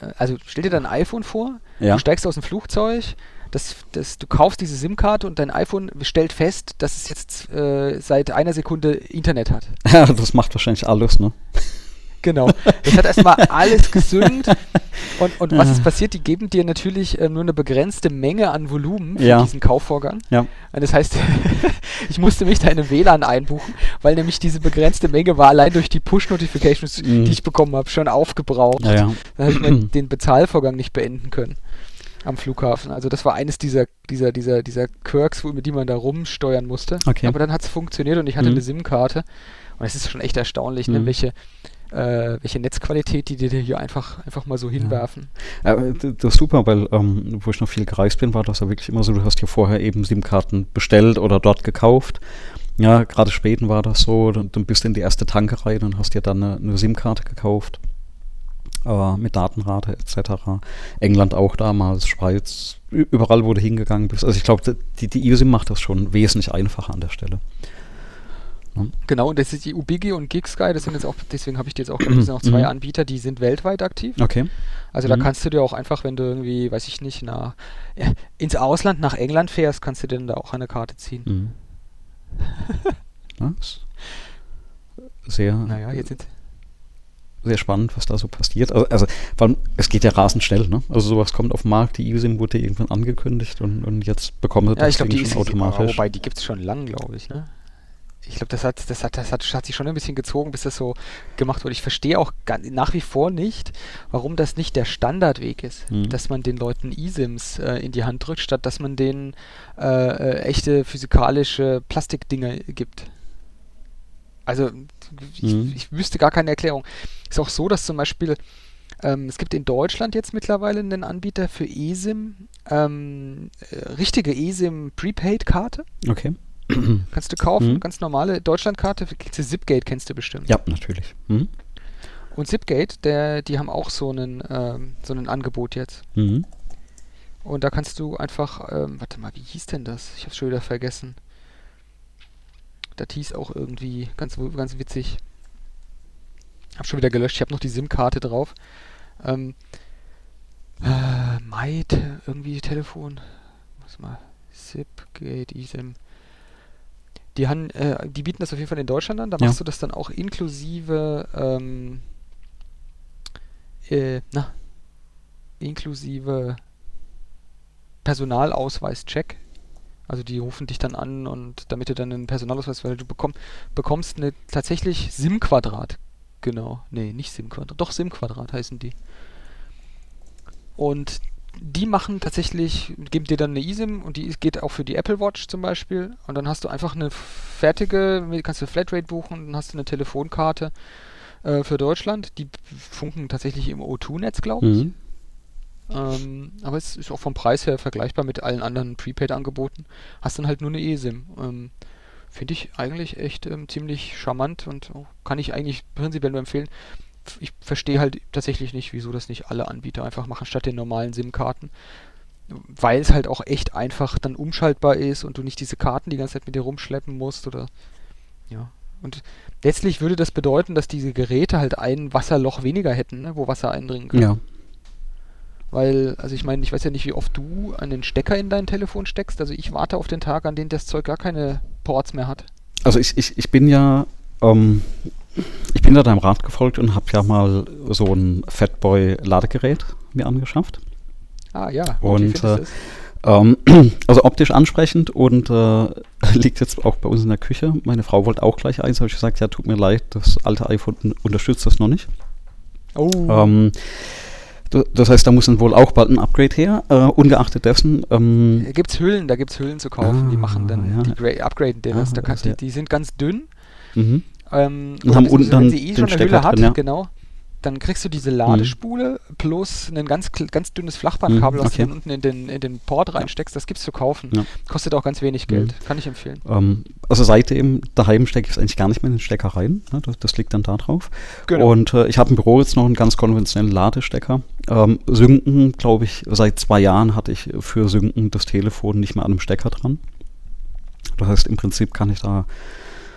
äh, also stell dir dein iPhone vor, Ja. du steigst aus dem Flugzeug, das, das, du kaufst diese SIM-Karte und dein iPhone stellt fest, dass es jetzt äh, seit einer Sekunde Internet hat. <laughs> Ja, das macht wahrscheinlich alles, ne? Genau. <laughs> Es hat erstmal alles gesynkt und, und was ist passiert? Die geben dir natürlich äh, nur eine begrenzte Menge an Volumen für Ja. diesen Kaufvorgang. Ja. Und das heißt, <laughs> ich musste mich da in einem WLAN einbuchen, weil nämlich diese begrenzte Menge war allein durch die Push-Notifications, Mhm. die ich bekommen habe, schon aufgebraucht. Ja, ja. Dann habe ich <clears throat> den Bezahlvorgang nicht beenden können am Flughafen. Also das war eines dieser, dieser, dieser, dieser Quirks, wo- mit die man da rumsteuern musste. Okay. Aber dann hat es funktioniert und ich hatte Mhm. eine SIM-Karte. Und es ist schon echt erstaunlich, ne, Mhm. welche, äh, welche Netzqualität die dir hier einfach, einfach mal so hinwerfen. Äh, d- das ist super, weil ähm, wo ich noch viel gereist bin, war das ja wirklich immer so, du hast dir vorher eben SIM-Karten bestellt oder dort gekauft. Ja, gerade Späten war das so, dann, dann bist du in die erste Tanke rein und hast dir dann eine, eine SIM-Karte gekauft. Äh, mit Datenrate etc. England auch damals, Schweiz, überall, wo du hingegangen bist. Also ich glaube, die, die eSIM macht das schon wesentlich einfacher an der Stelle. Genau, und das ist die Ubigi und GigSky, das sind jetzt auch, deswegen habe ich dir jetzt auch gesagt, das sind auch <clears throat> zwei Mhm. Anbieter, die sind weltweit aktiv. Okay. Also da Mhm. kannst du dir auch einfach, wenn du irgendwie, weiß ich nicht, nach, ins Ausland nach England fährst, kannst du dir dann da auch eine Karte ziehen. Mhm. <laughs> Sehr, Naja, jetzt sind sehr spannend, was da so passiert. Also, also vor allem, es geht ja rasend schnell, ne? Also sowas kommt auf den Markt, die eSIM wurde irgendwann angekündigt und, und jetzt bekommen sie Ja, ich glaube, Ding die schon automatisch. Wobei, die gibt es schon lang, glaube ich, ne? Ich glaube, das hat, das, hat, das hat, hat sich schon ein bisschen gezogen, bis das so gemacht wurde. Ich verstehe auch gar, nach wie vor nicht, warum das nicht der Standardweg ist, Mhm. dass man den Leuten eSIMs äh, in die Hand drückt, statt dass man denen äh, äh, echte physikalische Plastikdinger gibt. Also, ich, Mhm. ich wüsste gar keine Erklärung. Ist auch so, dass zum Beispiel ähm, es gibt in Deutschland jetzt mittlerweile einen Anbieter für eSIM, ähm, äh, richtige eSIM Prepaid-Karte. Okay. Kannst du kaufen, Mhm. ganz normale Deutschlandkarte. Zipgate kennst du bestimmt. Ja, natürlich. Mhm. Und Zipgate, der, die haben auch so einen, ähm, so ein Angebot jetzt. Mhm. Und da kannst du einfach, ähm, warte mal, wie hieß denn das? Ich hab's schon wieder vergessen. Das hieß auch irgendwie ganz, ganz witzig. Hab schon wieder gelöscht, ich habe noch die SIM-Karte drauf. Ähm, äh, Might, irgendwie Telefon. Muss mal. SIP, Gate, eSIM. Die, haben, äh, die bieten das auf jeden Fall in Deutschland an. Da Ja. machst du das dann auch inklusive, ähm, äh, na, inklusive Personalausweis-Check. Also die rufen dich dann an und damit du dann einen Personalausweis, weil du bekomm, bekommst eine tatsächlich SIM-Quadrat. Genau. Nee, nicht SIM-Quadrat. Doch SIM-Quadrat heißen die. Und die machen tatsächlich, geben dir dann eine eSIM und die geht auch für die Apple Watch zum Beispiel. Und dann hast du einfach eine fertige, kannst du Flatrate buchen und dann hast du eine Telefonkarte äh, für Deutschland. Die funken tatsächlich im O2-Netz, glaube ich. Mhm. Ähm, aber es ist auch vom Preis her vergleichbar mit allen anderen Prepaid-Angeboten. Hast dann halt nur eine eSIM. Ähm, Finde ich eigentlich echt ähm, ziemlich charmant und kann ich eigentlich prinzipiell nur empfehlen. Ich verstehe halt tatsächlich nicht, wieso das nicht alle Anbieter einfach machen statt den normalen SIM-Karten. Weil es halt auch echt einfach dann umschaltbar ist und du nicht diese Karten die ganze Zeit mit dir rumschleppen musst oder ja. Und letztlich würde das bedeuten, dass diese Geräte halt ein Wasserloch weniger hätten, ne, wo Wasser eindringen kann. Ja. Weil, also ich meine, ich weiß ja nicht, wie oft du einen Stecker in dein Telefon steckst. Also ich warte auf den Tag, an dem das Zeug gar keine Ports mehr hat. Also ich, ich, ich bin ja, ähm, ich bin da deinem Rat gefolgt und habe ja mal so ein Fatboy-Ladegerät mir angeschafft. Ah ja, Und, äh? Ähm, <clears throat> also optisch ansprechend und äh, <laughs> liegt jetzt auch bei uns in der Küche. Meine Frau wollte auch gleich eins, habe ich gesagt, ja, tut mir leid, das alte iPhone un- unterstützt das noch nicht. Oh, Ähm, das heißt, da muss dann wohl auch bald ein Upgrade her. Äh, ungeachtet dessen, ähm, da gibt's Hüllen, da gibt's Hüllen zu kaufen. die Ah, machen dann, ja. die gra- upgraden das. Ah, Da kann, ja- die, die sind ganz dünn. mhm. Ähm, Und haben unten dann wenn sie eh den schon eine Stecker Hülle hat, drin, ja. Mhm. genau. Dann kriegst du diese Ladespule plus ein ganz, ganz dünnes Flachbandkabel, Mhm, das okay. du dann unten in den, in den Port reinsteckst. Das gibt's zu kaufen. Ja. Kostet auch ganz wenig Geld. Kann ich empfehlen. ähm, also seitdem daheim stecke ich es eigentlich gar nicht mehr in den Stecker rein. Ne? Das, das liegt dann da drauf. Genau. Und äh, ich habe im Büro jetzt noch einen ganz konventionellen Ladestecker. Ähm, Synken, glaube ich, seit zwei Jahren hatte ich für Synken das Telefon nicht mehr an einem Stecker dran. Das heißt, im Prinzip kann ich da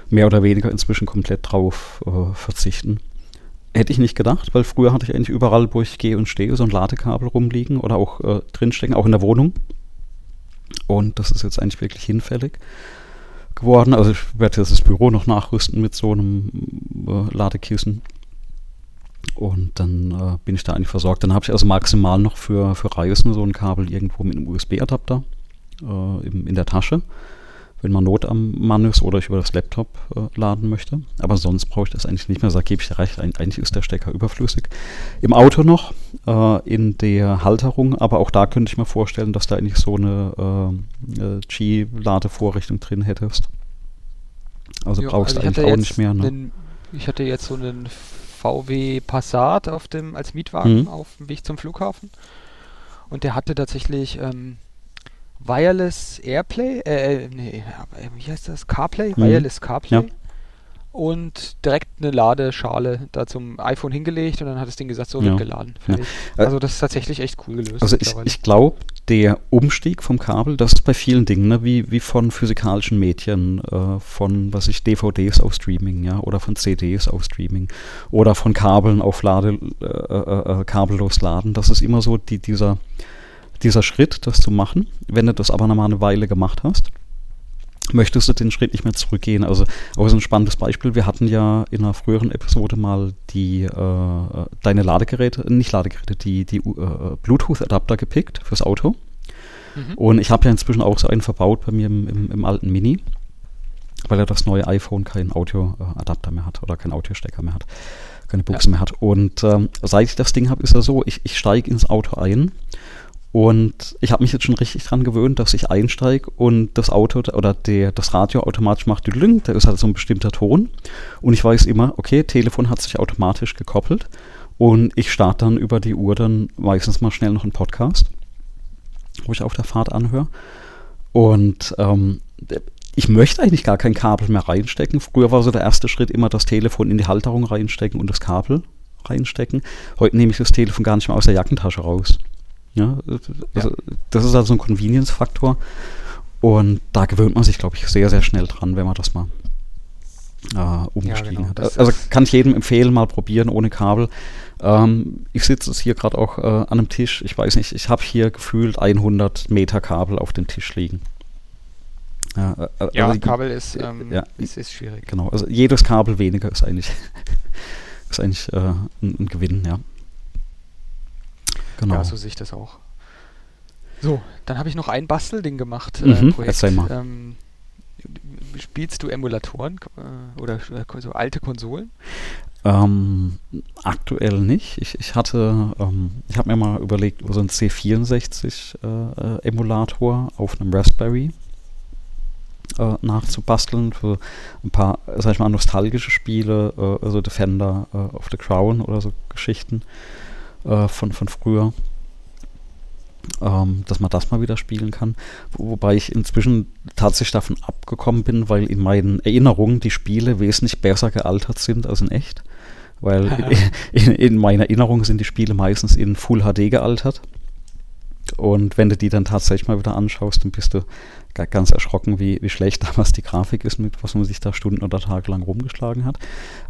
mehr oder weniger inzwischen komplett drauf äh, verzichten. Hätte ich nicht gedacht, weil früher hatte ich eigentlich überall, wo ich gehe und stehe, so ein Ladekabel rumliegen oder auch äh, drinstecken, auch in der Wohnung. Und das ist jetzt eigentlich wirklich hinfällig geworden. Also ich werde jetzt das Büro noch nachrüsten mit so einem äh, Ladekissen. Und dann äh, bin ich da eigentlich versorgt. Dann habe ich also maximal noch für, für Reisen so ein Kabel irgendwo mit einem USB-Adapter äh, im, in der Tasche, wenn man Not am Mann ist oder ich über das Laptop äh, laden möchte. Aber sonst brauche ich das eigentlich nicht mehr. Da gebe ich recht, Eig- eigentlich ist der Stecker überflüssig. Im Auto noch, äh, in der Halterung, aber auch da könnte ich mir vorstellen, dass da eigentlich so eine äh, äh, G-Ladevorrichtung drin hättest. Also Ja, brauchst also du ich eigentlich auch nicht mehr. Ne? einen- ich hatte jetzt so einen VW Passat auf dem, als Mietwagen Mhm. auf dem Weg zum Flughafen. Und der hatte tatsächlich ähm, Wireless Airplay, äh, äh, nee, äh, wie heißt das? CarPlay? Mhm. Wireless CarPlay. Ja. Und direkt eine Ladeschale da zum iPhone hingelegt und dann hat das Ding gesagt, so Ja. wird geladen. Ja. Äh, Also das ist tatsächlich echt cool gelöst. Also ich, ich glaube, der Umstieg vom Kabel, das ist bei vielen Dingen, ne, wie, wie von physikalischen Medien, äh, von was ich DVDs auf Streaming, ja, oder von CDs auf Streaming oder von Kabeln auf Lade, äh, äh, äh, kabellos laden. Das ist immer so die, dieser, dieser Schritt, das zu machen. Wenn du das aber nochmal eine Weile gemacht hast, möchtest du den Schritt nicht mehr zurückgehen. Also auch so ein spannendes Beispiel. Wir hatten ja in einer früheren Episode mal die äh, deine Ladegeräte, nicht Ladegeräte, die, die äh, Bluetooth-Adapter gepickt fürs Auto. Mhm. Und ich habe ja inzwischen auch so einen verbaut bei mir im, im, im alten Mini, weil ja das neue iPhone keinen Audio-Adapter mehr hat oder keinen Audiostecker mehr hat, keine Buchse mehr hat. Und ähm, seit ich das Ding habe, ist ja so, ich, ich steige ins Auto ein und ich habe mich jetzt schon richtig dran gewöhnt, dass ich einsteige und das Auto oder der, das Radio automatisch macht Düdling, da ist halt so ein bestimmter Ton. Und ich weiß immer, okay, Telefon hat sich automatisch gekoppelt und ich starte dann über die Uhr dann meistens mal schnell noch einen Podcast, wo ich auf der Fahrt anhöre. Und ähm, ich möchte eigentlich gar kein Kabel mehr reinstecken. Früher war so der erste Schritt immer das Telefon in die Halterung reinstecken und das Kabel reinstecken. Heute nehme ich das Telefon gar nicht mehr aus der Jackentasche raus. Ja, also ja. Das ist also ein Convenience-Faktor. Und da gewöhnt man sich, glaube ich, sehr, sehr schnell dran, wenn man das mal äh, umgestiegen ja, genau. hat. Also kann ich jedem empfehlen, mal probieren ohne Kabel. Ähm, ich sitze jetzt hier gerade auch äh, an einem Tisch. Ich weiß nicht, ich habe hier gefühlt 100 Meter Kabel auf dem Tisch liegen. Ja, äh, äh ja also Kabel ist, ähm, ja, ist, ist, schwierig. Genau, also jedes Kabel weniger ist eigentlich, <laughs> ist eigentlich äh, ein, ein, Gewinn, ja. Genau. Ja, so sehe ich das auch. So, dann habe ich noch ein Bastelding gemacht. Äh, mhm, Projekt. Erzähl mal. Ähm, spielst du Emulatoren äh, oder äh, so alte Konsolen? Ähm, aktuell nicht. Ich, ich hatte, ähm, ich habe mir mal überlegt, so ein C64-Emulator äh, auf einem Raspberry äh, nachzubasteln für ein paar, sag ich mal, nostalgische Spiele, äh, also Defender of the Crown oder so Geschichten von, von früher ähm, dass man das mal wieder spielen kann. Wo, wobei ich inzwischen tatsächlich davon abgekommen bin, weil in meinen Erinnerungen die Spiele wesentlich besser gealtert sind als in echt. Weil <laughs> in, in meiner Erinnerung sind die Spiele meistens in Full HD gealtert. Und wenn du die dann tatsächlich mal wieder anschaust, dann bist du ganz erschrocken, wie, wie schlecht <laughs> damals die Grafik ist, mit was man sich da Stunden oder Tage lang rumgeschlagen hat.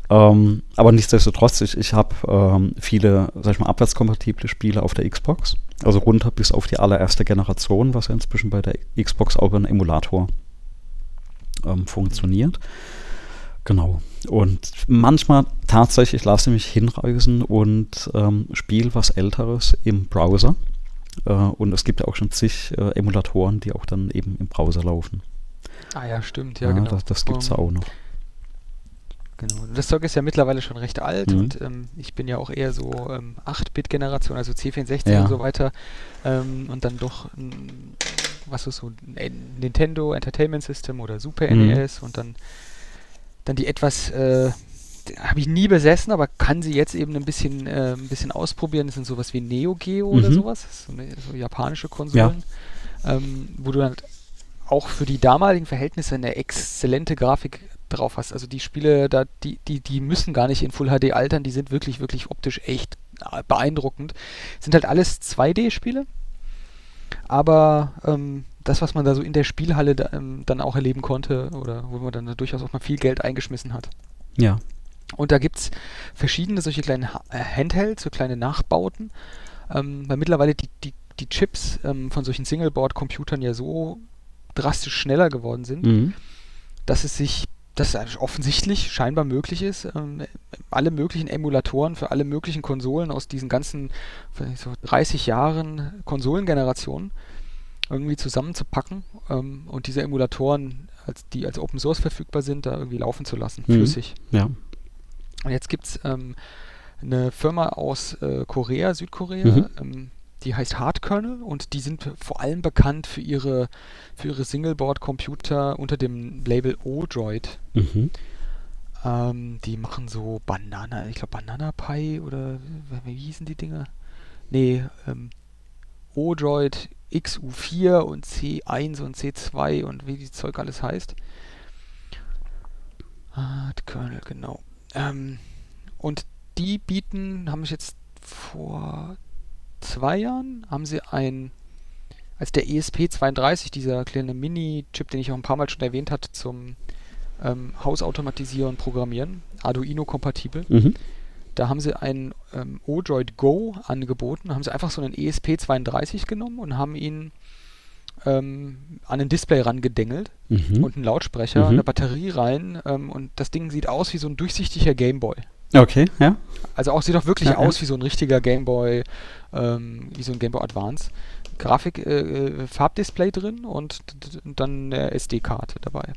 Ähm, aber nichtsdestotrotz, ich, ich habe ähm, viele, sag ich mal, abwärtskompatible Spiele auf der Xbox. Also runter bis auf die allererste Generation, was ja inzwischen bei der Xbox auch über einen Emulator ähm, funktioniert. Genau. Und manchmal tatsächlich lasse ich mich hinreisen und ähm, spiele was Älteres im Browser. Äh, und es gibt ja auch schon zig äh, Emulatoren, die auch dann eben im Browser laufen. Ah ja, stimmt, ja, ja genau. Das, das gibt es um, auch noch. Genau. Das Zeug ist ja mittlerweile schon recht alt mhm. und ähm, ich bin ja auch eher so ähm, 8-Bit-Generation, also C64 ja. und so weiter. Ähm, und dann doch, was ist so, Nintendo Entertainment System oder Super mhm. NES und dann, dann die etwas äh, habe ich nie besessen, aber kann sie jetzt eben ein bisschen, äh, ein bisschen ausprobieren. Das sind sowas wie Neo Geo mhm. oder sowas, so, eine, so japanische Konsolen, ja. ähm, wo du dann auch für die damaligen Verhältnisse eine exzellente Grafik drauf hast. Also die Spiele, da, die, die, die müssen gar nicht in Full HD altern, die sind wirklich, wirklich optisch echt äh, beeindruckend. Sind halt alles 2D-Spiele, aber ähm, das, was man da so in der Spielhalle da, ähm, dann auch erleben konnte, oder wo man dann da durchaus auch mal viel Geld eingeschmissen hat. Ja. Und da gibt es verschiedene solche kleinen äh, Handhelds, so kleine Nachbauten, ähm, weil mittlerweile die, die, die Chips ähm, von solchen Singleboard-Computern ja so drastisch schneller geworden sind, mhm. dass es sich, dass es offensichtlich scheinbar möglich ist, ähm, alle möglichen Emulatoren für alle möglichen Konsolen aus diesen ganzen so 30 Jahren Konsolengenerationen irgendwie zusammenzupacken ähm, und diese Emulatoren, als, die als Open Source verfügbar sind, da irgendwie laufen zu lassen, mhm. flüssig. Ja. Und jetzt gibt es ähm, eine Firma aus äh, Korea, Südkorea, mhm. ähm, die heißt Hardkernel und die sind vor allem bekannt für ihre, für ihre Singleboard-Computer unter dem Label Odroid. Mhm. Ähm, die machen so Banana, ich glaube Banana Pie oder wie hießen die Dinger? Nee, ähm, Odroid XU4 und C1 und C2 und wie die Zeug alles heißt. Hardkernel, genau. Ähm, und die bieten, haben sich jetzt vor zwei Jahren, haben sie ein, als der ESP32, dieser kleine Mini-Chip, den ich auch ein paar Mal schon erwähnt hatte, zum ähm, Hausautomatisieren und Programmieren, Arduino-kompatibel, mhm. da haben sie ein ähm, Odroid Go angeboten, haben sie einfach so einen ESP32 genommen und haben ihn ähm, an ein Display rangedengelt mhm. und einen Lautsprecher, mhm. eine Batterie rein ähm, und das Ding sieht aus wie so ein durchsichtiger Gameboy. Okay, ja. Also auch sieht auch wirklich ja, aus ja. wie so ein richtiger Gameboy, ähm, wie so ein Gameboy Advance. Grafik, äh, äh Farbdisplay drin und dann eine SD-Karte dabei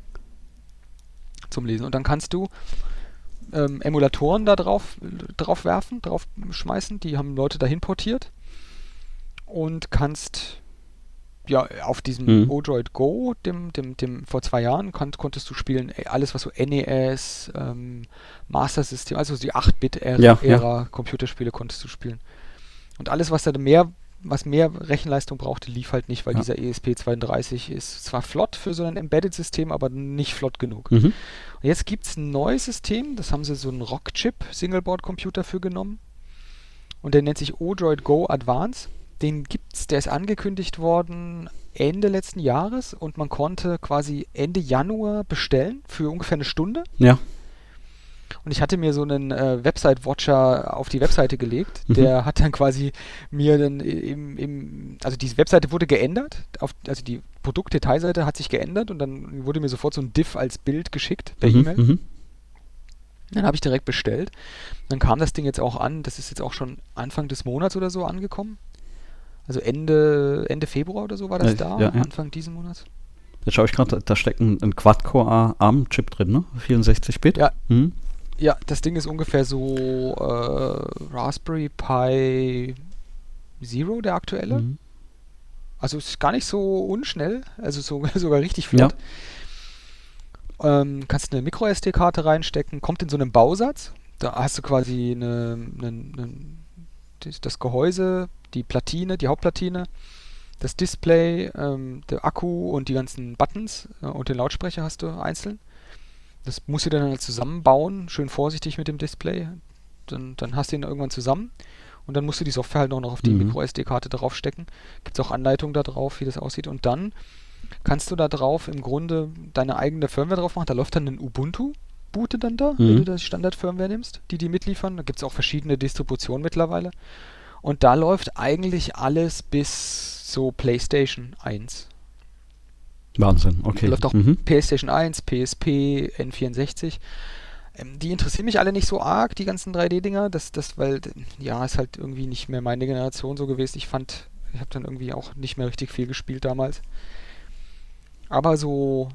zum Lesen. Und dann kannst du ähm, Emulatoren da drauf, drauf werfen, drauf schmeißen, die haben Leute dahin portiert und kannst ja, auf diesem mhm. Odroid Go, dem, dem, dem vor zwei Jahren, kon konntest du spielen alles, was so NES, ähm, Master System, also die 8-Bit-Ära ja, ja. Computerspiele konntest du spielen. Und alles, was da mehr, was mehr Rechenleistung brauchte, lief halt nicht, weil ja. dieser ESP32 ist zwar flott für so ein Embedded-System, aber nicht flott genug. Mhm. Und jetzt gibt es ein neues System, das haben sie so einen Rock-Chip Singleboard-Computer für genommen. Und der nennt sich Odroid Go Advance. Den gibt's, der ist angekündigt worden Ende letzten Jahres und man konnte quasi Ende Januar bestellen für ungefähr eine Stunde. Ja. Und ich hatte mir so einen äh, Website-Watcher auf die Webseite gelegt. Mhm. Der hat dann quasi mir dann im, im, also diese Webseite wurde geändert, auf, also die Produktdetailseite hat sich geändert und dann wurde mir sofort so ein Diff als Bild geschickt per mhm. E-Mail. Mhm. Dann habe ich direkt bestellt. Dann kam das Ding jetzt auch an. Das ist jetzt auch schon Anfang des Monats oder so angekommen. Also Ende, Ende Februar oder so war das da, ja, ja. Anfang diesen Monats. Jetzt schaue ich gerade, da steckt ein, ein Quad-Core ARM-Chip drin, ne? 64-Bit. Ja. Mhm. Ja, das Ding ist ungefähr so äh, Raspberry Pi Zero, der aktuelle. Mhm. Also ist gar nicht so unschnell, also so, <laughs> sogar richtig flott. Ja. Ähm, kannst eine Micro-SD-Karte reinstecken, kommt in so einem Bausatz. Da hast du quasi eine, eine, eine, das Gehäuse, die Platine, die Hauptplatine, das Display, ähm, der Akku und die ganzen Buttons äh, und den Lautsprecher hast du einzeln. Das musst du dann halt zusammenbauen, schön vorsichtig mit dem Display. Dann, dann hast du ihn irgendwann zusammen. Und dann musst du die Software halt auch noch auf die mhm. Micro-SD-Karte draufstecken. Gibt es auch Anleitungen da drauf, wie das aussieht. Und dann kannst du da drauf im Grunde deine eigene Firmware drauf machen. Da läuft dann ein Ubuntu, bootet dann da, mhm. wenn du das Standard-Firmware nimmst, die die mitliefern. Da gibt es auch verschiedene Distributionen mittlerweile. Und da läuft eigentlich alles bis so PlayStation 1. Wahnsinn, okay. Läuft auch mhm. PlayStation 1, PSP, N64. Ähm, die interessieren mich alle nicht so arg, die ganzen 3D-Dinger. Das, das, weil, ja, ist halt irgendwie nicht mehr meine Generation so gewesen. Ich fand, ich habe dann irgendwie auch nicht mehr richtig viel gespielt damals. Aber so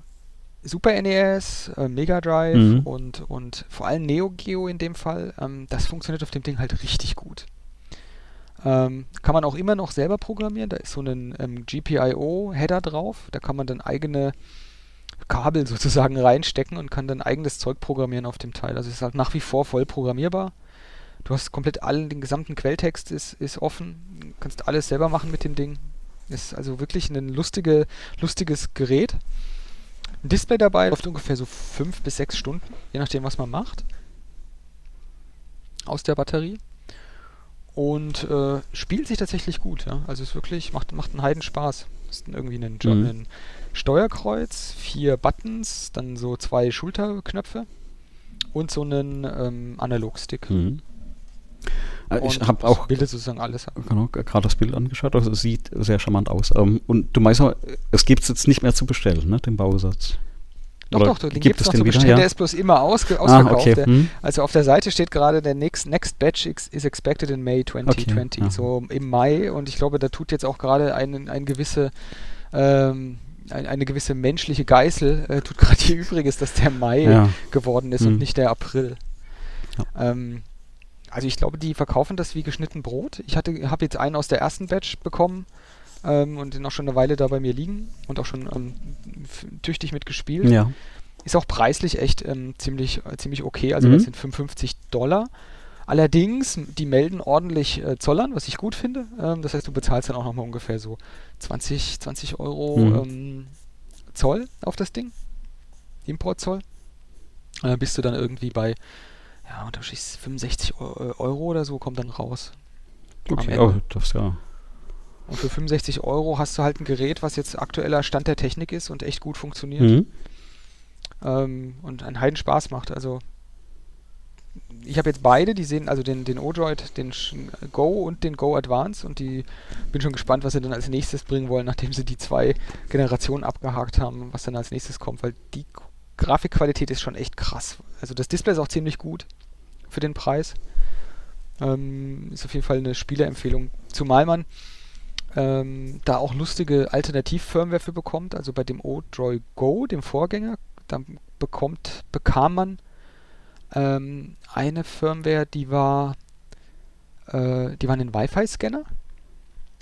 Super NES, äh, Mega Drive mhm. und, und vor allem Neo Geo in dem Fall, ähm, das funktioniert auf dem Ding halt richtig gut. Ähm, kann man auch immer noch selber programmieren. Da ist so ein ähm, GPIO-Header drauf. Da kann man dann eigene Kabel <laughs> sozusagen reinstecken und kann dann eigenes Zeug programmieren auf dem Teil. Also es ist halt nach wie vor voll programmierbar. Du hast komplett allen, den gesamten Quelltext ist, ist offen. Du kannst alles selber machen mit dem Ding. Ist also wirklich ein lustige, lustiges Gerät. Ein Display dabei läuft ungefähr so 5 bis 6 Stunden, je nachdem, was man macht. Aus der Batterie und äh, spielt sich tatsächlich gut. Ja? Also es wirklich macht, macht einen Heidenspaß. Ist irgendwie ein, mhm. ein Steuerkreuz, vier Buttons, dann so zwei Schulterknöpfe und so einen ähm, Analogstick. Mhm. Äh, ich habe auch bildet sozusagen alles ab. Genau, gerade das Bild angeschaut. Also es sieht sehr charmant aus. Ähm, und du meinst aber, es gibt es jetzt nicht mehr zu bestellen, ne, den Bausatz. Doch, Oder doch, den gibt es noch zu bestellen. Ja? Der ist bloß immer ausge ausverkauft. Ah, okay. hm. Also auf der Seite steht gerade, der next, next batch is expected in May 2020. Okay. So im Mai. Und ich glaube, da tut jetzt auch gerade ein, ein gewisse, ähm, ein, eine gewisse menschliche Geißel, äh, tut gerade hier Übriges, dass der Mai ja. geworden ist hm. und nicht der April. Ähm, also ich glaube, die verkaufen das wie geschnitten Brot. Ich habe jetzt einen aus der ersten Batch bekommen ähm, und den auch schon eine Weile da bei mir liegen und auch schon ähm, tüchtig mitgespielt. Ja. Ist auch preislich echt ähm, ziemlich, äh, ziemlich okay, also mhm. das sind 55 Dollar. Allerdings, die melden ordentlich äh, Zollern, was ich gut finde. Ähm, das heißt, du bezahlst dann auch nochmal ungefähr so 20, 20 Euro mhm. Ähm, Zoll auf das Ding. Importzoll. Und dann bist du dann irgendwie bei, ja, unterschiedlich 65 Euro oder so, kommt dann raus. Okay, oh, das ja. Und für 65 Euro hast du halt ein Gerät, was jetzt aktueller Stand der Technik ist und echt gut funktioniert. Mhm. Ähm, und einen Heiden Spaß macht. Also ich habe jetzt beide, die sehen also den, den Odroid, den Go und den Go Advance und die bin schon gespannt, was sie dann als nächstes bringen wollen, nachdem sie die zwei Generationen abgehakt haben, was dann als nächstes kommt, weil die Grafikqualität ist schon echt krass. Also das Display ist auch ziemlich gut für den Preis. Ähm, ist auf jeden Fall eine Spielerempfehlung. Zumal man ähm, da auch lustige Alternativ-Firmware für bekommt. Also bei dem Odroid Go, dem Vorgänger, da bekommt, bekam man ähm, eine Firmware, die war, äh, die war ein Wi-Fi-Scanner,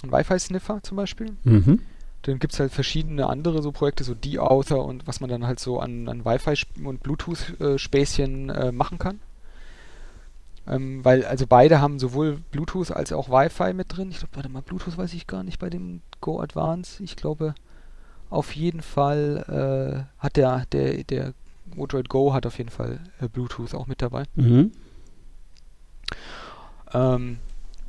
ein Wi-Fi-Sniffer zum Beispiel. Mhm. Dann gibt es halt verschiedene andere so Projekte, so D-Author und was man dann halt so an, an Wi-Fi und Bluetooth-Späßchen äh, äh, machen kann. Ähm, weil, also beide haben sowohl Bluetooth als auch Wi-Fi mit drin. Ich glaube, warte mal, Bluetooth weiß ich gar nicht bei dem Go Advance. Ich glaube, auf jeden Fall äh, hat der, der, der Odroid Go hat auf jeden Fall äh, Bluetooth auch mit dabei. Mhm. Ähm,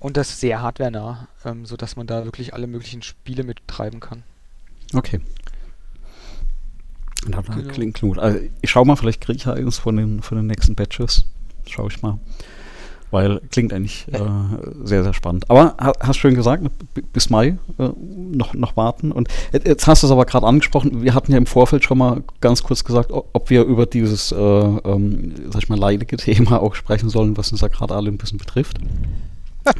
Und das sehr hardwarenah, ähm, sodass man da wirklich alle möglichen Spiele mittreiben kann. Okay. Na, genau. Klingt gut. Also ich schau mal, vielleicht kriege ich ja eines von den, von den nächsten Batches. Schau ich mal. Weil klingt eigentlich äh, sehr, sehr spannend. Aber hast schön gesagt, bis Mai äh, noch, noch warten. Und jetzt hast du es aber gerade angesprochen, wir hatten ja im Vorfeld schon mal ganz kurz gesagt, ob wir über dieses, äh, ähm, sag ich mal, leidige Thema auch sprechen sollen, was uns ja gerade alle ein bisschen betrifft.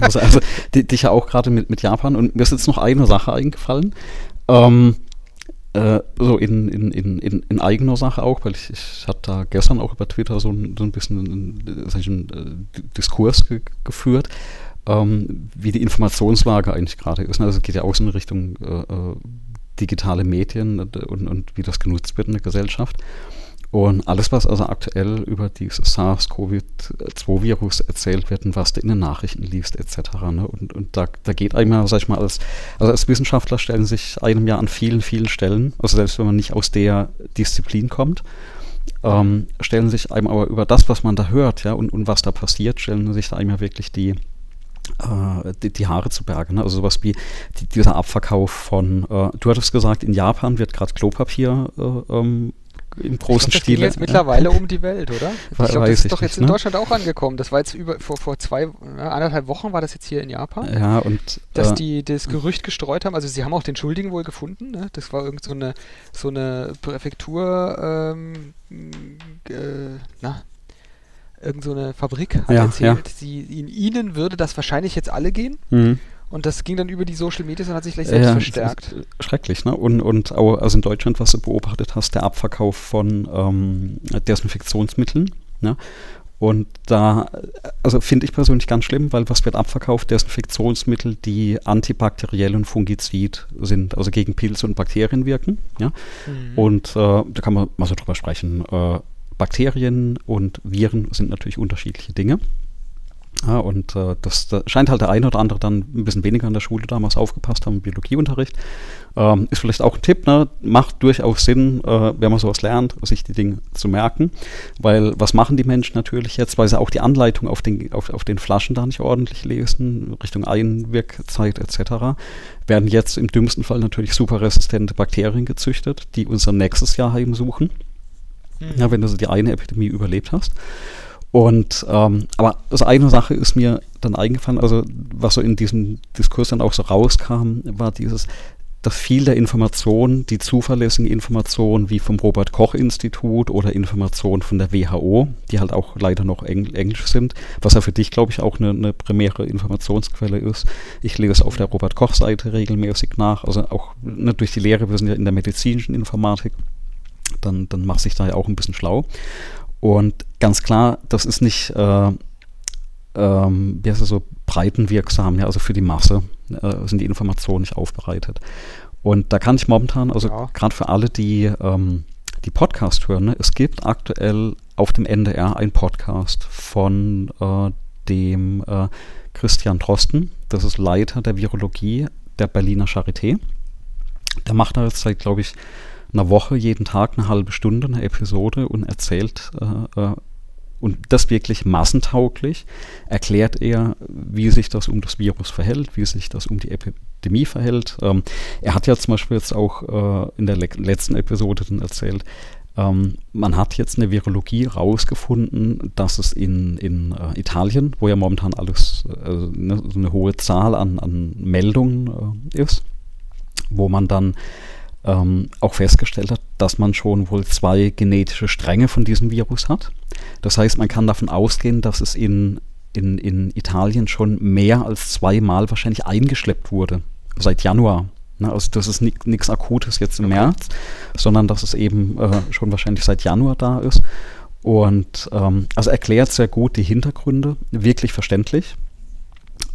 also, also <laughs> dich ja auch gerade mit, mit Japan. Und mir ist jetzt noch eine Sache eingefallen. Ähm, äh, so in, in, in, in, eigener Sache auch, weil ich, ich hatte da gestern auch über Twitter so ein, so ein bisschen einen, einen äh, Diskurs ge geführt, ähm, wie die Informationslage eigentlich gerade ist. Also es geht ja auch so in Richtung äh, äh digitale Medien und, und, wie das genutzt wird in der Gesellschaft. Und alles, was also aktuell über dieses SARS-CoV-2-Virus erzählt wird und was du in den Nachrichten liest, etc. Ne? Und, und da, da geht einem, sag ich mal, als, also als Wissenschaftler stellen sich einem ja an vielen, vielen Stellen, also selbst wenn man nicht aus der Disziplin kommt, ähm, stellen sich einem aber über das, was man da hört, ja, und, und was da passiert, stellen sich da einem ja wirklich die, äh, die, die, Haare zu bergen. Ne? Also sowas wie die, dieser Abverkauf von, äh, du hattest gesagt, in Japan wird gerade Klopapier äh, ähm, im großen glaub, Stil. Das jetzt ja. mittlerweile um die Welt, oder? <laughs> Ich glaube, das ist doch jetzt nicht, in ne? Deutschland auch angekommen. Das war jetzt über vor, vor zwei, anderthalb Wochen war das jetzt hier in Japan. Ja, und dass äh, die das Gerücht gestreut haben. Also sie haben auch den Schuldigen wohl gefunden. Ne? Das war irgend so eine so eine Präfektur, ähm, äh, na, irgend so eine Fabrik hat ja, erzählt, ja. Sie, in ihnen würde das wahrscheinlich jetzt alle gehen. Mhm. Und das ging dann über die Social Media und hat sich gleich selbst ja, verstärkt. Schrecklich, ne? Und, und auch, also in Deutschland, was du beobachtet hast, der Abverkauf von ähm, Desinfektionsmitteln. Ne? Und da, also finde ich persönlich ganz schlimm, weil was wird abverkauft? Desinfektionsmittel, die antibakteriell und fungizid sind, also gegen Pilze und Bakterien wirken. Ja? Mhm. Und äh, da kann man mal so drüber sprechen. Äh, Bakterien und Viren sind natürlich unterschiedliche Dinge. Ja, und äh, das, da scheint halt der eine oder andere dann ein bisschen weniger an der Schule damals aufgepasst haben im Biologieunterricht. Ähm, ist vielleicht auch ein Tipp, ne? macht durchaus Sinn, äh, wenn man sowas lernt, sich die Dinge zu merken. Weil was machen die Menschen natürlich jetzt, weil sie auch die Anleitung auf den, auf, auf den Flaschen da nicht ordentlich lesen, Richtung Einwirkzeit etc., werden jetzt im dümmsten Fall natürlich superresistente Bakterien gezüchtet, die unser nächstes Jahr heimsuchen. Mhm. Ja, wenn du so die eine Epidemie überlebt hast. Und ähm, aber also eine Sache ist mir dann eingefallen, also was so in diesem Diskurs dann auch so rauskam, war dieses, dass viel der Informationen, die zuverlässigen Informationen wie vom Robert Koch Institut oder Informationen von der WHO, die halt auch leider noch Engl Englisch sind, was ja für dich, glaube ich, auch eine, eine primäre Informationsquelle ist. Ich lese auf der Robert Koch Seite regelmäßig nach, also auch ne, durch die Lehre, wir sind ja in der medizinischen Informatik, dann, dann macht sich da ja auch ein bisschen schlau. Und ganz klar, das ist nicht, äh, ähm, wie heißt das so, breitenwirksam, ja, also für die Masse äh, sind die Informationen nicht aufbereitet. Und da kann ich momentan, also ja. gerade für alle, die ähm, die Podcast hören, ne, es gibt aktuell auf dem NDR ein Podcast von äh, dem äh, Christian Drosten, das ist Leiter der Virologie der Berliner Charité. Der macht da jetzt seit, glaube ich, einer Woche jeden Tag eine halbe Stunde eine Episode und erzählt äh, äh, und das wirklich massentauglich, erklärt er, wie sich das um das Virus verhält, wie sich das um die Epidemie verhält. Ähm, er hat ja zum Beispiel jetzt auch äh, in der le letzten Episode dann erzählt, ähm, man hat jetzt eine Virologie rausgefunden, dass es in, in äh, Italien, wo ja momentan alles äh, ne, so eine hohe Zahl an, an Meldungen äh, ist, wo man dann ähm, auch festgestellt hat, dass man schon wohl zwei genetische Stränge von diesem Virus hat. Das heißt, man kann davon ausgehen, dass es in, in, in Italien schon mehr als zweimal wahrscheinlich eingeschleppt wurde, seit Januar. Ne, also das ist nichts Akutes jetzt im okay. März, sondern dass es eben äh, schon wahrscheinlich seit Januar da ist. Und ähm, also erklärt sehr gut die Hintergründe, wirklich verständlich.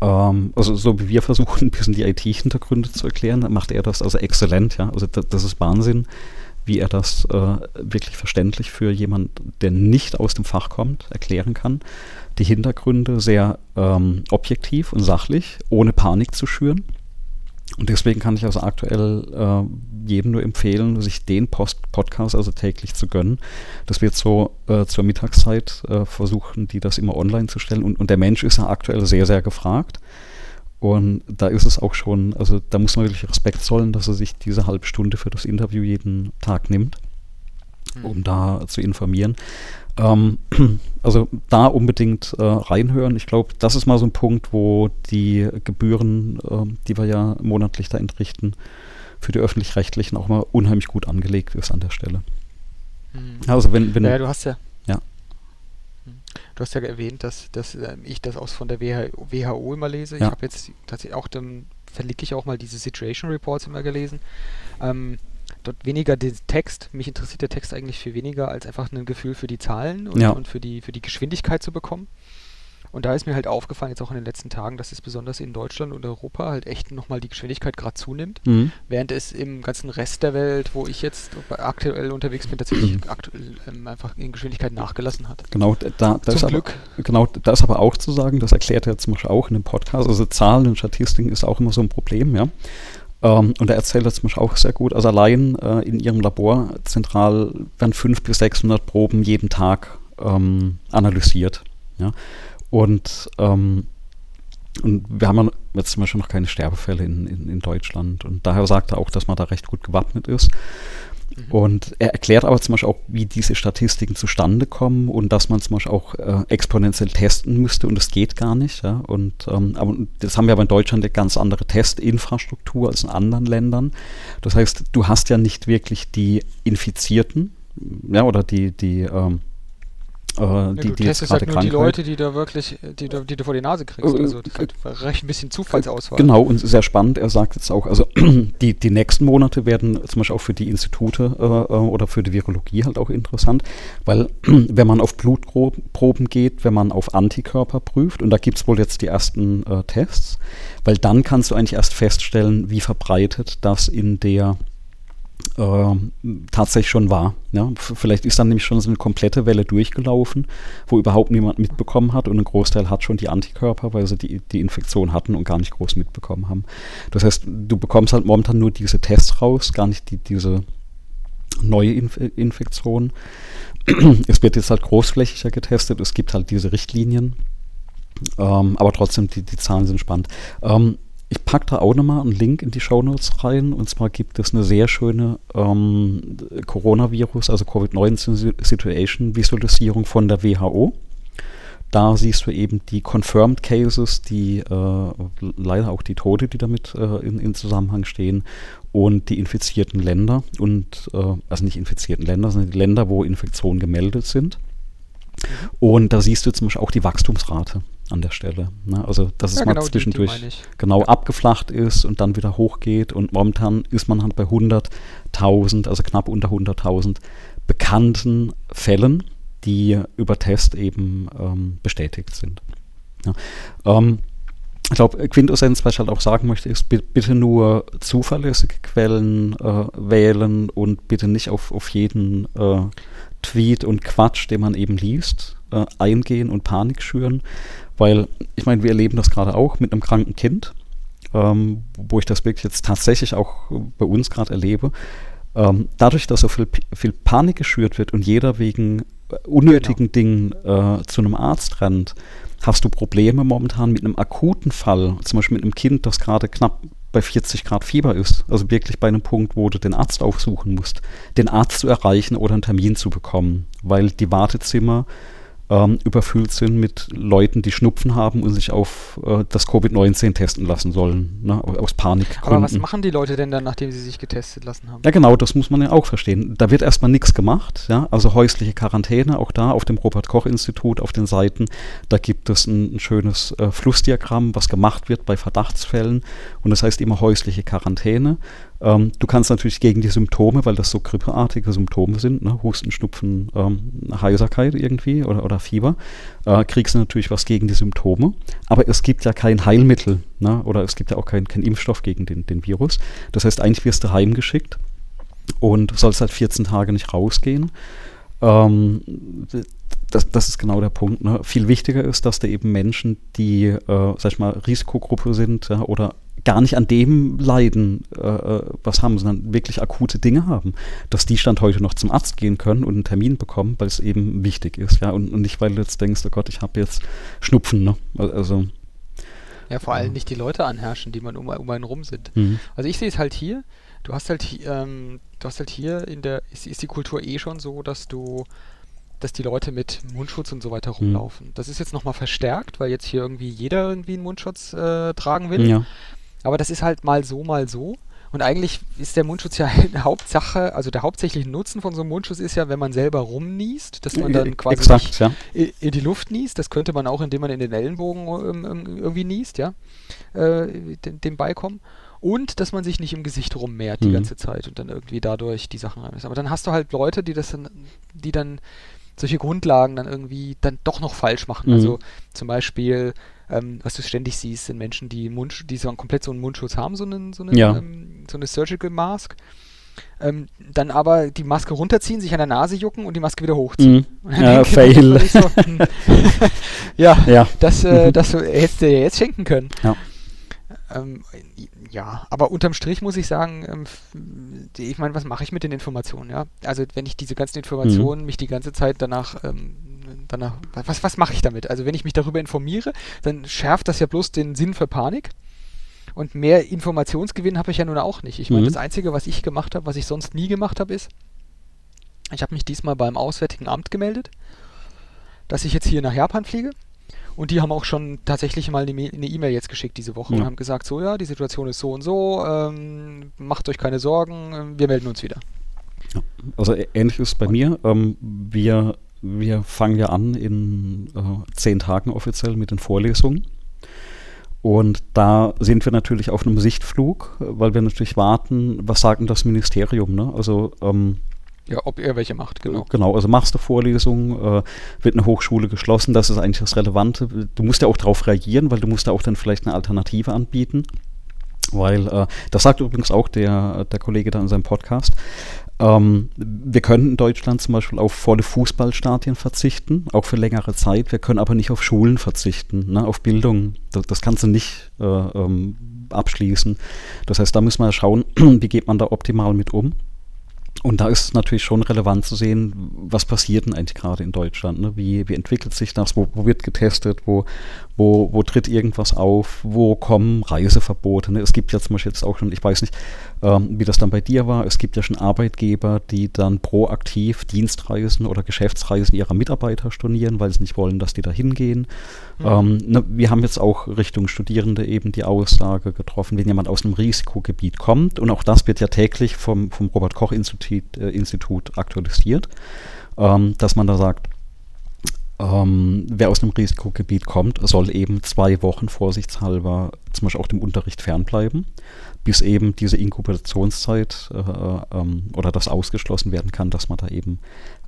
Ähm, also so wie wir versuchen, ein bisschen die IT-Hintergründe zu erklären, macht er das also exzellent, ja. Also das, das ist Wahnsinn, wie er das äh, wirklich verständlich für jemand, der nicht aus dem Fach kommt, erklären kann. Die Hintergründe sehr ähm, objektiv und sachlich, ohne Panik zu schüren. Und deswegen kann ich also aktuell äh, jedem nur empfehlen, sich den Post Podcast also täglich zu gönnen. Das wird so äh, zur Mittagszeit äh, versuchen, die das immer online zu stellen. Und, und der Mensch ist ja aktuell sehr, sehr gefragt. Und da ist es auch schon, also da muss man wirklich Respekt zollen, dass er sich diese halbe Stunde für das Interview jeden Tag nimmt, mhm. um da zu informieren. Ähm, <clears throat> also da unbedingt äh, reinhören. Ich glaube, das ist mal so ein Punkt, wo die Gebühren, äh, die wir ja monatlich da entrichten, für die öffentlich-rechtlichen auch mal unheimlich gut angelegt ist an der Stelle. Mhm. Also wenn, wenn ja, du hast ja, ja. Hm. Du hast ja erwähnt, dass, dass äh, ich das aus von der WHO immer lese. Ja. Ich habe jetzt tatsächlich auch, dann verlinke ich auch mal diese Situation Reports immer gelesen. Ähm, dort weniger den Text. Mich interessiert der Text eigentlich viel weniger, als einfach ein Gefühl für die Zahlen und, ja. und für, die, für die Geschwindigkeit zu bekommen. Und da ist mir halt aufgefallen, jetzt auch in den letzten Tagen, dass es besonders in Deutschland und Europa halt echt nochmal die Geschwindigkeit gerade zunimmt, mhm. während es im ganzen Rest der Welt, wo ich jetzt aktuell unterwegs bin, tatsächlich mhm. aktuell ähm, einfach in Geschwindigkeit nachgelassen hat. Genau, da, da ist Glück. Aber, genau, da ist aber auch zu sagen, das erklärt er zum Beispiel auch in dem Podcast, also Zahlen und Statistiken ist auch immer so ein Problem, ja. Ähm, und er erzählt das Beispiel auch sehr gut. Also allein äh, in ihrem Labor zentral werden 500 bis 600 Proben jeden Tag ähm, analysiert. Ja? Und, ähm, und wir haben jetzt zum Beispiel noch keine Sterbefälle in, in, in Deutschland. Und daher sagt er auch, dass man da recht gut gewappnet ist. Mhm. Und er erklärt aber zum Beispiel auch, wie diese Statistiken zustande kommen und dass man zum Beispiel auch äh, exponentiell testen müsste und das geht gar nicht. Ja? Und ähm, aber das haben wir aber in Deutschland eine ganz andere Testinfrastruktur als in anderen Ländern. Das heißt, du hast ja nicht wirklich die Infizierten, ja, oder die, die ähm, äh, ja, die, du die testest halt nur die Leute, die da wirklich, die, du, die du vor die Nase kriegst. Äh, also das ist halt recht ein bisschen Zufallsauswahl. Genau, und sehr spannend. Er sagt jetzt auch, also <clears throat> die, die nächsten Monate werden zum Beispiel auch für die Institute äh, äh oder für die Virologie halt auch interessant, weil <clears throat> wenn man auf Blutproben geht, wenn man auf Antikörper prüft, und da gibt es wohl jetzt die ersten äh, Tests, weil dann kannst du eigentlich erst feststellen, wie verbreitet das in der äh, tatsächlich schon war. Ja? Vielleicht ist dann nämlich schon so eine komplette Welle durchgelaufen, wo überhaupt niemand mitbekommen hat und ein Großteil hat schon die Antikörper, weil sie die, die Infektion hatten und gar nicht groß mitbekommen haben. Das heißt, du bekommst halt momentan nur diese Tests raus, gar nicht die, diese neue Inf Infektion. <clears throat> es wird jetzt halt großflächiger getestet, es gibt halt diese Richtlinien. Ähm, aber trotzdem, die, die Zahlen sind spannend. Ähm, ich packe da auch nochmal einen Link in die Shownotes rein. Und zwar gibt es eine sehr schöne ähm, Coronavirus, also Covid-19-Situation-Visualisierung von der WHO. Da siehst du eben die Confirmed Cases, die äh, leider auch die Tote, die damit äh, in, in, Zusammenhang stehen, und die infizierten Länder und äh, also nicht infizierten Länder, sondern die Länder, wo Infektionen gemeldet sind. Und da siehst du zum Beispiel auch die Wachstumsrate an der Stelle. Ne? Also dass ja, es genau, mal zwischendurch die, die genau ja. abgeflacht ist und dann wieder hochgeht und momentan ist man halt bei 100.000, also knapp unter 100.000 bekannten Fällen, die über Test eben ähm, bestätigt sind. Ja. Ähm, ich glaube, Quintessenz, was ich halt auch sagen möchte, ist bitte nur zuverlässige Quellen äh, wählen und bitte nicht auf, auf jeden äh, Tweet und Quatsch, den man eben liest, äh, eingehen und Panik schüren, weil, ich meine, wir erleben das gerade auch mit einem kranken Kind, ähm, wo ich das wirklich jetzt tatsächlich auch bei uns gerade erlebe. Ähm, dadurch, dass so viel, viel, Panik geschürt wird und jeder wegen unnötigen genau. Dingen äh, zu einem Arzt rennt, hast du Probleme momentan mit einem akuten Fall, zum Beispiel mit einem Kind, das gerade knapp bei 40 Grad Fieber ist, also wirklich bei einem Punkt, wo du den Arzt aufsuchen musst, den Arzt zu erreichen oder einen Termin zu bekommen, weil die Wartezimmer ähm, überfüllt sind mit Leuten, die Schnupfen haben und sich auf äh, das Covid-19 testen lassen sollen, ne, aus Panik. Aber was machen die Leute denn dann, nachdem sie sich getestet lassen haben? Ja, genau, das muss man ja auch verstehen. Da wird erstmal nichts gemacht, ja, also häusliche Quarantäne, auch da auf dem Robert-Koch-Institut, auf den Seiten, da gibt es ein, ein schönes äh, Flussdiagramm, was gemacht wird bei Verdachtsfällen und das heißt immer häusliche Quarantäne ähm, du kannst natürlich gegen die Symptome, weil das so grippeartige Symptome sind, ne? Husten, Schnupfen, ähm, Heiserkeit irgendwie oder, oder Fieber, äh, kriegst du natürlich was gegen die Symptome. Aber es gibt ja kein Heilmittel ne? oder es gibt ja auch keinen kein Impfstoff gegen den, den Virus. Das heißt, eigentlich wirst du heimgeschickt und sollst halt 14 Tage nicht rausgehen. Ähm, das, das, ist genau der Punkt. Ne? Viel wichtiger ist, dass da eben Menschen, die, äh, sag ich mal, Risikogruppe sind ja, oder gar nicht an dem leiden, äh, äh, was haben, sondern wirklich akute Dinge haben, dass die Stand heute noch zum Arzt gehen können und einen Termin bekommen, weil es eben wichtig ist, ja, und, und nicht, weil du jetzt denkst, oh Gott, ich habe jetzt Schnupfen, ne? Also Ja, vor allem nicht die Leute anherrschen, die man um, um einen rum sind. Mhm. Also ich sehe es halt hier, du hast halt, ähm, du hast halt hier in der, ist, ist, die Kultur eh schon so, dass du, dass die Leute mit Mundschutz und so weiter mhm. rumlaufen. Mhm. Das ist jetzt nochmal verstärkt, weil jetzt hier irgendwie jeder irgendwie einen Mundschutz äh, tragen will. Ja. Aber das ist halt mal so, mal so. Und eigentlich ist der Mundschutz ja <laughs> eine Hauptsache, also der hauptsächliche Nutzen von so einem Mundschutz ist ja, wenn man selber rumniest, dass man dann quasi Exakt, ja. in die Luft niest. Das könnte man auch, indem man in den Ellenbogen ähm, ähm, irgendwie niest, ja, äh, dem beikommen. Und dass man sich nicht im Gesicht rummehrt die mhm. ganze Zeit und dann irgendwie dadurch die Sachen rein ist. Aber dann hast du halt Leute, die das dann, die dann solche Grundlagen dann irgendwie dann doch noch falsch machen. Mhm. Also zum Beispiel ähm, was du ständig siehst, sind Menschen, die, Mund, die so komplett so einen Mundschutz haben, so, einen, so, einen, ja. ähm, so eine Surgical Mask. Ähm, dann aber die Maske runterziehen, sich an der Nase jucken und die Maske wieder hochziehen. Mm. <laughs> Ja, fail. So, <laughs> hm. ja, ja, das, äh, das hättest du dir jetzt schenken können. Ja. Ähm, ja, aber unterm Strich muss ich sagen, ähm, ich meine, was mache ich mit den Informationen? Ja, also wenn ich diese ganzen Informationen mhm. mich die ganze Zeit danach ähm, danach, was, was mache ich damit? Also wenn ich mich darüber informiere, dann schärft das ja bloß den Sinn für Panik. Und mehr Informationsgewinn habe ich ja nun auch nicht. Ich meine, mhm. das Einzige, was ich gemacht habe, was ich sonst nie gemacht habe, ist, ich habe mich diesmal beim Auswärtigen Amt gemeldet, dass ich jetzt hier nach Japan fliege. Und die haben auch schon tatsächlich mal eine E-Mail jetzt geschickt diese Woche ja. und haben gesagt, so ja, die Situation ist so und so, ähm, macht euch keine Sorgen, wir melden uns wieder. Also ähnlich ist bei und mir. Ähm, wir wir fangen ja an in äh, zehn Tagen offiziell mit den Vorlesungen. Und da sind wir natürlich auf einem Sichtflug, weil wir natürlich warten, was sagt denn das Ministerium? Ne? Also ähm, ja, ob er welche macht, genau. Äh, genau, also machst du Vorlesungen, äh, wird eine Hochschule geschlossen, das ist eigentlich das Relevante. Du musst ja auch darauf reagieren, weil du musst ja auch dann vielleicht eine Alternative anbieten. Weil, äh, das sagt übrigens auch der, der Kollege da in seinem Podcast, ähm, wir können in Deutschland zum Beispiel auf volle Fußballstadien verzichten, auch für längere Zeit. Wir können aber nicht auf Schulen verzichten, ne, auf Bildung. Das, das kannst du nicht äh, ähm, abschließen. Das heißt, da müssen wir schauen, <clears throat> wie geht man da optimal mit um. Und da ist es natürlich schon relevant zu sehen, was passiert denn eigentlich gerade in Deutschland? Ne? Wie, wie entwickelt sich das? Wo, wo wird getestet? Wo, wo, wo tritt irgendwas auf? Wo kommen Reiseverbote? Ne? Es gibt ja zum Beispiel jetzt auch schon, ich weiß nicht, ähm, wie das dann bei dir war, es gibt ja schon Arbeitgeber, die dann proaktiv Dienstreisen oder Geschäftsreisen ihrer Mitarbeiter stornieren, weil sie nicht wollen, dass die da hingehen. Mhm. Ähm, ne, wir haben jetzt auch Richtung Studierende eben die Aussage getroffen, wenn jemand aus einem Risikogebiet kommt, und auch das wird ja täglich vom, vom Robert-Koch-Institut äh, Institut aktualisiert, ähm, dass man da sagt, ähm, wer aus einem Risikogebiet kommt, soll eben zwei Wochen vorsichtshalber zum Beispiel auch dem Unterricht fernbleiben, bis eben diese Inkubationszeit äh, äh, ähm, oder das ausgeschlossen werden kann, dass man da eben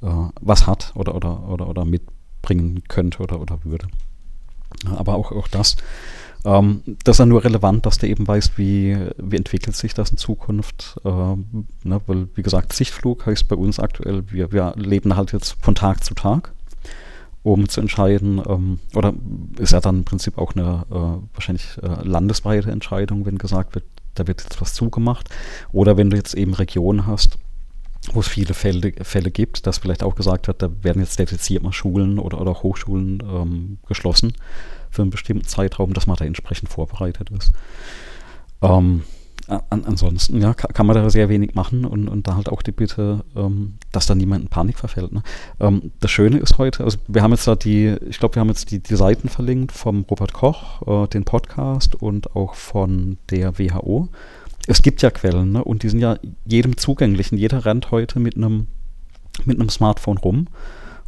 äh, was hat oder, oder, oder, oder mitbringen könnte oder, oder würde. Aber auch, auch das, ähm, das ist ja nur relevant, dass du eben weißt, wie, wie entwickelt sich das in Zukunft. Ähm, ne, weil, wie gesagt, Sichtflug heißt bei uns aktuell, wir, wir leben halt jetzt von Tag zu Tag um zu entscheiden, ähm, oder ist ja dann im Prinzip auch eine äh, wahrscheinlich äh, landesweite Entscheidung, wenn gesagt wird, da wird jetzt was zugemacht. Oder wenn du jetzt eben Regionen hast, wo es viele Fälle, Fälle gibt, dass vielleicht auch gesagt wird, da werden jetzt dediziert mal Schulen oder, oder Hochschulen ähm, geschlossen für einen bestimmten Zeitraum, dass man da entsprechend vorbereitet ist. Ähm, an, ansonsten ja, kann, kann, man da sehr wenig machen und, und da halt auch die Bitte, ähm, dass da niemand in Panik verfällt. Ne? Ähm, das Schöne ist heute, also wir haben jetzt da die, ich glaube, wir haben jetzt die, die Seiten verlinkt vom Robert Koch, äh, den Podcast und auch von der WHO. Es gibt ja Quellen ne? und die sind ja jedem zugänglich und jeder rennt heute mit einem mit einem Smartphone rum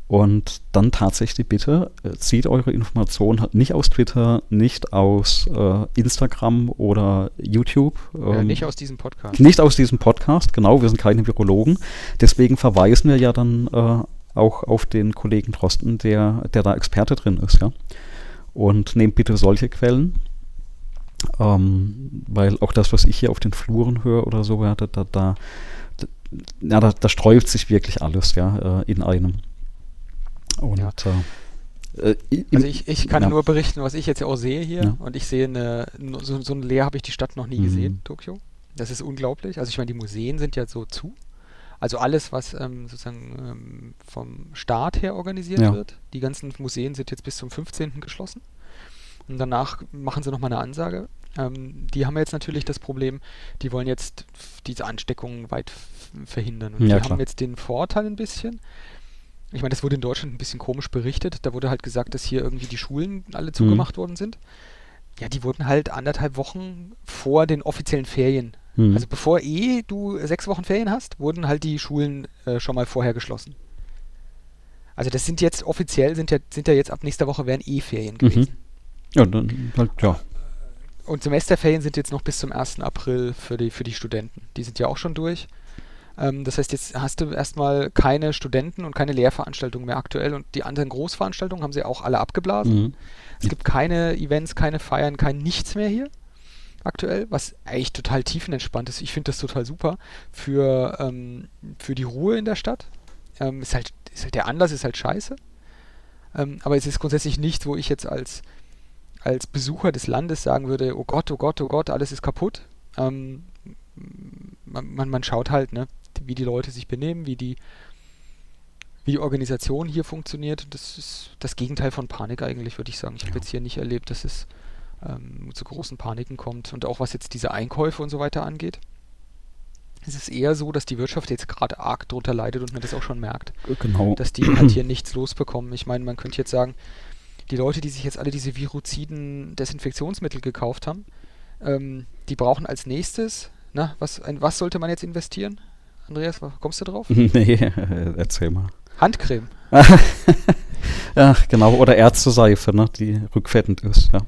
und dann tatsächlich bitte, äh, zieht eure Informationen nicht aus Twitter, nicht aus äh, Instagram oder YouTube. Ähm, ja, nicht aus diesem Podcast. Nicht aus diesem Podcast, genau, wir sind keine Virologen. Deswegen verweisen wir ja dann äh, auch auf den Kollegen Drosten, der, der da Experte drin ist, ja. Und nehmt bitte solche Quellen. Ähm, weil auch das, was ich hier auf den Fluren höre oder so, ja, da, da, da, ja, da, da sträubt sich wirklich alles, ja, äh, in einem. Und, ja. Äh, also ich, ich kann ja. nur berichten, was ich jetzt ja auch sehe hier. Ja. Und ich sehe eine, so, so ein Leer habe ich die Stadt noch nie mhm. gesehen, Tokio. Das ist unglaublich. Also ich meine, die Museen sind ja so zu. Also alles, was ähm, sozusagen ähm, vom Staat her organisiert ja. wird. Die ganzen Museen sind jetzt bis zum 15. geschlossen. Und danach machen sie nochmal eine Ansage. Ähm, die haben jetzt natürlich das Problem, die wollen jetzt diese Ansteckungen weit verhindern. Und Ja, die klar. haben jetzt den Vorteil ein bisschen. Ich meine, das wurde in Deutschland ein bisschen komisch berichtet. Da wurde halt gesagt, dass hier irgendwie die Schulen alle zugemacht worden sind. Ja, die wurden halt anderthalb Wochen vor den offiziellen Ferien. Mhm. Also bevor eh du sechs Wochen Ferien hast, wurden halt die Schulen äh, schon mal vorher geschlossen. Also das sind jetzt offiziell, sind ja, sind ja jetzt ab nächster Woche wären eh Ferien Mhm. gewesen. Ja, dann halt, ja. Und Semesterferien sind jetzt noch bis zum 1. April für die, für die Studenten. Die sind ja auch schon durch. Ähm, das heißt, jetzt hast du erstmal keine Studenten und keine Lehrveranstaltungen mehr aktuell und die anderen Großveranstaltungen haben sie auch alle abgeblasen. Mhm. Es gibt keine Events, keine Feiern, kein nichts mehr hier aktuell, was eigentlich total tiefenentspannt ist. Ich finde das total super für, ähm, für die Ruhe in der Stadt. Ähm, ist, halt, ist halt der Anlass ist halt scheiße. Ähm, aber es ist grundsätzlich nichts, wo ich jetzt als, als Besucher des Landes sagen würde, oh Gott, oh Gott, oh Gott, alles ist kaputt. Ähm, man, man, man schaut halt, ne, wie die Leute sich benehmen, wie die, wie die Organisation hier funktioniert. Das ist das Gegenteil von Panik eigentlich, würde ich sagen. Ich habe Ja. jetzt hier nicht erlebt, dass es ähm, zu großen Paniken kommt. Und auch was jetzt diese Einkäufe und so weiter angeht. Es ist eher so, dass die Wirtschaft jetzt gerade arg drunter leidet und man das auch schon merkt Genau. dass die halt hier <clears throat> nichts losbekommen. Ich meine, man könnte jetzt sagen, die Leute, die sich jetzt alle diese viruziden Desinfektionsmittel gekauft haben, ähm, die brauchen als nächstes, na, was, ein, was sollte man jetzt investieren? Andreas, kommst du drauf? <laughs> nee, erzähl mal. Handcreme. <laughs> Ja, genau. Oder Ärzteseife, ne, die rückfettend ist, ja.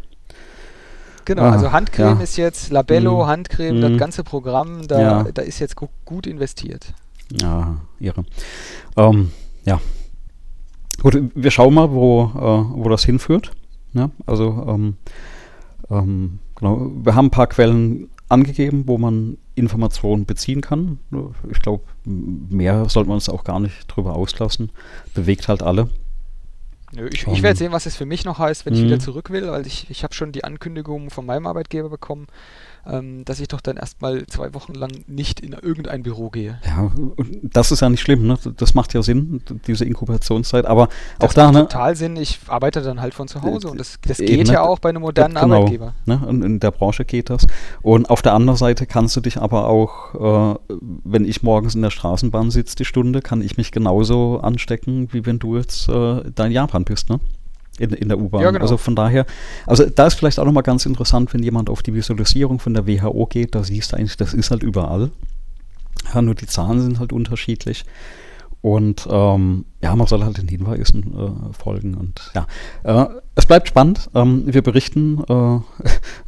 Genau, Ah, also Handcreme ja. ist jetzt Labello, Mhm. Handcreme, Mhm. das ganze Programm, da, Ja. da ist jetzt gu gut investiert. Ja, irre. Ähm, ja. Gut, wir schauen mal, wo, äh, wo das hinführt. Ja, also, ähm, ähm, genau, wir haben ein paar Quellen angegeben, wo man Informationen beziehen kann. Ich glaube, mehr sollte man uns auch gar nicht drüber auslassen. Bewegt halt alle. Ich, ich werde sehen, was es für mich noch heißt, wenn ich Mhm. wieder zurück will, weil ich, ich habe schon die Ankündigung von meinem Arbeitgeber bekommen, ähm, dass ich doch dann erstmal zwei Wochen lang nicht in irgendein Büro gehe. Ja, und das ist ja nicht schlimm, ne? Das macht ja Sinn, diese Inkubationszeit. Aber auch Das da, macht ne? total Sinn. Ich arbeite dann halt von zu Hause und das, das geht ne? ja auch bei einem modernen genau, Arbeitgeber. Ne? In, in der Branche geht das. Und auf der anderen Seite kannst du dich aber auch, äh, wenn ich morgens in der Straßenbahn sitze, die Stunde, kann ich mich genauso anstecken, wie wenn du jetzt äh, da in Japan bist, ne? In, in der U-Bahn. Ja, genau. Also von daher, also da ist vielleicht auch nochmal ganz interessant, wenn jemand auf die Visualisierung von der WHO geht, da siehst du eigentlich, das ist halt überall. Ja, nur die Zahlen sind halt unterschiedlich. Und ähm, ja, man soll halt den Hinweisen äh, folgen. Und ja, äh, es bleibt spannend. Ähm, wir berichten, äh,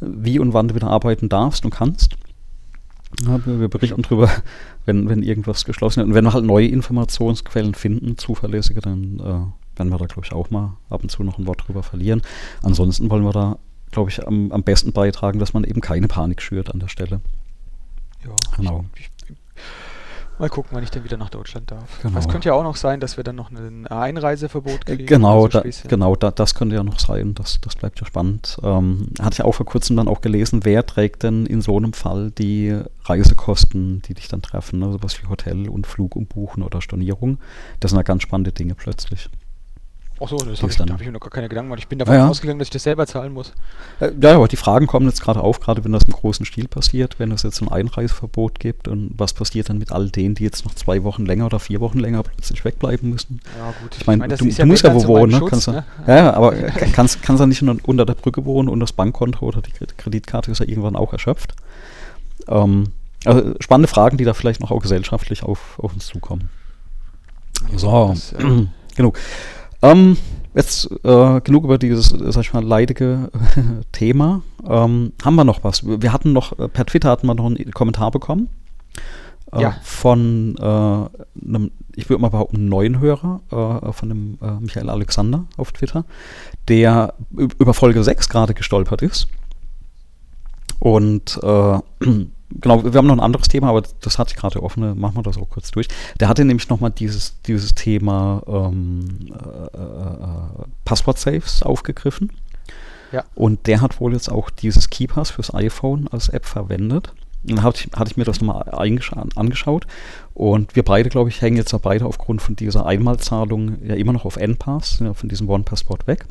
<laughs> wie und wann du wieder arbeiten darfst und kannst. Ja, wir, berichten drüber, wenn, wenn irgendwas geschlossen ist. Und wenn wir halt neue Informationsquellen finden, zuverlässige, dann äh, werden wir da, glaube ich, auch mal ab und zu noch ein Wort drüber verlieren. Ansonsten wollen wir da, glaube ich, am, am besten beitragen, dass man eben keine Panik schürt an der Stelle. Ja, Genau. Ich, ich, mal gucken, wann ich denn wieder nach Deutschland darf. Genau. Es könnte ja auch noch sein, dass wir dann noch ein Einreiseverbot kriegen. Genau, also da, genau da, das könnte ja noch sein. Das, das bleibt ja spannend. Ähm, hatte ich auch vor kurzem dann auch gelesen, wer trägt denn in so einem Fall die Reisekosten, die dich dann treffen? Ne? Sowas wie Hotel und Flug umbuchen oder Stornierung. Das sind ja ganz spannende Dinge plötzlich. Achso, das habe ich, habe ich mir noch gar keine Gedanken gemacht. Ich bin davon Ja, ja. ausgegangen, dass ich das selber zahlen muss. Äh, ja, aber die Fragen kommen jetzt gerade auf, gerade wenn das im großen Stil passiert, wenn es jetzt ein Einreiseverbot gibt und was passiert dann mit all denen, die jetzt noch zwei Wochen länger oder vier Wochen länger plötzlich wegbleiben müssen? Ja, gut. Ich meine, das du, du musst ja wo wohnen, ne? Schutz, Kannst, du- ne? Ja, ja, aber <laughs> kannst, kannst du nicht unter, der Brücke wohnen und das Bankkonto oder die Kredit- Kreditkarte ist ja irgendwann auch erschöpft. Ähm, also spannende Fragen, die da vielleicht noch auch gesellschaftlich auf, auf uns zukommen. So, Das, äh, <clears throat> genug. Ähm, jetzt äh, genug über dieses, sag ich mal, leidige <laughs> Thema. Ähm, haben wir noch was? Wir hatten noch, äh, per Twitter hatten wir noch einen Kommentar bekommen. Äh, Ja. Von äh, einem, ich würde mal behaupten, neuen Hörer, äh, von dem Michael Alexander auf Twitter, der über Folge 6 gerade gestolpert ist. Und äh, <clears throat> genau, wir haben noch ein anderes Thema, aber das hatte ich gerade offen, machen wir das auch kurz durch. Der hatte nämlich nochmal dieses, dieses Thema ähm, äh, äh, Passwort-Saves aufgegriffen. Ja. Und der hat wohl jetzt auch dieses Keepers fürs iPhone als App verwendet. Und dann hatte ich, hatte ich mir das nochmal angeschaut. Und wir beide, glaube ich, hängen jetzt ja beide aufgrund von dieser Einmalzahlung ja immer noch auf NPass, ja von diesem One-Passport weg.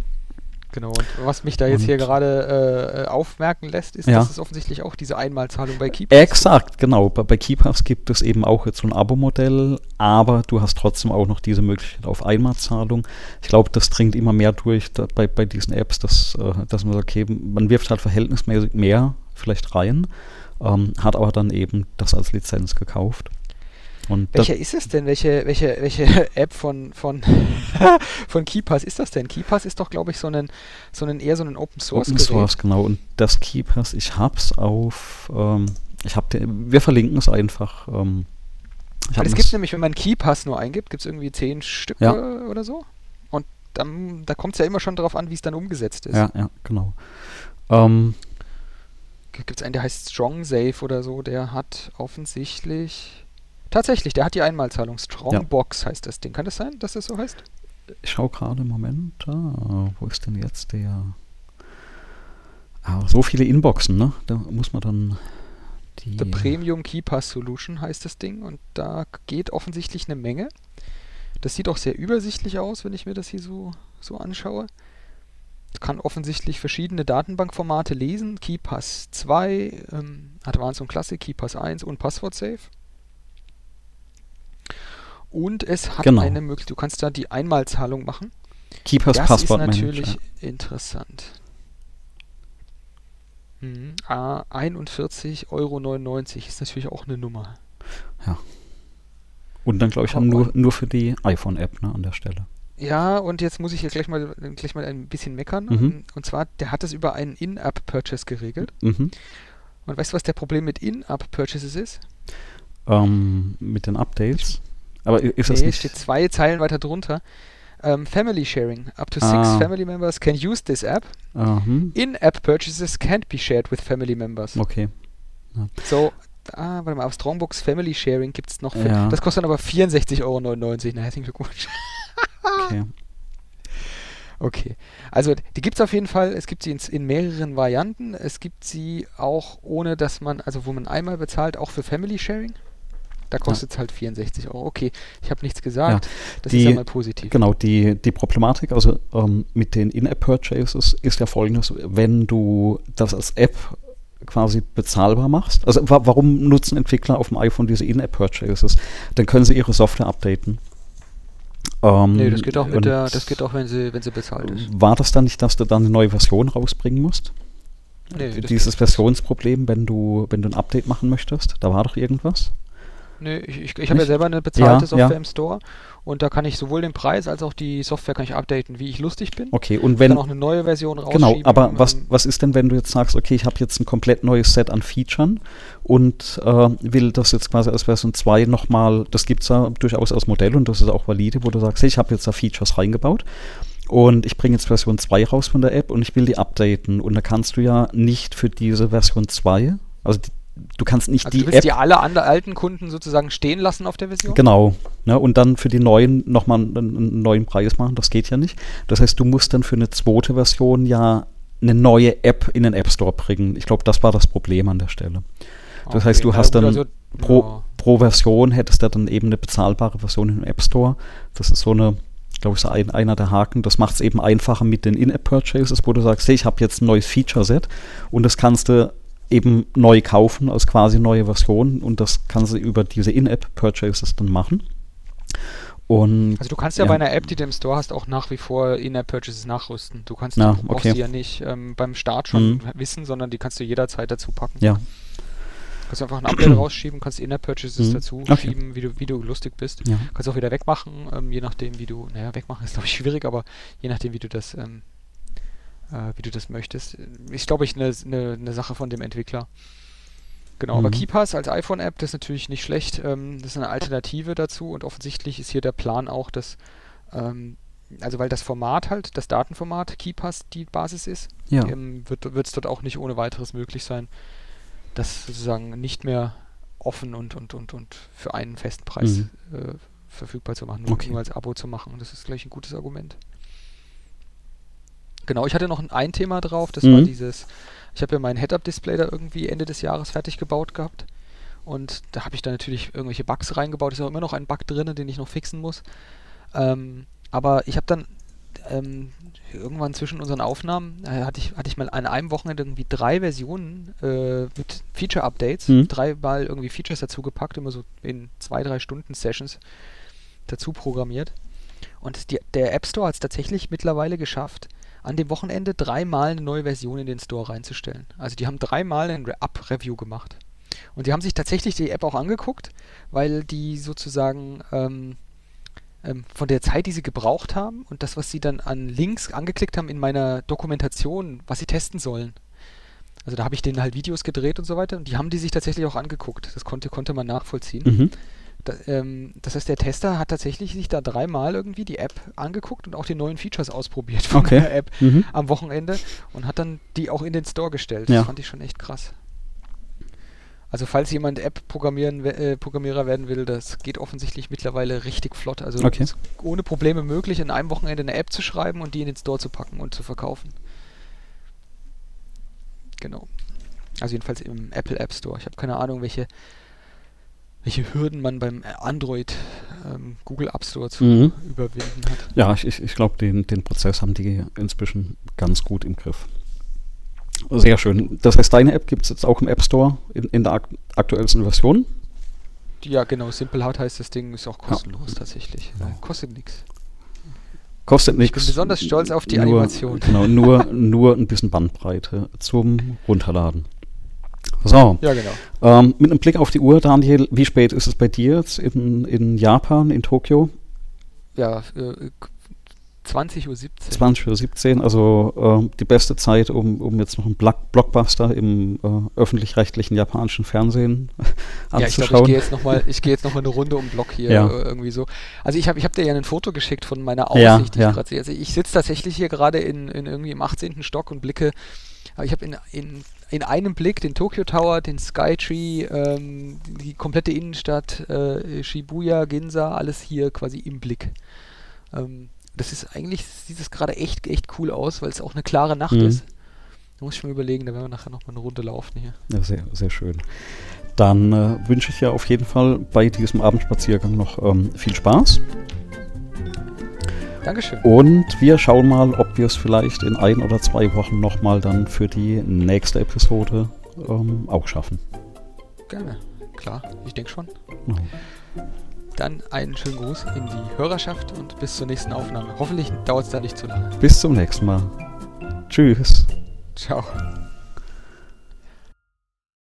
Genau, und was mich da jetzt Und- hier gerade äh, aufmerken lässt, ist, Ja. dass es offensichtlich auch diese Einmalzahlung bei Keepers Exakt, genau. Bei, bei KeyPass gibt es eben auch jetzt so ein Abo-Modell, aber du hast trotzdem auch noch diese Möglichkeit auf Einmalzahlung. Ich glaube, das dringt immer mehr durch da, bei, bei diesen Apps, dass, äh, dass man sagt, okay, man wirft halt verhältnismäßig mehr vielleicht rein, ähm, hat aber dann eben das als Lizenz gekauft. Und das, Welche ist es denn? Welche, welche, welche <laughs> App von, von, <laughs> von KeyPass ist das denn? KeyPass ist doch, glaube ich, so ein, so ein eher so ein Open Source Open Source, genau. Und das KeyPass, ich hab's auf, ähm, ich hab den, wir verlinken es einfach. Ähm, Weil es gibt nämlich, wenn man KeyPass nur eingibt, gibt es irgendwie zehn Stück Ja. oder so. Und dann, da kommt es ja immer schon darauf an, wie es dann umgesetzt ist. ja, ja, genau. Ähm, Gibt es einen, der heißt Strong Safe oder so, der hat offensichtlich. Tatsächlich, der hat die Einmalzahlung. Strongbox heißt das Ding. Kann das sein, dass das so heißt? Ich schaue gerade im Moment, ah, wo ist denn jetzt der? Ah, so viele Inboxen, ne? Da muss man dann die. The Premium KeyPass Solution heißt das Ding und da geht offensichtlich eine Menge. Das sieht auch sehr übersichtlich aus, wenn ich mir das hier so, so anschaue. Kann offensichtlich verschiedene Datenbankformate lesen. KeyPass 2, ähm, Advanced und Classic, KeyPass 1 und Passwort Safe. Und es hat Genau. eine Möglichkeit, du kannst da die Einmalzahlung machen. KeyPass das ist Passwort natürlich Manager. interessant. Ah, 41,99 Euro ist natürlich auch eine Nummer. Und dann glaube ich Aber- nur, nur für die iPhone-App ne, an der Stelle. Ja, und jetzt muss ich hier gleich mal, gleich mal ein bisschen meckern. Mhm. Und zwar, der hat das über einen In-App-Purchase geregelt. Mhm. Und weißt du, was der Problem mit In-App-Purchases ist? Ähm, mit den Updates. Aber ist das Nee, nicht. steht zwei Zeilen weiter drunter. Ähm, Family Sharing. Up to six Ah. family members can use this app. In-App Purchases can't be shared with family members. okay. So, ah, warte mal, auf Strongbox Family Sharing gibt es noch. Ja. Das kostet dann aber 64,99 Euro. Na, herzlichen Glückwunsch. okay. <laughs> Okay. Also die gibt es auf jeden Fall. Es gibt sie in, in mehreren Varianten. Es gibt sie auch ohne, dass man, also wo man einmal bezahlt, auch für Family Sharing. Da kostet es halt 64 Euro. Okay, ich habe nichts gesagt. das ist die- ja mal positiv. Genau, die, die Problematik also ähm, mit den In-App-Purchases ist ja folgendes, wenn du das als App quasi bezahlbar machst. Also wa warum nutzen Entwickler auf dem iPhone diese In-App-Purchases? Dann können sie ihre Software updaten. Ähm, Nee, das geht auch mit der, das geht auch, wenn sie, wenn sie bezahlt ist. War das dann nicht, dass du dann eine neue Version rausbringen musst? Nee, das Dieses Versionsproblem, wenn du, wenn du ein Update machen möchtest, da war doch irgendwas? Nee, ich, ich, ich habe ja selber eine bezahlte Ja, Software ja. im Store und da kann ich sowohl den Preis als auch die Software kann ich updaten, wie ich lustig bin. Okay, und wenn, kann auch eine neue Version rausschieben. Genau, aber was, ähm, was ist denn, wenn du jetzt sagst, okay, ich habe jetzt ein komplett neues Set an Features und äh, will das jetzt quasi als Version 2 nochmal, das gibt es ja durchaus als Modell und das ist auch valide, wo du sagst, hey, ich habe jetzt da Features reingebaut und ich bringe jetzt Version 2 raus von der App und ich will die updaten und da kannst du ja nicht für diese Version 2, also die, du kannst nicht also die du willst App die alle alten Kunden sozusagen stehen lassen auf der Version? Genau. Ne, und dann für die neuen nochmal einen, einen neuen Preis machen, das geht ja nicht. Das heißt, du musst dann für eine zweite Version ja eine neue App in den App Store bringen. Ich glaube, das war das Problem an der Stelle. Das Okay, heißt, du hast dann also, pro, ja. pro Version hättest du dann eben eine bezahlbare Version im App Store. Das ist so eine, glaube ich, so ein, einer der Haken. Das macht es eben einfacher mit den In-App-Purchases, wo du sagst, hey, ich habe jetzt ein neues Feature-Set und das kannst du eben neu kaufen als quasi neue Version und das kannst du über diese In-App-Purchases dann machen. Und Also du kannst ja, Ja. bei einer App, die du im Store hast, auch nach wie vor In-App-Purchases nachrüsten. Du kannst Na, du brauchst okay. die ja nicht ähm, beim Start schon Mhm. wissen, sondern die kannst du jederzeit dazu packen. ja, Kannst einfach ein Update <clears throat> rausschieben, kannst In-App-Purchases Mhm. dazu Okay. schieben, wie du, wie du lustig bist. ja. Kannst auch wieder wegmachen, ähm, je nachdem, wie du, naja, wegmachen ist glaube ich schwierig, aber je nachdem, wie du das, ähm, äh, wie du das möchtest. Ist glaube ich eine ne, ne Sache von dem Entwickler. Genau, aber Mhm. KeyPass als iPhone-App, das ist natürlich nicht schlecht. Ähm, das ist eine Alternative dazu und offensichtlich ist hier der Plan auch, dass, ähm, also weil das Format halt, das Datenformat KeyPass die Basis ist, ja. ähm, wird es dort auch nicht ohne weiteres möglich sein, das sozusagen nicht mehr offen und, und, und, und für einen festen Preis Mhm. äh, verfügbar zu machen, nur, Okay. nur als Abo zu machen. Das ist gleich ein gutes Argument. Genau, ich hatte noch ein, Thema drauf, das war Mhm. dieses, ich habe ja mein Head-Up-Display da irgendwie Ende des Jahres fertig gebaut gehabt. Und da habe ich dann natürlich irgendwelche Bugs reingebaut. Ist auch immer noch ein Bug drin, den ich noch fixen muss. Ähm, aber ich habe dann ähm, irgendwann zwischen unseren Aufnahmen äh, hatte, ich, hatte ich mal an einem Wochenende irgendwie drei Versionen äh, mit Feature-Updates, Mhm. dreimal irgendwie Features dazu gepackt, immer so in zwei, drei Stunden Sessions dazu programmiert. Und die, der App Store hat es tatsächlich mittlerweile geschafft, an dem Wochenende dreimal eine neue Version in den Store reinzustellen. Also die haben dreimal ein Re- Up-Review gemacht. Und die haben sich tatsächlich die App auch angeguckt, weil die sozusagen ähm, ähm, von der Zeit, die sie gebraucht haben und das, was sie dann an Links angeklickt haben in meiner Dokumentation, was sie testen sollen. Also da habe ich denen halt Videos gedreht und so weiter und die haben die sich tatsächlich auch angeguckt. Das konnte, konnte man nachvollziehen. Mhm. Ähm, das heißt, der Tester hat tatsächlich sich da dreimal irgendwie die App angeguckt und auch die neuen Features ausprobiert von Okay. der App Mhm. am Wochenende und hat dann die auch in den Store gestellt. Ja. Das fand ich schon echt krass. Also falls jemand App-Programmierer äh, Programmierer werden will, das geht offensichtlich mittlerweile richtig flott. Also Okay. es ist ohne Probleme möglich, in einem Wochenende eine App zu schreiben und die in den Store zu packen und zu verkaufen. Genau. Also jedenfalls im Apple App Store. Ich habe keine Ahnung, welche, welche Hürden man beim Android ähm, Google App Store zu Mhm. überwinden hat. Ja, ich, ich, ich glaube, den, den Prozess haben die inzwischen ganz gut im Griff. Sehr schön. Das heißt, deine App gibt es jetzt auch im App Store in, in der ak aktuellsten Version. Ja, genau. Simple Hard heißt das Ding, ist auch kostenlos tatsächlich. Genau. Äh, kostet nichts. Kostet nichts. bin besonders stolz auf die nur, Animation. Genau, nur, nur ein bisschen Bandbreite zum Runterladen. So, Ja, genau. ähm, mit einem Blick auf die Uhr, Daniel, wie spät ist es bei dir jetzt in, in Japan, in Tokio? Ja, äh, 20.17 Uhr. 20.17 Uhr, also ähm, die beste Zeit, um, um jetzt noch einen Block Blockbuster im äh, öffentlich-rechtlichen japanischen Fernsehen <laughs> Ja, ich glaube, ich anzuschauen. gehe jetzt nochmal noch mal eine Runde um Block hier Ja. äh, irgendwie so. Also ich habe ich hab dir ja ein Foto geschickt von meiner Ja, Aussicht, die ja. ich gerade sehe. Also ich sitze tatsächlich hier gerade in, in irgendwie im 18. Stock und blicke. Aber ich habe in, in, in einem Blick den Tokyo Tower, den Skytree, ähm, die komplette Innenstadt, äh, Shibuya, Ginza, alles hier quasi im Blick. Ähm, das ist eigentlich, sieht es gerade echt, echt cool aus, weil es auch eine klare Nacht Mhm. ist. Da muss ich mir überlegen, da werden wir nachher nochmal eine Runde laufen hier. Ja, sehr, sehr schön. Dann äh, wünsche ich ja auf jeden Fall bei diesem Abendspaziergang noch ähm, viel Spaß. Dankeschön. Und wir schauen mal, ob wir es vielleicht in ein oder zwei Wochen nochmal dann für die nächste Episode ähm, auch schaffen. Gerne. Klar, ich denke schon. Ja. Dann einen schönen Gruß in die Hörerschaft und bis zur nächsten Aufnahme. Hoffentlich dauert es da nicht zu lange. Bis zum nächsten Mal. Tschüss. Ciao.